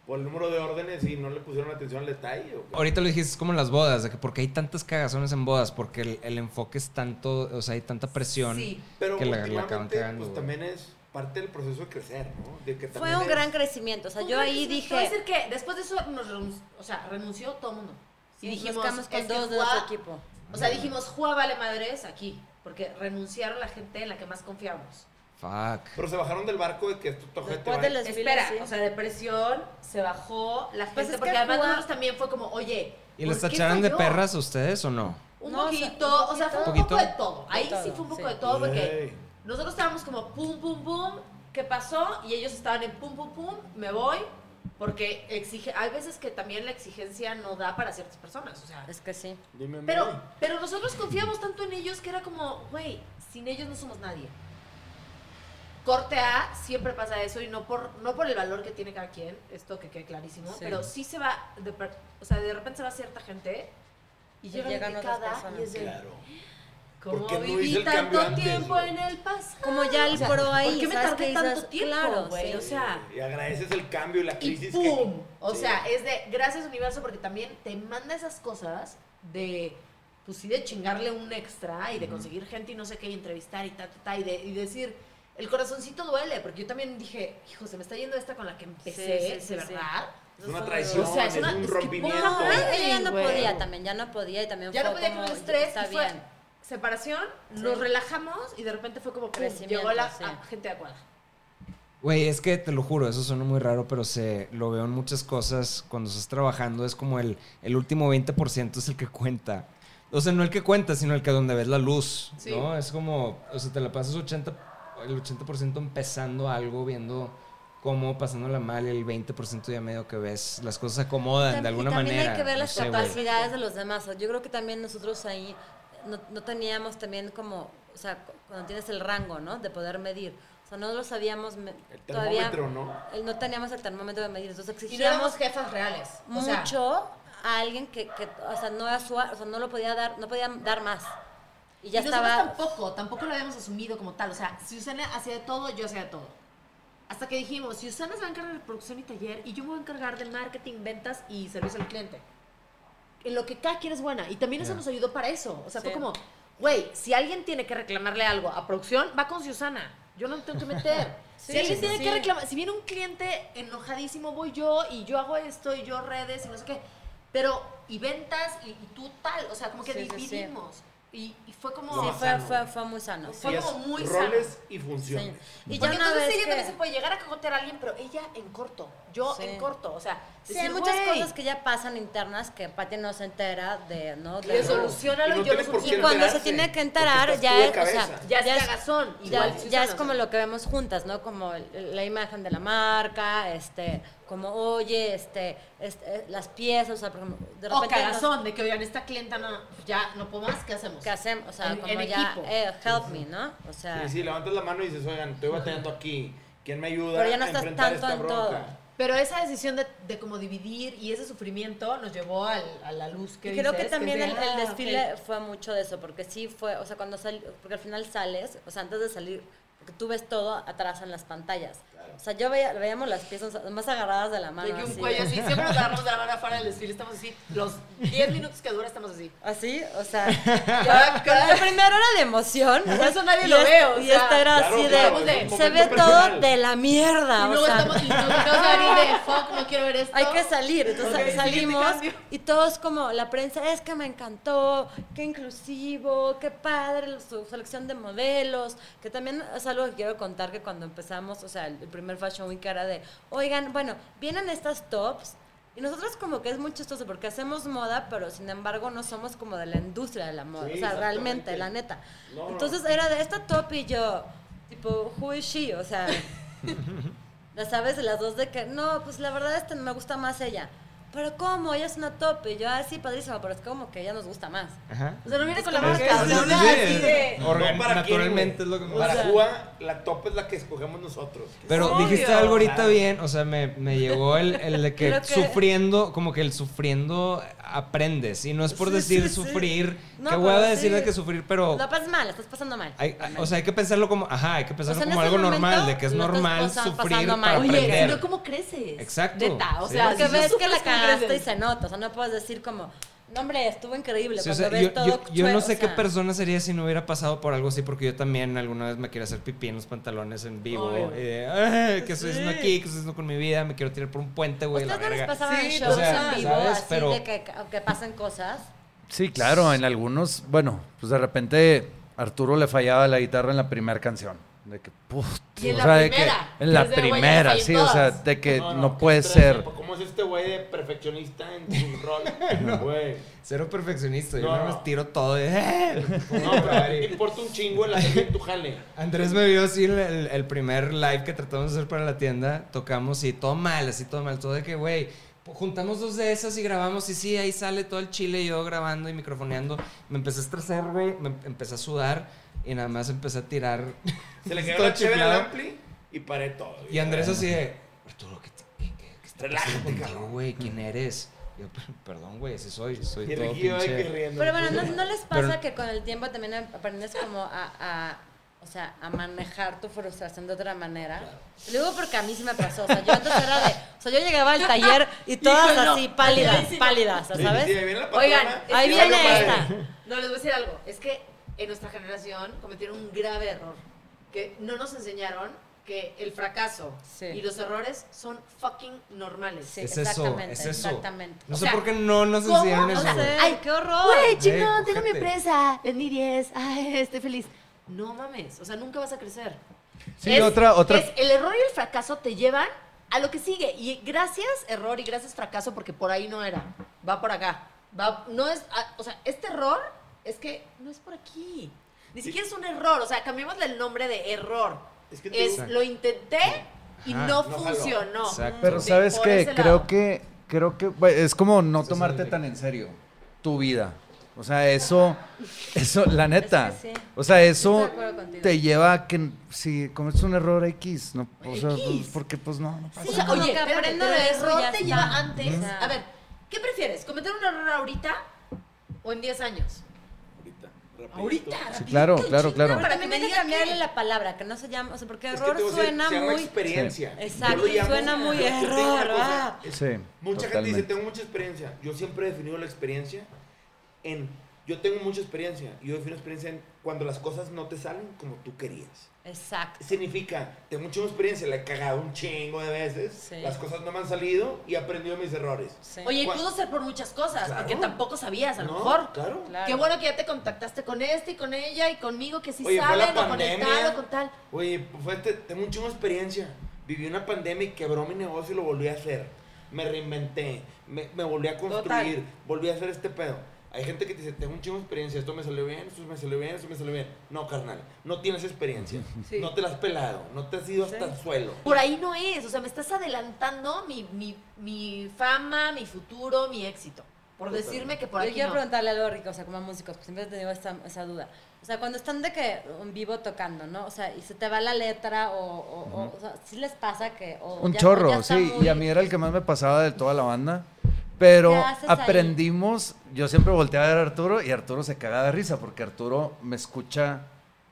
F: ¿Por el número de órdenes y no le pusieron atención al detalle? ¿o?
B: Ahorita lo dijiste, es como en las bodas, de que porque hay tantas cagazones en bodas, porque el, el enfoque es tanto, o sea, hay tanta presión.
C: Sí.
F: Pero
B: que la- la acaban cagando,
F: pues también es parte del proceso de crecer, ¿no? De que
D: Fue un
F: es-
D: gran crecimiento. O sea, yo ahí
C: Te voy a decir
D: dije,
C: que después de eso nos renunció, o sea, renunció todo el mundo. Y
D: nos
C: dijimos,
D: quedamos con dos de equipo.
C: O sea, dijimos, Juá vale madres aquí, porque renunciaron la gente en la que más confiamos.
B: Fuck.
F: Pero se bajaron del barco de que esto
D: Después
F: va-
D: del desfile,
C: Espera,
D: sí.
C: o sea, depresión, se bajó la gente,
D: Pues es que
C: porque además nosotros también fue como, oye,
B: ¿Y les
C: ¿por qué
B: tacharon de
C: falló?
B: perras ustedes o no?
C: Un
D: No, o sea,
C: poquito, o sea, fue un
B: poquito.
C: poco de todo. Ahí sí fue un poco
D: sí.
C: de todo porque
F: Ey.
C: nosotros estábamos como pum, pum, pum, ¿qué pasó? Y ellos estaban en pum, pum, pum, me voy. Porque exige, hay veces que también la exigencia no da para ciertas personas, o sea.
D: Es que sí.
F: Dime,
C: Pero, pero nosotros confiamos tanto en ellos que era como, güey, sin ellos no somos nadie. Corte A, siempre pasa eso y no por, no por el valor que tiene cada quien, esto que quede clarísimo,
D: Sí.
C: pero sí se va, de, per- o sea, de repente se va cierta gente y,
D: Y
C: llega
D: otras
C: cada
D: personas.
C: y es de,
F: Claro.
C: ¿cómo
F: ¿Por qué no
C: viví tanto
F: antes,
C: tiempo en el pasado?
D: Como ya el
C: O sea,
D: pro ahí,
C: ¿Por qué me
D: ¿sabes
C: tardé tanto
D: dices?
C: tiempo,
D: Claro,
C: güey?
D: sí.
C: O sea,
F: Y agradeces el cambio y la
C: y
F: crisis.
C: ¡pum!
F: que-
C: O
F: Sí.
C: sea, es de gracias universo porque también te manda esas cosas de, pues sí, de chingarle un extra y de conseguir gente y no sé qué, y entrevistar y ta, ta, ta, y, de, y decir, el corazoncito duele, porque yo también dije, hijo, se me está yendo esta con la que empecé,
D: Sí, sí, sí,
C: de
D: sí.
C: verdad.
F: Es una traición,
C: O sea, es
F: es,
C: una-
F: un
C: es que
F: rompimiento.
C: poca
D: No,
C: madre.
D: ella ya no
C: güey.
D: podía también, ya no podía y también
C: Ya
D: fue
C: no podía
D: como,
C: con el estrés,
D: está
C: y fue
D: bien.
C: separación,
D: Sí.
C: nos relajamos y de repente fue como, pum, llegó la
D: sí.
C: a- gente adecuada.
B: Güey, es que te lo juro, eso suena muy raro, pero se lo veo en muchas cosas cuando estás trabajando. Es como el, el último 20% es el que cuenta. O sea, no el que cuenta, sino el que donde ves la luz,
C: Sí.
B: ¿no? Es como, o sea, te la pasas 80, el 80% empezando algo, viendo cómo pasándola mal y el 20% ya medio que ves las cosas se acomodan
D: Tam-
B: de alguna
D: y también
B: manera.
D: hay que ver
B: no
D: las
B: sé,
D: capacidades de los demás. Yo creo que también nosotros ahí no, no teníamos también como, o sea, cu- cuando tienes el rango, ¿no? De poder medir. O sea, no lo sabíamos
F: El
D: todavía.
F: termómetro, ¿no?
D: el- no teníamos el termómetro de medir. Entonces
C: Y no éramos
D: exigíamos
C: jefas reales. O sea,
D: mucho a alguien que, que, o sea, no era su, o sea, no lo podía dar, no podía dar más. Y ya
C: y nosotros
D: estaba.
C: tampoco, tampoco lo habíamos asumido como tal. O sea, si Susana hacía de todo, yo hacía de todo. Hasta que dijimos, si Susana se va a encargar de producción y taller y yo me voy a encargar de marketing, ventas y servicio al cliente. En lo que cada quien es buena. Y también eso nos ayudó para eso. O sea, fue
D: Sí.
C: como, güey, si alguien tiene que reclamarle algo a producción, va con Susana. Yo no me tengo que meter.
D: Sí,
C: si alguien tiene
D: sí.
C: que reclamar, si viene un cliente enojadísimo, voy yo y yo hago esto y yo redes y no sé qué. Pero, y ventas y, y tú tal. O sea, como que
D: Sí, sí, sí.
C: dividimos. Y, y fue como...
D: Sí, fue, fue, fue muy sano.
C: Fue
F: Sí, es
C: como muy
F: roles
C: sano.
F: y funciones.
D: Sí. Y ya
C: Porque
D: una
C: entonces
D: vez
C: ella
D: que-
C: también se puede llegar a cagotear a alguien, pero ella en corto, yo
D: Sí.
C: en corto, o sea,
D: Sí,
C: decir,
D: hay muchas
C: "Güey,
D: cosas que ya pasan internas que Pati no se entera de, ¿no?
C: y
D: De,
C: de solucionalo
F: Y no
C: y yo lo
D: Y cuando se tiene que enterar, ya es, o sea.
C: Ya es
D: ya es-
C: cagazón,
D: ya, ya es como lo que vemos juntas, ¿no? Como el- la imagen de la marca, este, como, oye, este, este, las piezas, o sea, por ejemplo, de
C: O
D: repente... nos-
C: cagazón, de que oigan, esta clienta no, ya no puedo más, ¿qué hacemos?
D: ¿Qué hacemos? O sea,
C: En-
D: como
C: en
D: ya,
C: equipo.
D: eh, help me, ¿no? O sea,
F: Sí, sí, levantas la mano y dices, oigan, estoy batallando aquí. ¿Quién me ayuda
D: Pero ya no
F: a
D: estás tanto en
F: bronca?
D: todo.
C: Pero esa decisión de, de como dividir y ese sufrimiento nos llevó al- a la luz que
D: Y creo que
C: dices,
D: también
C: es
D: el,
C: de,
D: el
C: ah,
D: desfile fue mucho de eso, porque sí fue, o sea, cuando sal, porque al final sales, o sea, antes de salir, porque tú ves todo atrás en las pantallas. O sea, yo veía, veíamos las piezas más agarradas de la mano.
C: De que un
D: así.
C: cuello así, siempre nos agarramos de la mano afuera del desfile, estamos así, los 10 minutos que dura estamos así.
D: Así, o sea, yo, lo primero era de emoción.
C: Por eso nadie
D: y
C: lo ve, o
D: Y
C: sea,
D: esta era
F: claro,
D: así
F: claro,
D: de,
C: un
D: se ve
F: momento
D: todo
F: personal.
D: de la mierda,
C: Y
D: o
C: luego
D: sea.
C: estamos, y nos de de fuck, no quiero ver esto.
D: Hay que salir. Entonces
C: Ok, siguiente
D: salimos y todos como la prensa, es que me encantó, qué inclusivo, qué padre su selección de modelos, que también es algo que quiero contar que cuando empezamos, o sea, el primer Fashion Week era de, oigan, bueno, vienen estas tops y nosotros como que es muy chistoso porque hacemos moda, pero sin embargo no somos como de la industria de la moda,
F: Sí,
D: o sea, realmente, la neta.
F: No, no.
D: Entonces era de esta top y yo, tipo, who is she? O sea, ya sabes, de las dos de que, no, pues la verdad este me gusta más ella. Pero ¿cómo? Ella es una top. Y yo, ah, sí, padrísimo, pero es como que ella nos gusta más.
B: Ajá.
C: O sea, no viene con la marca, así
F: ¿para
B: naturalmente es lo que
F: Para
D: O sea-
F: Cuba, la top es la que escogemos nosotros.
B: Pero
C: Obvio.
B: dijiste algo ahorita bien, o sea, me, me llegó el, el de que- sufriendo, como que el sufriendo aprendes. Y no es por
D: Sí,
B: decir
D: sí, sí.
B: sufrir,
D: No,
B: que voy a
D: pero
B: decir
D: sí.
B: de que sufrir, pero
D: La pasas mal, la estás pasando mal.
B: hay, hay- o sea, hay que pensarlo como, ajá, hay que pensarlo
D: O sea,
B: como
D: ese
B: algo
D: momento
B: normal, de que es normal sufrir
D: pasando
B: para
D: mal.
C: Oye,
B: aprender.
C: no, ¿cómo creces?
B: Exacto,
C: Neta, o
B: sí.
C: sea,
D: Porque
C: si no
D: ves que la
C: ¿cómo
D: cagaste y se nota. O sea, no puedes decir como, no, hombre, estuvo increíble.
B: Sí, o sea, yo,
D: todo
B: yo- yo no
D: o
B: sé qué
D: sea,
B: persona sería si no hubiera pasado por algo así, porque yo también alguna vez me quiero hacer pipí en los pantalones en vivo. Y de, "Ay, ¿Qué estoy haciendo
D: Sí.
B: aquí? ¿Qué estoy haciendo con mi vida? Me quiero tirar por un puente, güey, la
D: ¿Ustedes no les pasaban
C: Sí,
D: shows
B: o sea,
D: en vivo
B: ¿sabes?
D: así
B: Pero-
D: de que, que pasen cosas?
E: Sí, claro, en algunos, bueno, pues de repente Arturo le fallaba la guitarra en la primera canción. De que, puf,
C: Y en
E: o
C: la
E: sea, de que-
C: primera,
E: en la
C: de,
E: primera, sí, o sea, de que no, puede
F: estrés,
E: ser.
F: ¿Cómo es es este güey de perfeccionista en su rol. Güey.
B: Cero perfeccionista. Yo
F: No.
B: más tiro todo. y, "Eh".
F: No, pero te importa un chingo el hacer bien tu jale.
B: Andrés me vio así el, el- el primer live que tratamos de hacer para la tienda. Tocamos y todo mal, así todo mal. Todo de que, güey, juntamos dos de esas y grabamos. Y sí, ahí sale todo el chile yo grabando y microfoneando. Me empecé a estresar, güey. Me empecé a sudar y nada más empecé a tirar.
F: Se le quedó la chévere al ampli y paré todo.
B: Y Andrés así de, Arturo, ¿qué, te- qué, qué- qué está
F: Relájate,
B: contigo,
F: cabrón.
B: güey? ¿Quién eres? Yo, "Per- perdón, güey, ese soy. Soy
F: Y
B: todo pinche...
F: riendo.
D: Pero bueno, ¿no, no les pasa
B: Pero-
D: que con el tiempo también aprendes como a, a- o sea, a manejar tu frustración de otra manera? Lo digo porque a mí sí me pasó. O sea, yo antes era de... O sea, yo llegaba al taller y todas
C: no.
D: así pálidas,
C: Sí, sí,
D: pálidas,
F: Sí,
D: ¿sabes?
F: sí, ahí viene la patrona.
C: Oigan,
D: Ahí
F: Y
D: viene esta.
C: No, les voy a decir algo. Es que en nuestra generación cometieron un grave error. Que no nos enseñaron que el fracaso
D: Sí.
C: y los errores son fucking normales.
D: Sí,
B: Es eso,
D: exactamente,
B: es eso.
D: exactamente.
B: No
C: O
B: sé
C: sea,
B: por qué no nos enseñaron
C: O
B: eso.
C: sea,
B: güey.
C: ay,
D: qué horror.
C: Güey,
B: Güey,
C: chingón, tengo mi empresa, vendí 10, ay, estoy feliz. No mames, o sea, nunca vas a crecer.
E: Sí,
C: Es-
E: otra, otra.
C: es el error y el fracaso te llevan a lo que sigue. Y gracias error y gracias fracaso, porque por ahí no era. Va por acá. Va, no es, ah, o sea, este error es que no es por aquí. Ni siquiera es un error. O sea, cambiémosle el nombre de error.
F: Es que te-
C: Es, lo intenté y
B: Ajá.
C: no, funcionó.
B: Exacto.
E: Pero sabes que creo
C: lado.
E: que creo que es como no tomarte tan en serio tu vida. O sea, eso eso la neta.
D: Es que sí.
E: O sea, eso te lleva a que si cometes un error X, no, o sea,
C: X.
E: pues, porque pues no, no pasa
D: Sí,
C: O sea, oye,
D: que
C: espérate,
D: aprendo
C: pero
D: de
C: el
D: eso
C: error te lleva antes. A ver, ¿qué prefieres? ¿Cometer un error ahorita o en 10 años?
F: Ahorita. rapidito.
C: Ahorita,
E: Sí, claro, claro, claro.
D: Pero
C: Para que
D: también
C: me
D: que
C: diga
D: cambiarle la palabra, que no se llama, o sea, porque
F: Es que
D: error
F: a decir,
D: suena
F: se llama
D: muy...
F: experiencia.
D: Exacto,
F: lo llamo-
D: suena muy error,
F: cosa, es-
E: Sí,
F: Mucha gente
E: totalmente.
F: dice, tengo mucha experiencia. Yo siempre he definido la experiencia en, yo tengo mucha experiencia. Yo defino experiencia en cuando las cosas no te salen como tú querías.
D: Exacto.
F: Significa, tengo mucha experiencia, la he cagado un chingo de veces,
D: Sí.
F: las cosas no me han salido y he aprendido mis errores.
D: Sí.
C: Oye, y pudo ser por muchas cosas,
F: Claro.
C: porque tampoco sabías, a lo
F: No,
C: mejor.
F: Claro.
D: Claro.
C: Qué bueno que ya te contactaste con este y con ella y conmigo que sí
F: Oye,
C: saben, o con el tal o con tal.
F: Oye, pues fue tengo de experiencia. Viví una pandemia y quebró mi negocio y lo volví a hacer. Me reinventé, me, me volví a construir,
C: Total.
F: volví a hacer este pedo. Hay gente que te dice, tengo un chingo de experiencia, esto me salió bien, esto me salió bien, esto me salió bien. No, carnal, no tienes experiencia.
C: Sí.
F: No te la has pelado, no te has ido hasta el suelo.
C: Por ahí no es, o sea, me estás adelantando mi, mi, mi fama, mi futuro, mi éxito. Por
F: Totalmente.
C: decirme que por
D: Yo
C: aquí
D: quiero
C: no.
D: preguntarle algo, Rico, o sea, como músicos, porque siempre he tenido esta, esa duda. O sea, cuando están de que en vivo tocando, ¿no? O sea, y se te va la letra, o, o, o, o sea, ¿sí les pasa que. o
E: Un
D: ya- o
E: chorro,
D: ya
E: sí,
D: muy-
E: y a mí era el que más me pasaba de toda la banda. Pero aprendimos, yo siempre volteaba a ver a Arturo y Arturo se caga de risa porque Arturo me escucha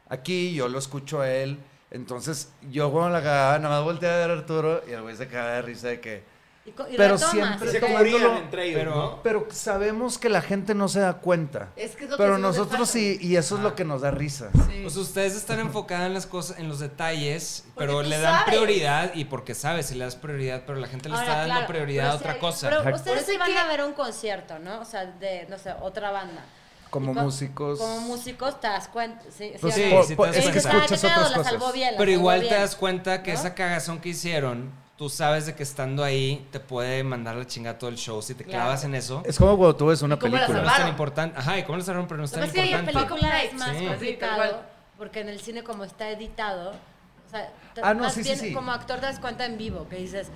E: aquí, yo lo escucho a él. Entonces yo cuando la cagaba, nada más volteaba a ver a Arturo y el güey se cagaba de risa de que...
D: Y co- y
E: pero
D: retomas,
E: siempre
F: se
E: tomándolo-
F: cubrían entre ellos,
B: pero-
F: ¿no?
E: Pero sabemos que la gente no se da cuenta.
C: Es que es lo que
E: Pero nosotros sí, y eso es lo que nos da risa.
C: Sí.
B: Pues ustedes están enfocadas en las cosas, en los detalles,
C: Porque
B: pero le dan
C: sabes.
B: prioridad y porque sabes si le das prioridad, pero la gente le
D: Ahora,
B: está dando
D: claro,
B: prioridad a otra
D: si-
B: cosa.
D: Pero
E: Exacto.
D: ustedes sí van a
C: que-
D: ver un concierto, ¿no? O sea, de, no sé, otra banda.
E: Como músicos.
D: Como músicos te das cuenta. Sí,
E: Pues
D: sí,
B: Sí,
E: po-
B: sí
E: po-
B: te das
E: es que
B: cuenta.
D: Ah, qué
E: escuchas otras cosas.
D: bien,
B: Pero igual
D: bien.
B: te das cuenta que
D: ¿No?
B: esa cagazón que hicieron, tú sabes de que estando ahí te puede mandar la chingada todo el show. Si te
D: Claro.
B: clavas en eso,
E: Es como cuando tú ves una
C: ¿Y cómo la
B: pero no
E: película.
B: es tan
C: salvaron?
B: importante. Ajá, ¿y cómo lo cerraron? Pero no es tan
C: que pasa es que hay
B: importante.
D: película es más
B: Sí.
D: Complicado porque en el cine como está editado, o sea,
E: Ah, no,
D: más
E: sí, sí,
D: bien
E: sí.
D: como actor te das cuenta en vivo que dices,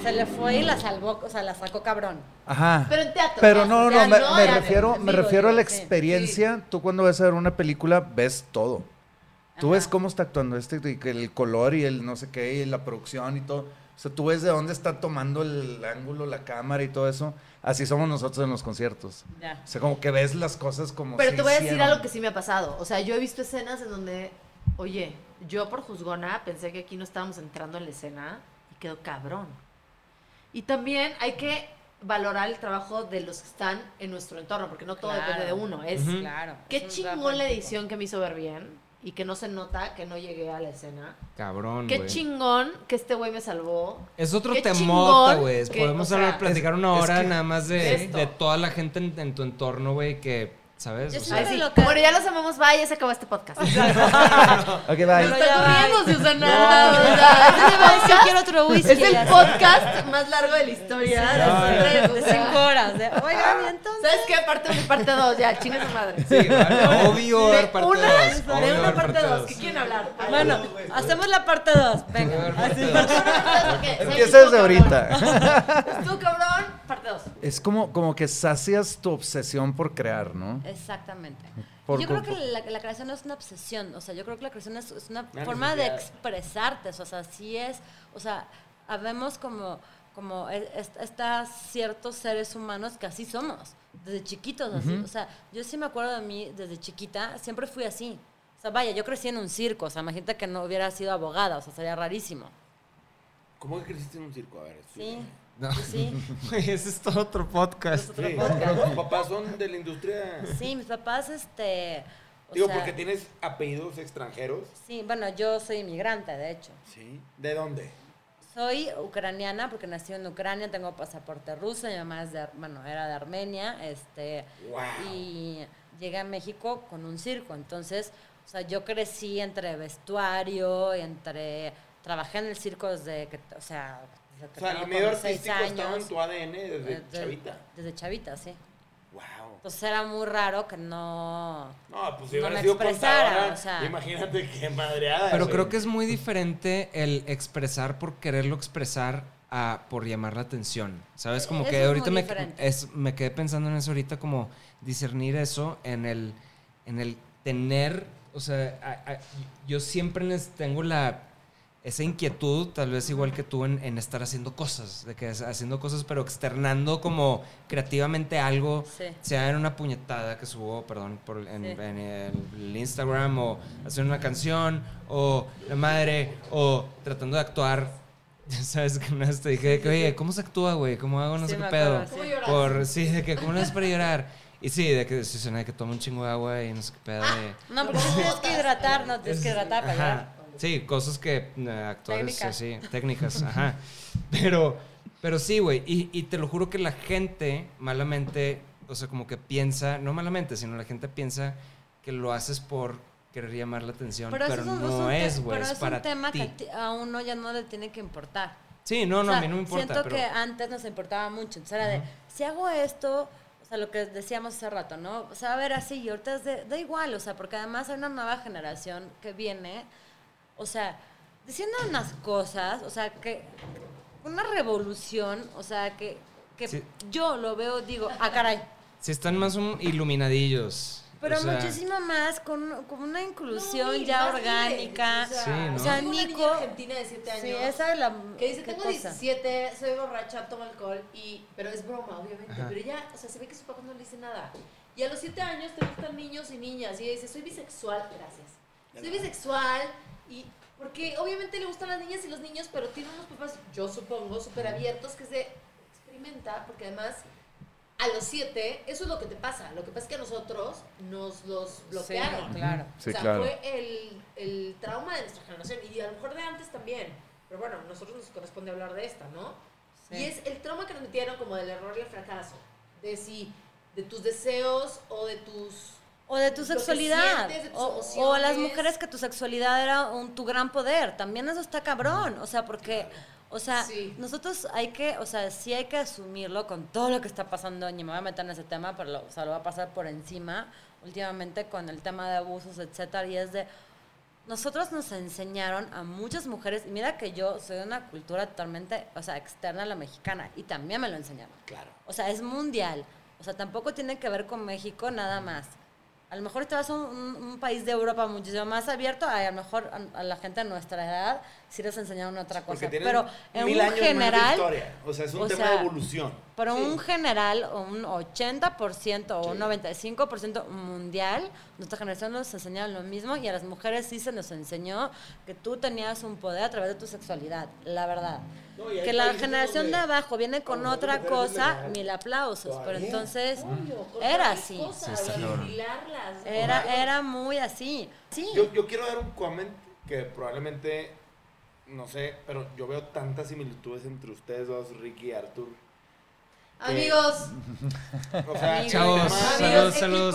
D: se le fue y la salvó, o sea, la sacó cabrón.
E: Ajá.
C: Pero en teatro.
E: Pero no, no, me,
C: no,
E: me refiero, me
D: vivo,
E: refiero a la experiencia. Tú cuando vas a ver una película ves todo. Tú
D: Ajá.
E: ves cómo está actuando este, el color y el no sé qué, y la producción y todo. O sea, tú ves de dónde está tomando el ángulo, la cámara y todo eso. Así somos nosotros en los conciertos.
D: Ya.
E: O sea, como que ves las cosas como
C: Pero te voy a decir algo que sí me ha pasado. O sea, yo he visto escenas en donde, oye, yo por juzgona pensé que aquí no estábamos entrando en la escena y quedó cabrón. Y también hay que valorar el trabajo de los que están en nuestro entorno, porque no todo
D: Claro.
C: depende de uno. Es.
D: Claro.
C: qué chingón la edición que me hizo ver bien y que no se nota que no llegué a la escena.
B: Cabrón,
C: Qué chingón que este güey me salvó.
B: Es otro temota, güey.
C: que,
B: Podemos
C: o sea,
B: hablar, platicar una
E: es
B: hora
E: que-
B: nada más
C: de
B: toda la gente en, en tu entorno, güey, que ¿sabes?
D: Yo
B: O
D: sí
B: sea,
C: Bueno, ya los amamos. Bye, ya se acabó este podcast.
E: Ok, bye.
C: Está
D: ya va.
C: corriendo, Susana. O sea,
D: Yo te iba a decir,
C: podcast-
D: quiero otro whisky.
C: Es el podcast más largo de la historia. de siempre, o
D: De
C: sea,
D: cinco horas. de, Oigan, y entonces.
C: ¿Sabes qué? Parte 1 y parte 2. Ya, chinga su madre.
B: sí, vale, obvio,
C: De
B: parte
C: una,
B: dos,
C: de
B: obvio,
C: una parte 2.
B: dos.
C: ¿Qué quieren hablar?
D: Bueno, hacemos la parte 2. Venga.
E: Empieza desde ahorita.
C: Tú, cabrón, parte 2.
E: Es como, como que sacias tu obsesión por crear, ¿no?
D: Exactamente.
E: Por-
D: yo creo que la, la creación no es una obsesión, o sea, yo creo que la creación es, es una
F: Una
D: forma de expresarte, o sea, sí es, o sea, habemos como, como e- est- estas ciertos seres humanos que así somos, desde chiquitos, así, o sea, yo sí me acuerdo de mí desde chiquita, siempre fui así. O sea, vaya, yo crecí en un circo, o sea, imagínate que no hubiera sido abogada, o sea, sería rarísimo.
F: ¿Cómo que creciste en un circo? A ver,
D: Sí,
B: No.
D: sí.
B: Ese es todo otro podcast.
D: otro
F: Sí,
D: podcast.
F: tus papás son de la industria.
D: Sí, mis papás, este... o
F: Digo,
D: sea,
F: porque tienes apellidos extranjeros.
D: Sí, bueno, yo soy inmigrante, de hecho.
F: Sí. ¿De dónde?
D: Soy ucraniana porque nací en Ucrania, tengo pasaporte ruso, mi mamá es de, Ar- bueno, era de Armenia, este,
F: Wow.
D: y llegué a México con un circo, entonces, o sea, yo crecí entre vestuario, entre, trabajé en el circo desde que, o sea,
F: O sea, el medio artístico estaba en
D: años.
F: tu ADN desde
D: Eh,
F: chavita.
D: Desde chavita, sí.
F: Wow.
D: Entonces era muy raro que no...
F: No, pues si
D: no
F: hubiera
D: me
F: sido
D: expresara,
F: contadora,
D: o sea.
F: imagínate qué madreada.
B: Pero
F: güey.
B: creo que es muy diferente el expresar por quererlo expresar a por llamar la atención. ¿Sabes? Como
D: Eso
B: que ahorita me, es, me quedé pensando en eso ahorita, como discernir eso en el, en el tener, o sea, a- a- yo siempre les tengo la esa inquietud, tal vez igual que tú, en, en estar haciendo cosas, de que haciendo cosas, pero externando como creativamente algo,
D: Sí.
B: sea en una puñetada que subo, perdón, por, en,
D: Sí.
B: en el Instagram, o hacer una canción, o la madre, o tratando de actuar. ¿Sabes? Que una vez te dije que, oye, ¿cómo se actúa, güey? ¿Cómo hago? No
D: Sí,
B: sé qué pedo.
D: acuerdo, sí.
C: ¿Cómo?
B: Por, sí, de que, ¿cómo no es para llorar? Y sí, de que sí, suena de que toma un chingo de agua y no sé qué pedo. y-
D: No, porque tienes que hidratar, no tienes que hidratar para.
B: Sí, cosas que eh, actores,
D: Técnicas.
B: sí, técnicas, ajá. Pero, pero sí, güey, y, y te lo juro que la gente malamente, o sea, como que piensa, no malamente, sino la gente piensa que lo haces por querer llamar la atención, pero,
D: un-
B: no es, güey,
D: Pero
B: es
D: es
B: para
D: un tema
B: ti.
D: que a uno ya no le tiene que importar.
B: Sí, no, no,
D: O sea,
B: a mí no me importa,
D: Siento
B: pero...
D: que antes nos importaba mucho. Entonces era de, si hago esto, o sea, lo que decíamos hace rato, ¿no? O sea, va a ver así y ahorita es de, da igual, o sea, porque además hay una nueva generación que viene, o sea, diciendo unas cosas, o sea, que una revolución, o sea, que, que
B: Sí.
D: yo lo veo, digo, ah, caray.
B: Sí están más um, iluminadillos.
D: Pero
B: o sea,
D: muchísimo más, con, con una inclusión
C: No,
D: ya orgánica.
C: libres,
B: Sí, ¿no?
D: O sea, Nico...
C: argentina de 7 años.
D: Sí, esa es la...
C: Que dice,
D: ¿qué
C: tengo
D: cosa?
C: 17, soy borracha, tomo alcohol, y, pero es broma, obviamente.
B: Ajá.
C: Pero ella, o sea, se ve que su papá no le dice nada. Y a los 7 años te gustan niños y niñas. Y ella dice, soy bisexual, gracias. Soy bisexual, y porque obviamente le gustan las niñas y los niños, pero tiene unos papás, yo supongo, súper abiertos, que se experimenta, porque además a los 7, eso es lo que te pasa. Lo que pasa es que a nosotros nos los bloquearon.
D: Sí, claro.
E: Sí,
C: o sea,
E: claro.
C: fue el, el trauma de nuestra generación y a lo mejor de antes también. Pero bueno, a nosotros nos corresponde hablar de esta, ¿no?
D: Sí.
C: Y es el trauma que nos metieron como del error y el fracaso. De si, de tus deseos o de tus...
D: O de tu sexualidad.
C: sientes, de tus
D: O, o a las mujeres que tu sexualidad era un, tu gran poder. También eso está cabrón. O sea, porque, o sea,
C: Sí.
D: nosotros hay que, o sea, sí hay que asumirlo con todo lo que está pasando. Y me voy a meter en ese tema, pero lo, o sea, lo voy a pasar por encima últimamente con el tema de abusos, etcétera. Y es de, nosotros nos enseñaron a muchas mujeres, y mira que yo soy de una cultura totalmente, o sea, externa a la mexicana, y también me lo enseñaron.
F: Claro.
D: O sea, es mundial. O sea, tampoco tiene que ver con México nada más. A lo mejor te vas a un, un- país de Europa muchísimo más abierto, a, lo mejor a la gente de nuestra edad sí les enseñaron otra cosa. Pero en
F: mil
D: un
F: años más de
D: general,
F: historia. O sea, es un
D: o
F: tema
D: sea,
F: de evolución.
D: pero
C: Sí.
D: un general, un 80% o un
F: Sí.
D: 95% mundial, nuestra generación nos enseñaron lo mismo y a las mujeres sí se nos enseñó que tú tenías un poder a través de tu sexualidad, la verdad.
F: No,
D: que la generación de abajo viene con otra cosa, mil aplausos, pero entonces era así. Era, era muy así. Sí.
F: Yo, yo quiero dar un comment que probablemente, no sé, pero yo veo tantas similitudes entre ustedes dos, Ricky y Arthur.
C: Amigos,
F: O sea,
B: Chavos, saludos,
C: equipo,
B: saludos,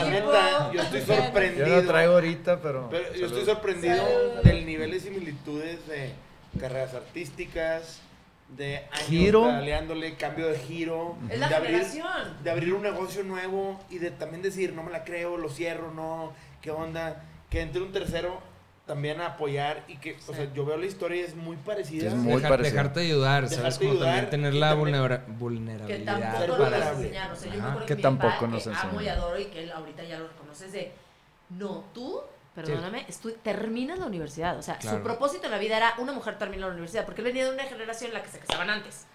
F: La neta, yo estoy
E: Yo
F: sorprendido.
E: lo traigo ahorita, pero.
F: Pero yo estoy sorprendido
C: Salud.
F: del nivel de similitudes de carreras artísticas, de años
E: Giro.
F: cambio de giro,
C: Es la
F: de abrir,
C: generación.
F: de abrir un negocio nuevo y de también decir, no me la creo, lo cierro, no, qué onda, que entre un tercero también a apoyar y que, o sea, yo veo la historia y es muy parecida.
E: Es muy
B: Dejar-
E: parecido.
B: dejarte ayudar, ¿sabes?
F: Dejarte
B: Como
F: ayudar
B: también tener la
F: también-
B: vulnera-
C: Que
B: vulnerabilidad.
C: tampoco
F: Ser
C: nos enseñaron. O sea, yo me
B: Ajá,
C: acuerdo
E: que
C: mi
E: tampoco nos
C: que amo
E: enseñaron.
C: y adoro y que él ahorita ya lo reconoces de, no, tú, perdóname, estu- terminas la universidad. O sea,
B: Claro.
C: su propósito en la vida era una mujer termina la universidad, porque él venía de una generación en la que se casaban antes.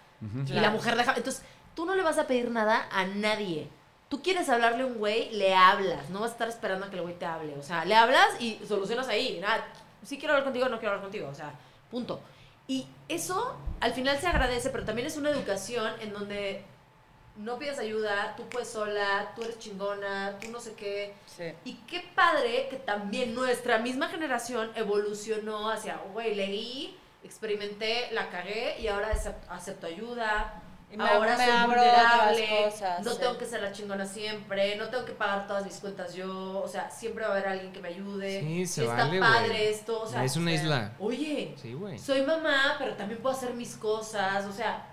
C: Y la mujer dejaba... Entonces, tú no le vas a pedir nada a nadie. Tú quieres hablarle a un güey, le hablas. No vas a estar esperando a que el güey te hable. O sea, le hablas y solucionas ahí. Nada, sí quiero hablar contigo, no quiero hablar contigo. O sea, punto. Y eso al final se agradece, pero también es una educación en donde no pides ayuda, tú puedes sola, tú eres chingona, tú no sé qué.
D: Sí.
C: Y qué padre que también nuestra misma generación evolucionó hacia, güey, leí, experimenté, la cagué y ahora acep- acepto ayuda.
D: Y me-
C: ahora
D: me
C: soy
D: abro
C: vulnerable,
D: cosas,
C: no
D: sí.
C: tengo que ser la chingona siempre, no tengo que pagar todas mis cuentas yo, o sea, siempre va a haber alguien que me ayude.
B: Sí, se
C: está
B: vale,
C: padre
B: güey.
C: esto, o sea,
B: Es una
C: o sea,
B: isla.
C: Oye,
B: Sí,
C: soy mamá, pero también puedo hacer mis cosas, o sea,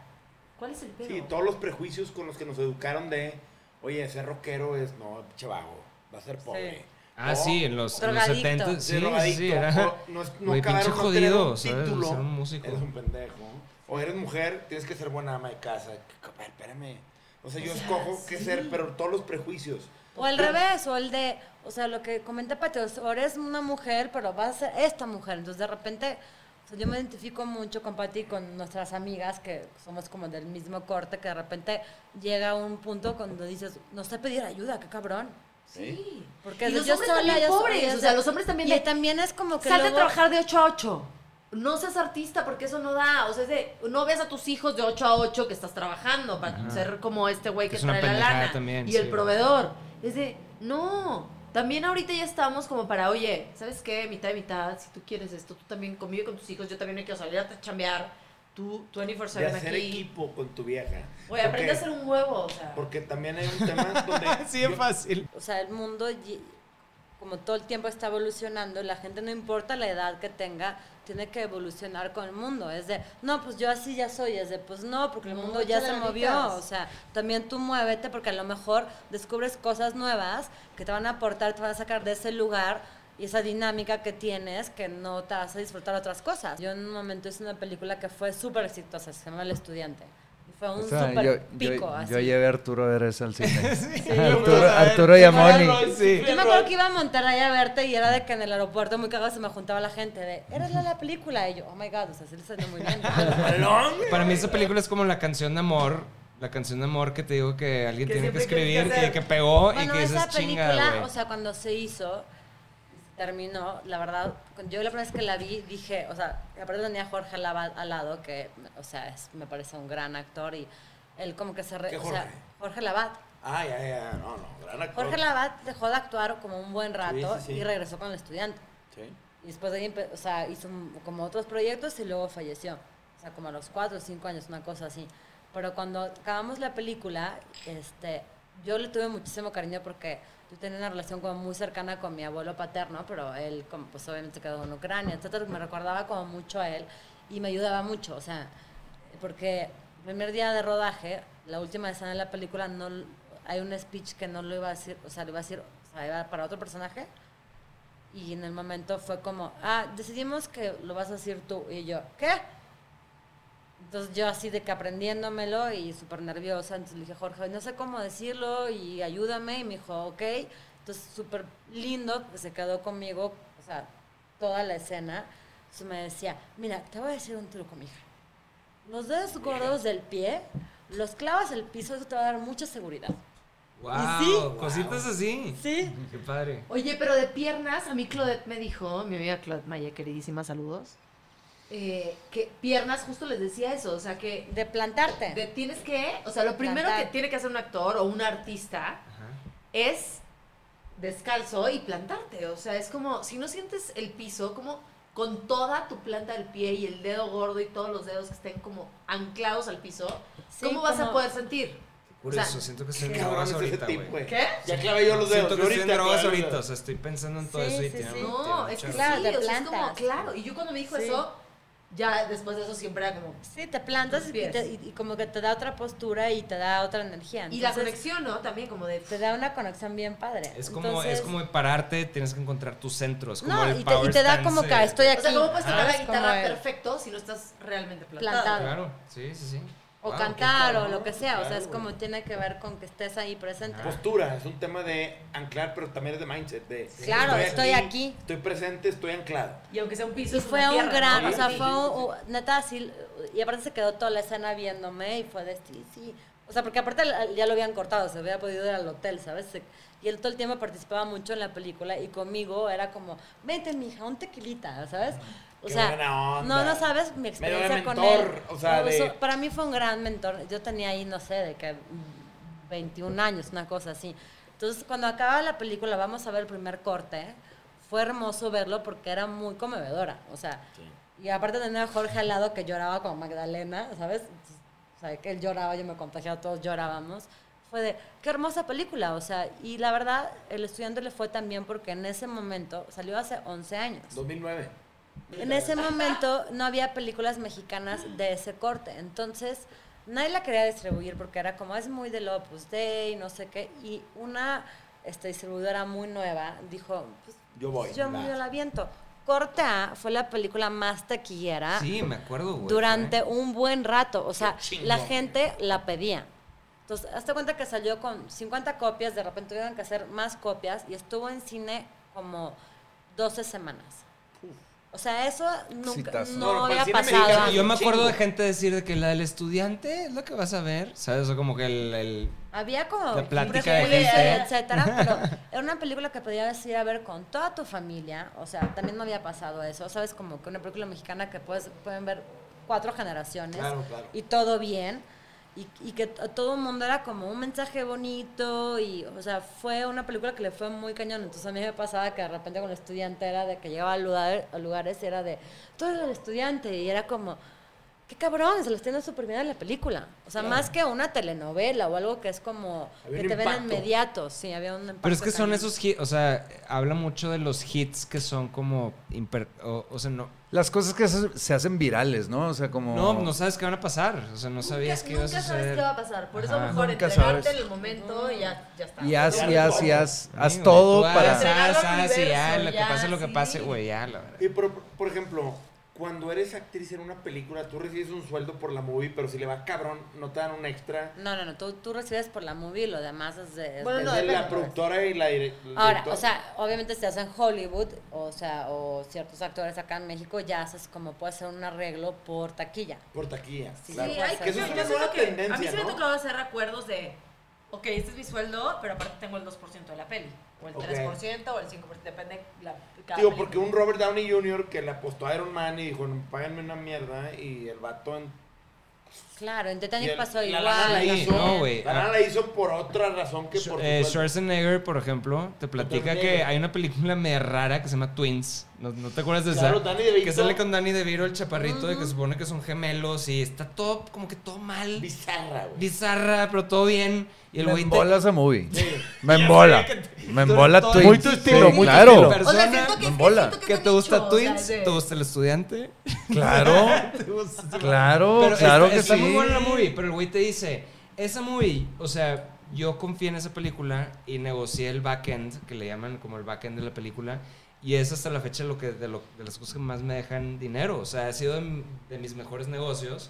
C: ¿cuál es el pedo?
F: Sí, todos los prejuicios con los que nos educaron de, oye, ser rockero es, no, pinche vago, va a ser pobre.
B: Ah, sí, en los, en los
D: Drogadicto.
B: 70.
F: ser
B: Sí, sí, era.
F: no, es- no
B: pinche
F: no tener
B: jodido, ¿sabes?
F: título,
B: Ser un músico.
F: Eres un pendejo. O eres mujer, tienes que ser buena ama de casa. A ver, espérame. O sea, yo
C: O sea,
F: escojo qué
C: sí.
F: ser, pero todos los prejuicios.
D: O al revés, o el de, o sea, lo que comenta Pati, o eres una mujer, pero vas a ser esta mujer. Entonces, de repente, o sea, yo me identifico mucho con Pati y con nuestras amigas, que somos como del mismo corte, que de repente llega un punto cuando dices, no sé pedir ayuda, qué cabrón.
C: Sí.
D: Porque
C: y los
D: yo
C: hombres
D: sola,
C: también
D: yo
C: pobres,
D: yo
C: o sea, los hombres también
D: Y
C: de,
D: también es como que
C: Sal de
D: luego-
C: trabajar de 8 a 8. No seas artista porque eso no da. O sea, es de, no veas a tus hijos de 8 a 8 que estás trabajando para ser como este güey que
B: Es una
C: trae la lana.
B: también,
C: y
B: sí,
C: el
B: güey.
C: proveedor. Es de, no. También ahorita ya estamos como para, oye, ¿sabes qué? Mitad y mitad. Si tú quieres esto, tú también convive con tus hijos. Yo también me quiero salir a chambear. Tú 24-7
F: De hacer
C: aquí.
F: equipo con tu vieja.
C: Oye, aprende a hacer un huevo. O sea.
F: Porque también hay un tema donde...
B: Así de
F: yo-
B: fácil.
D: O sea, el mundo, como todo el tiempo está evolucionando, la gente no importa la edad que tenga, tiene que evolucionar con el mundo. Es de, no, pues yo así ya soy. Es de, pues no, porque el mundo ya se movió. O sea, también tú muévete porque a lo mejor descubres cosas nuevas que te van a aportar, te van a sacar de ese lugar y esa dinámica que tienes que no te hace disfrutar otras cosas. Yo en un momento hice una película que fue súper exitosa, se llama El Estudiante. Fue un
E: O sea,
D: súper
E: yo,
D: pico,
E: yo,
D: así.
E: yo llevé a Arturo a ver eso al cine. Arturo, y a Moni.
B: Sí.
D: Yo me acuerdo que iba a Monterrey a verte y era de que en el aeropuerto muy cagado se me juntaba la gente de, ¿eres la de la película? Y yo, oh my god, o sea, sí le salió muy bien.
B: Para mí esa película es como la canción de amor. La canción de amor que te digo que alguien
C: Que
B: tiene que escribir,
C: que
B: que, pegó y que
D: esa
B: dices
D: película,
B: güey.
D: o sea, cuando se hizo, terminó, la verdad, yo la primera vez que la vi, dije, o sea, aparte tenía a Jorge al lado, que, o sea, es- me parece un gran actor y él como que se... re-
F: ¿Qué
D: o sea,
F: Jorge?
D: Jorge Lavat.
F: Ah, ya, ya, no, no, gran actor.
D: Jorge Lavat dejó de actuar como un buen rato
F: Sí, sí, sí.
D: y regresó con el estudiante.
F: Sí.
D: Y después de ahí, o sea, hizo como otros proyectos y luego falleció. O sea, como a los cuatro o cinco años, una cosa así. Pero cuando acabamos la película, este, yo le tuve muchísimo cariño porque yo tenía una relación como muy cercana con mi abuelo paterno, pero él, como, pues obviamente quedó en Ucrania, etcétera, me recordaba como mucho a él y me ayudaba mucho, o sea, porque el primer día de rodaje, la última escena de la película, no, hay un speech que no lo iba a decir, o sea, lo iba a decir, o sea, para otro personaje, y en el momento fue como, ah, decidimos que lo vas a decir tú. Y yo, ¿qué? Entonces yo así de que aprendiéndomelo y súper nerviosa, entonces le dije, Jorge, no sé cómo decirlo y ayúdame. Y me dijo, ok. Entonces súper lindo, que se quedó conmigo, o sea, toda la escena. Entonces me decía, mira, te voy a decir un truco, mija. Los dedos gordos del pie, los clavas al piso, eso te va a dar mucha seguridad.
B: Wow,
D: ¿Y sí?
B: cositas así.
D: Sí.
B: Qué padre.
C: Oye, pero de piernas, a mí Claudette me dijo, mi amiga Claudette Maya, queridísima, saludos, eh, que piernas, justo les decía eso, o sea, que
D: De plantarte.
C: de- tienes que, o sea, lo primero
D: Plantar.
C: que tiene que hacer un actor o un artista
B: Ajá.
C: es descalzo y plantarte, o sea, es como, si no sientes el piso, ¿cómo, con toda tu planta del pie y el dedo gordo y todos los dedos que estén como anclados al piso,
D: Sí,
C: ¿cómo vas a
D: como-
C: poder sentir?
B: Por
C: O sea,
B: eso, siento que estoy en
F: Qué
B: drogas ahorita, güey.
C: ¿Qué?
F: Ya clavé yo los dedos.
B: Siento que
F: yo
B: estoy en
F: ahorita
B: drogas ahorita, o sea, estoy pensando en todo
D: Sí,
B: eso y
D: sí,
B: tiene
D: sí.
B: tiene
C: No,
B: un
C: es que.
D: Claro,
C: sí, o sea, es como, claro. Y yo cuando me dijo
D: Sí.
C: eso, ya después de eso siempre era como...
D: Sí, te plantas y,
C: pies.
D: te- y- y como que te da otra postura y te da otra energía.
C: Y la conexión, ¿no? También como de...
D: Te da una conexión bien padre.
B: Es como,
D: Entonces-
B: es como pararte, tienes que encontrar tu centro. Es como
D: No,
B: el
D: y te, y te da
B: stance
D: como que estoy aquí.
C: O sea, ¿cómo puedes tocar
D: Ajá,
C: la guitarra perfecto si no estás realmente plantado?
D: Plantado.
B: Claro, sí, sí, sí.
D: O
B: Wow,
D: cantar o lo que sea. o sea, es como tiene que ver con que estés ahí presente.
F: Postura, es un tema de anclar, pero también es de mindset. De,
D: Claro, estoy aquí.
F: Estoy presente, estoy anclado.
C: Y aunque sea un piso,
D: Y fue
C: una
D: un
C: tierra,
D: gran,
C: ¿no?
D: o sea,
F: Sí,
D: fue
F: sí,
D: un, un- neta así, y aparte se quedó toda la escena viéndome y fue de sí, sí. O sea, porque aparte ya lo habían cortado, se había podido ir al hotel, ¿sabes? Se- y él todo el tiempo participaba mucho en la película y conmigo era como, vente, mija, un tequilita, ¿sabes? O
F: Qué
D: sea,
F: buena onda.
D: no, no sabes mi experiencia con él.
F: o sea,
D: No,
F: de-
D: eso- para mí fue un gran mentor. Yo tenía ahí, no sé, de que mm, 21 años, una cosa así. Entonces, cuando acaba la película, vamos a ver el primer corte. Fue hermoso verlo porque era muy conmovedora. O sea, y aparte tenía a Jorge al lado que lloraba como Magdalena, ¿sabes? O sea, que él lloraba, yo me contagiaba, todos llorábamos. Fue de, qué hermosa película, o sea, y la verdad, el estudiante le fue tan bien porque en ese momento, salió hace 11 años.
F: 2009.
D: En ese momento no había películas mexicanas de ese corte, entonces nadie la quería distribuir porque era como, es muy del Opus Dei, no sé qué, y una este, distribuidora muy nueva dijo, pues,
F: Yo voy,
D: yo, la viento. Corte A fue la película más taquillera
B: Sí, me acuerdo, güey.
D: durante un buen rato. O sea, la gente la pedía. Entonces, hazte cuenta que salió con 50 copias, de repente tuvieron que hacer más copias y estuvo en cine como 12 semanas. O sea, eso nunca
E: Citazo.
D: no había pasado.
B: Yo me acuerdo de gente decir de que la del estudiante es lo que vas a ver, ¿sabes? O sea, como que el... el-
D: Había como
B: La plática
D: de
B: de gente.
D: etcétera, pero era una película que podías ir a ver con toda tu familia. O sea, también no había pasado eso. ¿Sabes? Como que una película mexicana que puedes, pueden ver cuatro generaciones
F: Claro, claro.
D: y todo bien. Y, y que todo el mundo era como un mensaje bonito y, o sea, fue una película que le fue muy cañón. Entonces a mí me pasaba que de repente con el estudiante era de que llegaba a, lugar- a lugares y era de, tú eres el estudiante y era como, qué cabrón, se lo está yendo súper bien en la película. O sea, más que una telenovela o algo que es como
F: Había
D: que te ven inmediato. Sí, había un impacto.
B: Pero es que son esos hits, o sea, habla mucho de los hits que son como... imper- o, o sea, no...
E: Las cosas que se, se hacen virales, ¿no? O sea, como...
B: No, no sabes qué van a pasar. O sea, no sabías qué iba a
C: Nunca sabes
B: suceder.
C: qué va a pasar. Por eso
B: Ajá.
C: mejor
E: Nunca
C: entregarte
E: sabes.
C: en el momento y ya, ya está.
E: Y haz, y
F: Ya
E: haz, y haz. Haz todo para...
B: Haz, haz, y ya, lo que pase, lo que pase, güey, ya, la verdad.
F: Y por, por ejemplo, cuando eres actriz en una película, tú recibes un sueldo por la movie, pero si le va cabrón, no te dan un extra.
D: No, no, no, tú, tú recibes por la movie y lo demás es de... es
C: Bueno,
D: de-
C: no,
F: es de la productora y la dire- el
D: Ahora,
F: director.
D: o sea, obviamente si estás en Hollywood, o sea, o ciertos actores acá en México, ya haces como puede ser un arreglo por taquilla.
F: Por taquilla.
D: Sí,
F: claro.
D: sí,
C: hay
F: que eso
C: yo-
F: es una nueva
C: que-
F: tendencia,
C: A mí sí me
F: ¿no?
C: ha tocado hacer acuerdos de, ok, este es mi sueldo, pero aparte tengo el 2% de la peli. O el
F: Ok.
C: 3% o el 5%, depende la,
F: Digo, porque un Robert Downey Jr. que le apostó a Iron Man y dijo, páganme una mierda, y el vato en
D: Claro, en Titanic
F: el-
D: pasó
F: la
D: igual.
F: la hizo,
B: no, güey.
F: La lana la hizo por otra razón que por
B: Eh. Schwarzenegger, por ejemplo, te platica que hay una película media rara que se llama Twins. ¿No, no te acuerdas de
F: Claro,
B: esa?
F: Danny DeVito.
B: Que sale con Danny DeVito, el chaparrito, y que supone que son gemelos y está todo, como que todo mal.
F: Bizarra, güey.
B: Bizarra, pero todo bien. Y el
E: Me
B: güey te-
E: embola esa movie.
F: Sí.
E: Me embola. Me embola Twins.
B: Muy tu estilo,
E: Sí,
B: muy tu
E: claro.
B: estilo.
C: O sea,
B: persona,
C: siento que,
E: me embola.
C: siento que
B: ¿Que te gusta
C: nicho, o sea,
B: Twins?
C: de-
B: ¿Te gusta el estudiante?
E: Claro, claro,
B: Pero
E: claro
B: está,
E: que
B: está
E: sí.
B: muy buena la movie, pero el güey te dice, esa movie, o sea, yo confié en esa película y negocié el backend, que le llaman como el backend de la película, y es hasta la fecha lo que, de, lo- de las cosas que más me dejan dinero. O sea, ha sido de, m- de mis mejores negocios,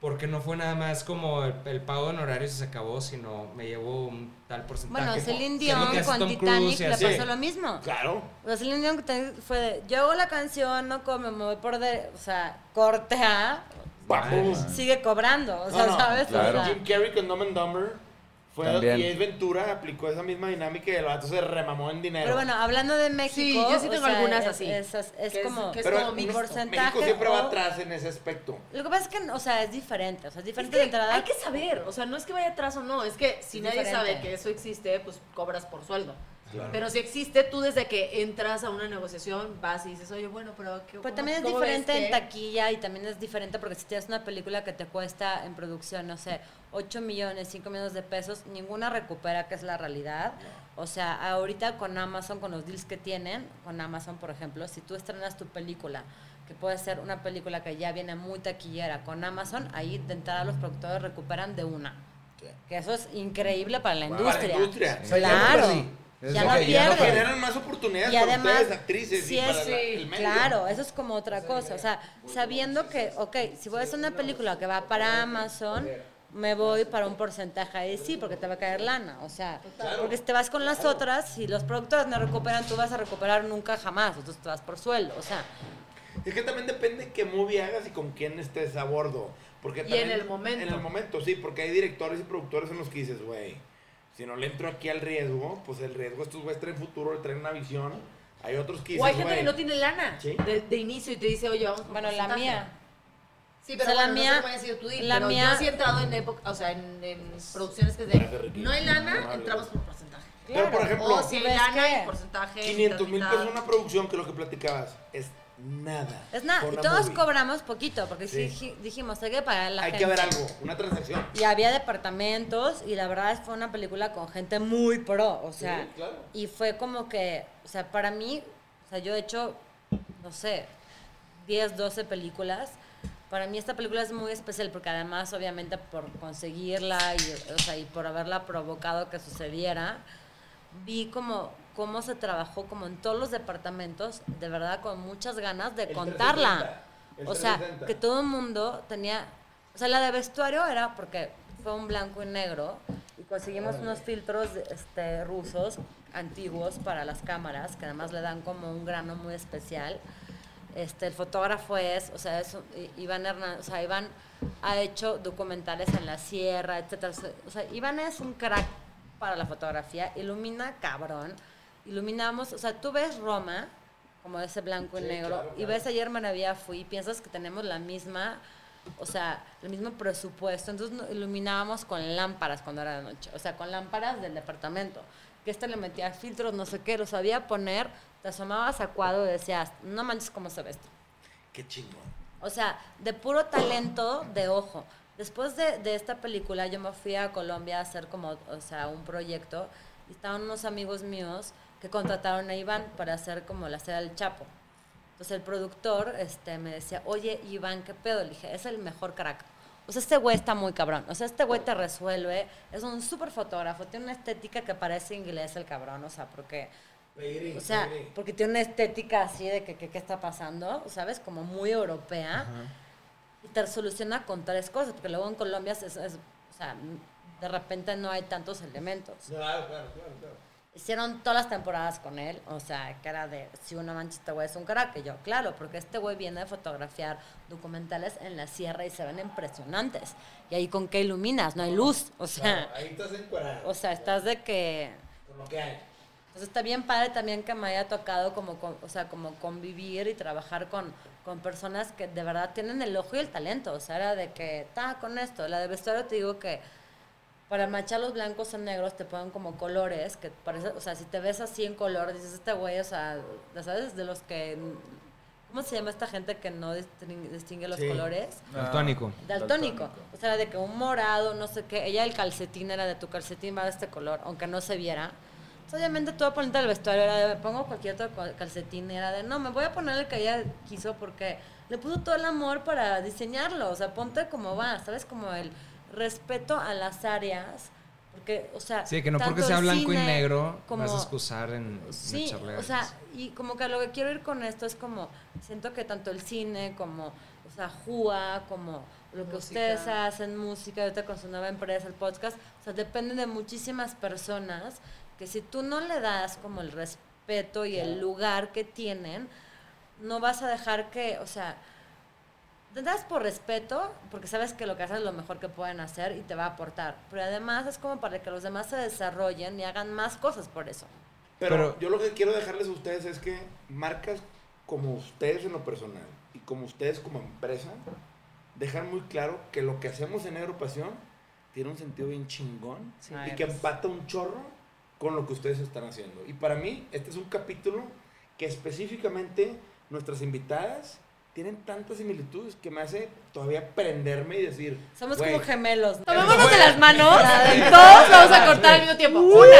B: porque no fue nada más como el, el pago de honorarios y se acabó, sino me llevó un tal porcentaje.
D: Bueno, Celine Dion
B: que
D: con
B: Tom
D: Titanic le pasó lo mismo.
F: Claro.
D: O sea, Celine Dion con Titanic fue de, yo hago la canción, no come, me voy por de, o sea, corte A, sigue cobrando, o sea,
F: No, no,
D: ¿sabes? O
E: claro.
D: sea,
F: Jim Carrey con Dumb and Dumber fue
E: También.
F: y Ace Ventura aplicó esa misma dinámica y el vato se remamó en dinero.
D: Pero bueno, hablando de México.
C: Sí, yo sí
D: o
C: tengo
D: sea,
C: algunas
D: es-
C: así.
D: Es, es- es
C: Que es-
D: como.
C: es como
D: mi porcentaje.
F: México siempre va atrás en ese aspecto.
D: Lo que pasa es que, o sea, es diferente. O sea, es
C: Es
D: diferente
C: que
D: de entrada.
C: hay que saber, o sea, no es que vaya atrás o no, es que si
D: Es
C: nadie
D: diferente.
C: sabe que eso existe, pues cobras por sueldo. Pero si existe, tú desde que entras a una negociación vas y dices, oye, bueno, pero ¿qué,
D: Pero también es diferente en
C: que-"
D: taquilla y también es diferente porque si tienes una película que te cuesta en producción, no sé, 8 millones, 5 millones de pesos, ninguna recupera, que es la realidad. O sea, ahorita con Amazon, con los deals que tienen, con Amazon, por ejemplo, si tú estrenas tu película, que puede ser una película que ya viene muy taquillera con Amazon, ahí de entrada los productores recuperan de una. Que eso es increíble para la
F: Para la
D: industria.
F: industria.
D: Claro.
E: Es
D: Ya
E: que ya no.
F: Generan más oportunidades
D: Y
F: para
D: además,
F: ustedes, actrices,
D: sí
F: y para
D: es-
F: la- el medio.
D: claro, eso es como otra cosa. O sea, sabiendo que, ok, si voy a hacer una película que va para Amazon, me voy para un porcentaje ahí sí, porque te va a caer lana. O sea, porque si te vas con las otras, si los productores no recuperan, tú vas a recuperar nunca jamás. Entonces te vas por sueldo. O sea,
F: Es que también depende qué movie hagas y con quién estés a bordo. Porque
C: Y
F: también-
C: en el momento.
F: En el momento, sí, porque hay directores y productores en los que dices, güey, si no le entro aquí al riesgo, pues el riesgo estos güeyes traen futuro, traen una visión. Hay otros que
C: O hay gente que no tiene lana
F: Sí.
C: de, de inicio y te dice, oye, vamos
D: bueno, la
C: porcentaje".
D: mía.
C: Sí,
D: O
C: pero
D: sea, la
C: bueno, no
D: mía-
C: sé cómo haya sido tu deal,
D: la
C: pero
D: mía-
C: yo sí he entrado en época, o sea, en, en producciones que es de, no hay lana, entramos por porcentaje.
F: Pero, por ejemplo,
C: o si hay
D: ¿ves
C: lana, hay porcentaje.
F: 500 mil pesos una producción que lo que platicabas es nada.
D: Es nada, y todos
F: movie.
D: cobramos poquito, porque sí.
F: Sí.
D: dij- dijimos, hay que pagar la
F: Hay
D: gente.
F: que ver algo, una transacción.
D: Y había departamentos y la verdad es que fue una película con gente muy pro, o sea,
F: Sí, claro.
D: y fue como que, o sea, para mí, o sea, yo he hecho, no sé, 10, 12 películas. Para mí esta película es muy especial porque además, obviamente, por conseguirla y, o sea, y por haberla provocado que sucediera, vi como cómo se trabajó como en todos los departamentos, de verdad con muchas ganas de
F: El
D: contarla.
F: 360, el
D: O sea,
F: 360.
D: que todo el mundo tenía, o sea, la de vestuario era porque fue un blanco y negro y conseguimos unos filtros este, rusos antiguos para las cámaras que además le dan como un grano muy especial. Este, el fotógrafo es, o sea, es Iván Hernández, o sea, Iván ha hecho documentales en la sierra, etcétera. O sea, Iván es un crack para la fotografía, ilumina cabrón. Iluminamos, o sea, tú ves Roma, como ese blanco y negro,
F: claro,
D: y ves ayer Maravilla fui y piensas que tenemos la misma, o sea, el mismo presupuesto. Entonces iluminábamos con lámparas cuando era de noche, o sea, con lámparas del departamento. Que este le metía filtros, no sé qué, lo sabía poner, te asomabas a cuadro y decías, no manches cómo se ve esto.
F: Qué chingón.
D: O sea, de puro talento de ojo. Después de, de esta película, yo me fui a Colombia a hacer como, o sea, un proyecto. Y estaban unos amigos míos que contrataron a Iván para hacer como la serie del Chapo. Entonces el productor este, me decía, oye, Iván, ¿qué pedo? Le dije, es el mejor crack. O sea, este güey está muy cabrón. O sea, este güey te resuelve. Es un súper fotógrafo. Tiene una estética que parece inglés el cabrón. O sea, porque O sea, porque tiene una estética así de que, qué está pasando, ¿sabes? Como muy europea. Y te soluciona con tres cosas, porque luego en Colombia es, es- o sea, de repente no hay tantos elementos.
F: Claro, claro, claro, claro.
D: Hicieron todas las temporadas con él, o sea, que era de, si una mancha este güey es un crack, y yo, claro, porque este güey viene de fotografiar documentales en la sierra y se ven impresionantes. Y ahí con qué iluminas, no hay luz, o sea,
F: Claro, ahí estás encuadrado.
D: o sea, estás de que...
F: Con lo que hay.
D: Entonces está bien padre también que me haya tocado como, con- o sea, como convivir y trabajar con, con personas que de verdad tienen el ojo y el talento. O sea, era de que, está con esto. La de vestuario te digo que para manchar los blancos en negros te ponen como colores, que parece, o sea, si te ves así en color, dices, este güey, o sea, ¿sabes? De los que, ¿cómo se llama esta gente que no distingue, distingue los
F: Sí.
D: colores?
B: Daltónico.
D: Daltónico. O sea, de que un morado, no sé qué. Ella el calcetín era de tu calcetín va de este color, aunque no se viera. Obviamente tú ponerte el vestuario era de, me pongo cualquier otro cal- calcetín, era de, no, me voy a poner el que ella quiso porque le puso todo el amor para diseñarlo. O sea, ponte como va, ¿sabes? Como el respeto a las áreas. Porque, o sea,
B: Sí, que no porque sea blanco y negro
D: como-
B: vas a excusar en, en
D: Sí,
B: echarle
D: o sea, y como que a lo que quiero ir con esto es como, siento que tanto el cine como, o sea, JUA, como lo que ustedes hacen, música, ahorita con su nueva empresa, el podcast, o sea, depende de muchísimas personas que si tú no le das como el respeto y el lugar que tienen, no vas a dejar que, o sea, te das por respeto, porque sabes que lo que haces es lo mejor que pueden hacer y te va a aportar. Pero además es como para que los demás se desarrollen y hagan más cosas por eso.
F: Pero,
B: Pero-
F: yo lo que quiero dejarles a ustedes es que marcas como ustedes en lo personal y como ustedes como empresa, dejar muy claro que lo que hacemos en Negro Pasión tiene un sentido bien chingón
D: Sí.
F: y que empata un chorro con lo que ustedes están haciendo. Y para mí, este es un capítulo que específicamente nuestras invitadas tienen tantas similitudes que me hace todavía prenderme y decir...
D: Somos
F: "Güey,
D: como gemelos. ¿no?
C: Tomémonos de las manos. Todos vamos a cortar al mismo tiempo. Una,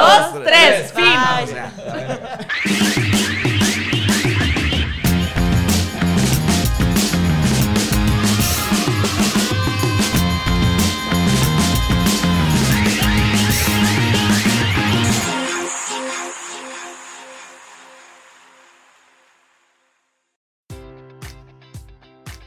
C: dos, tres. Fin.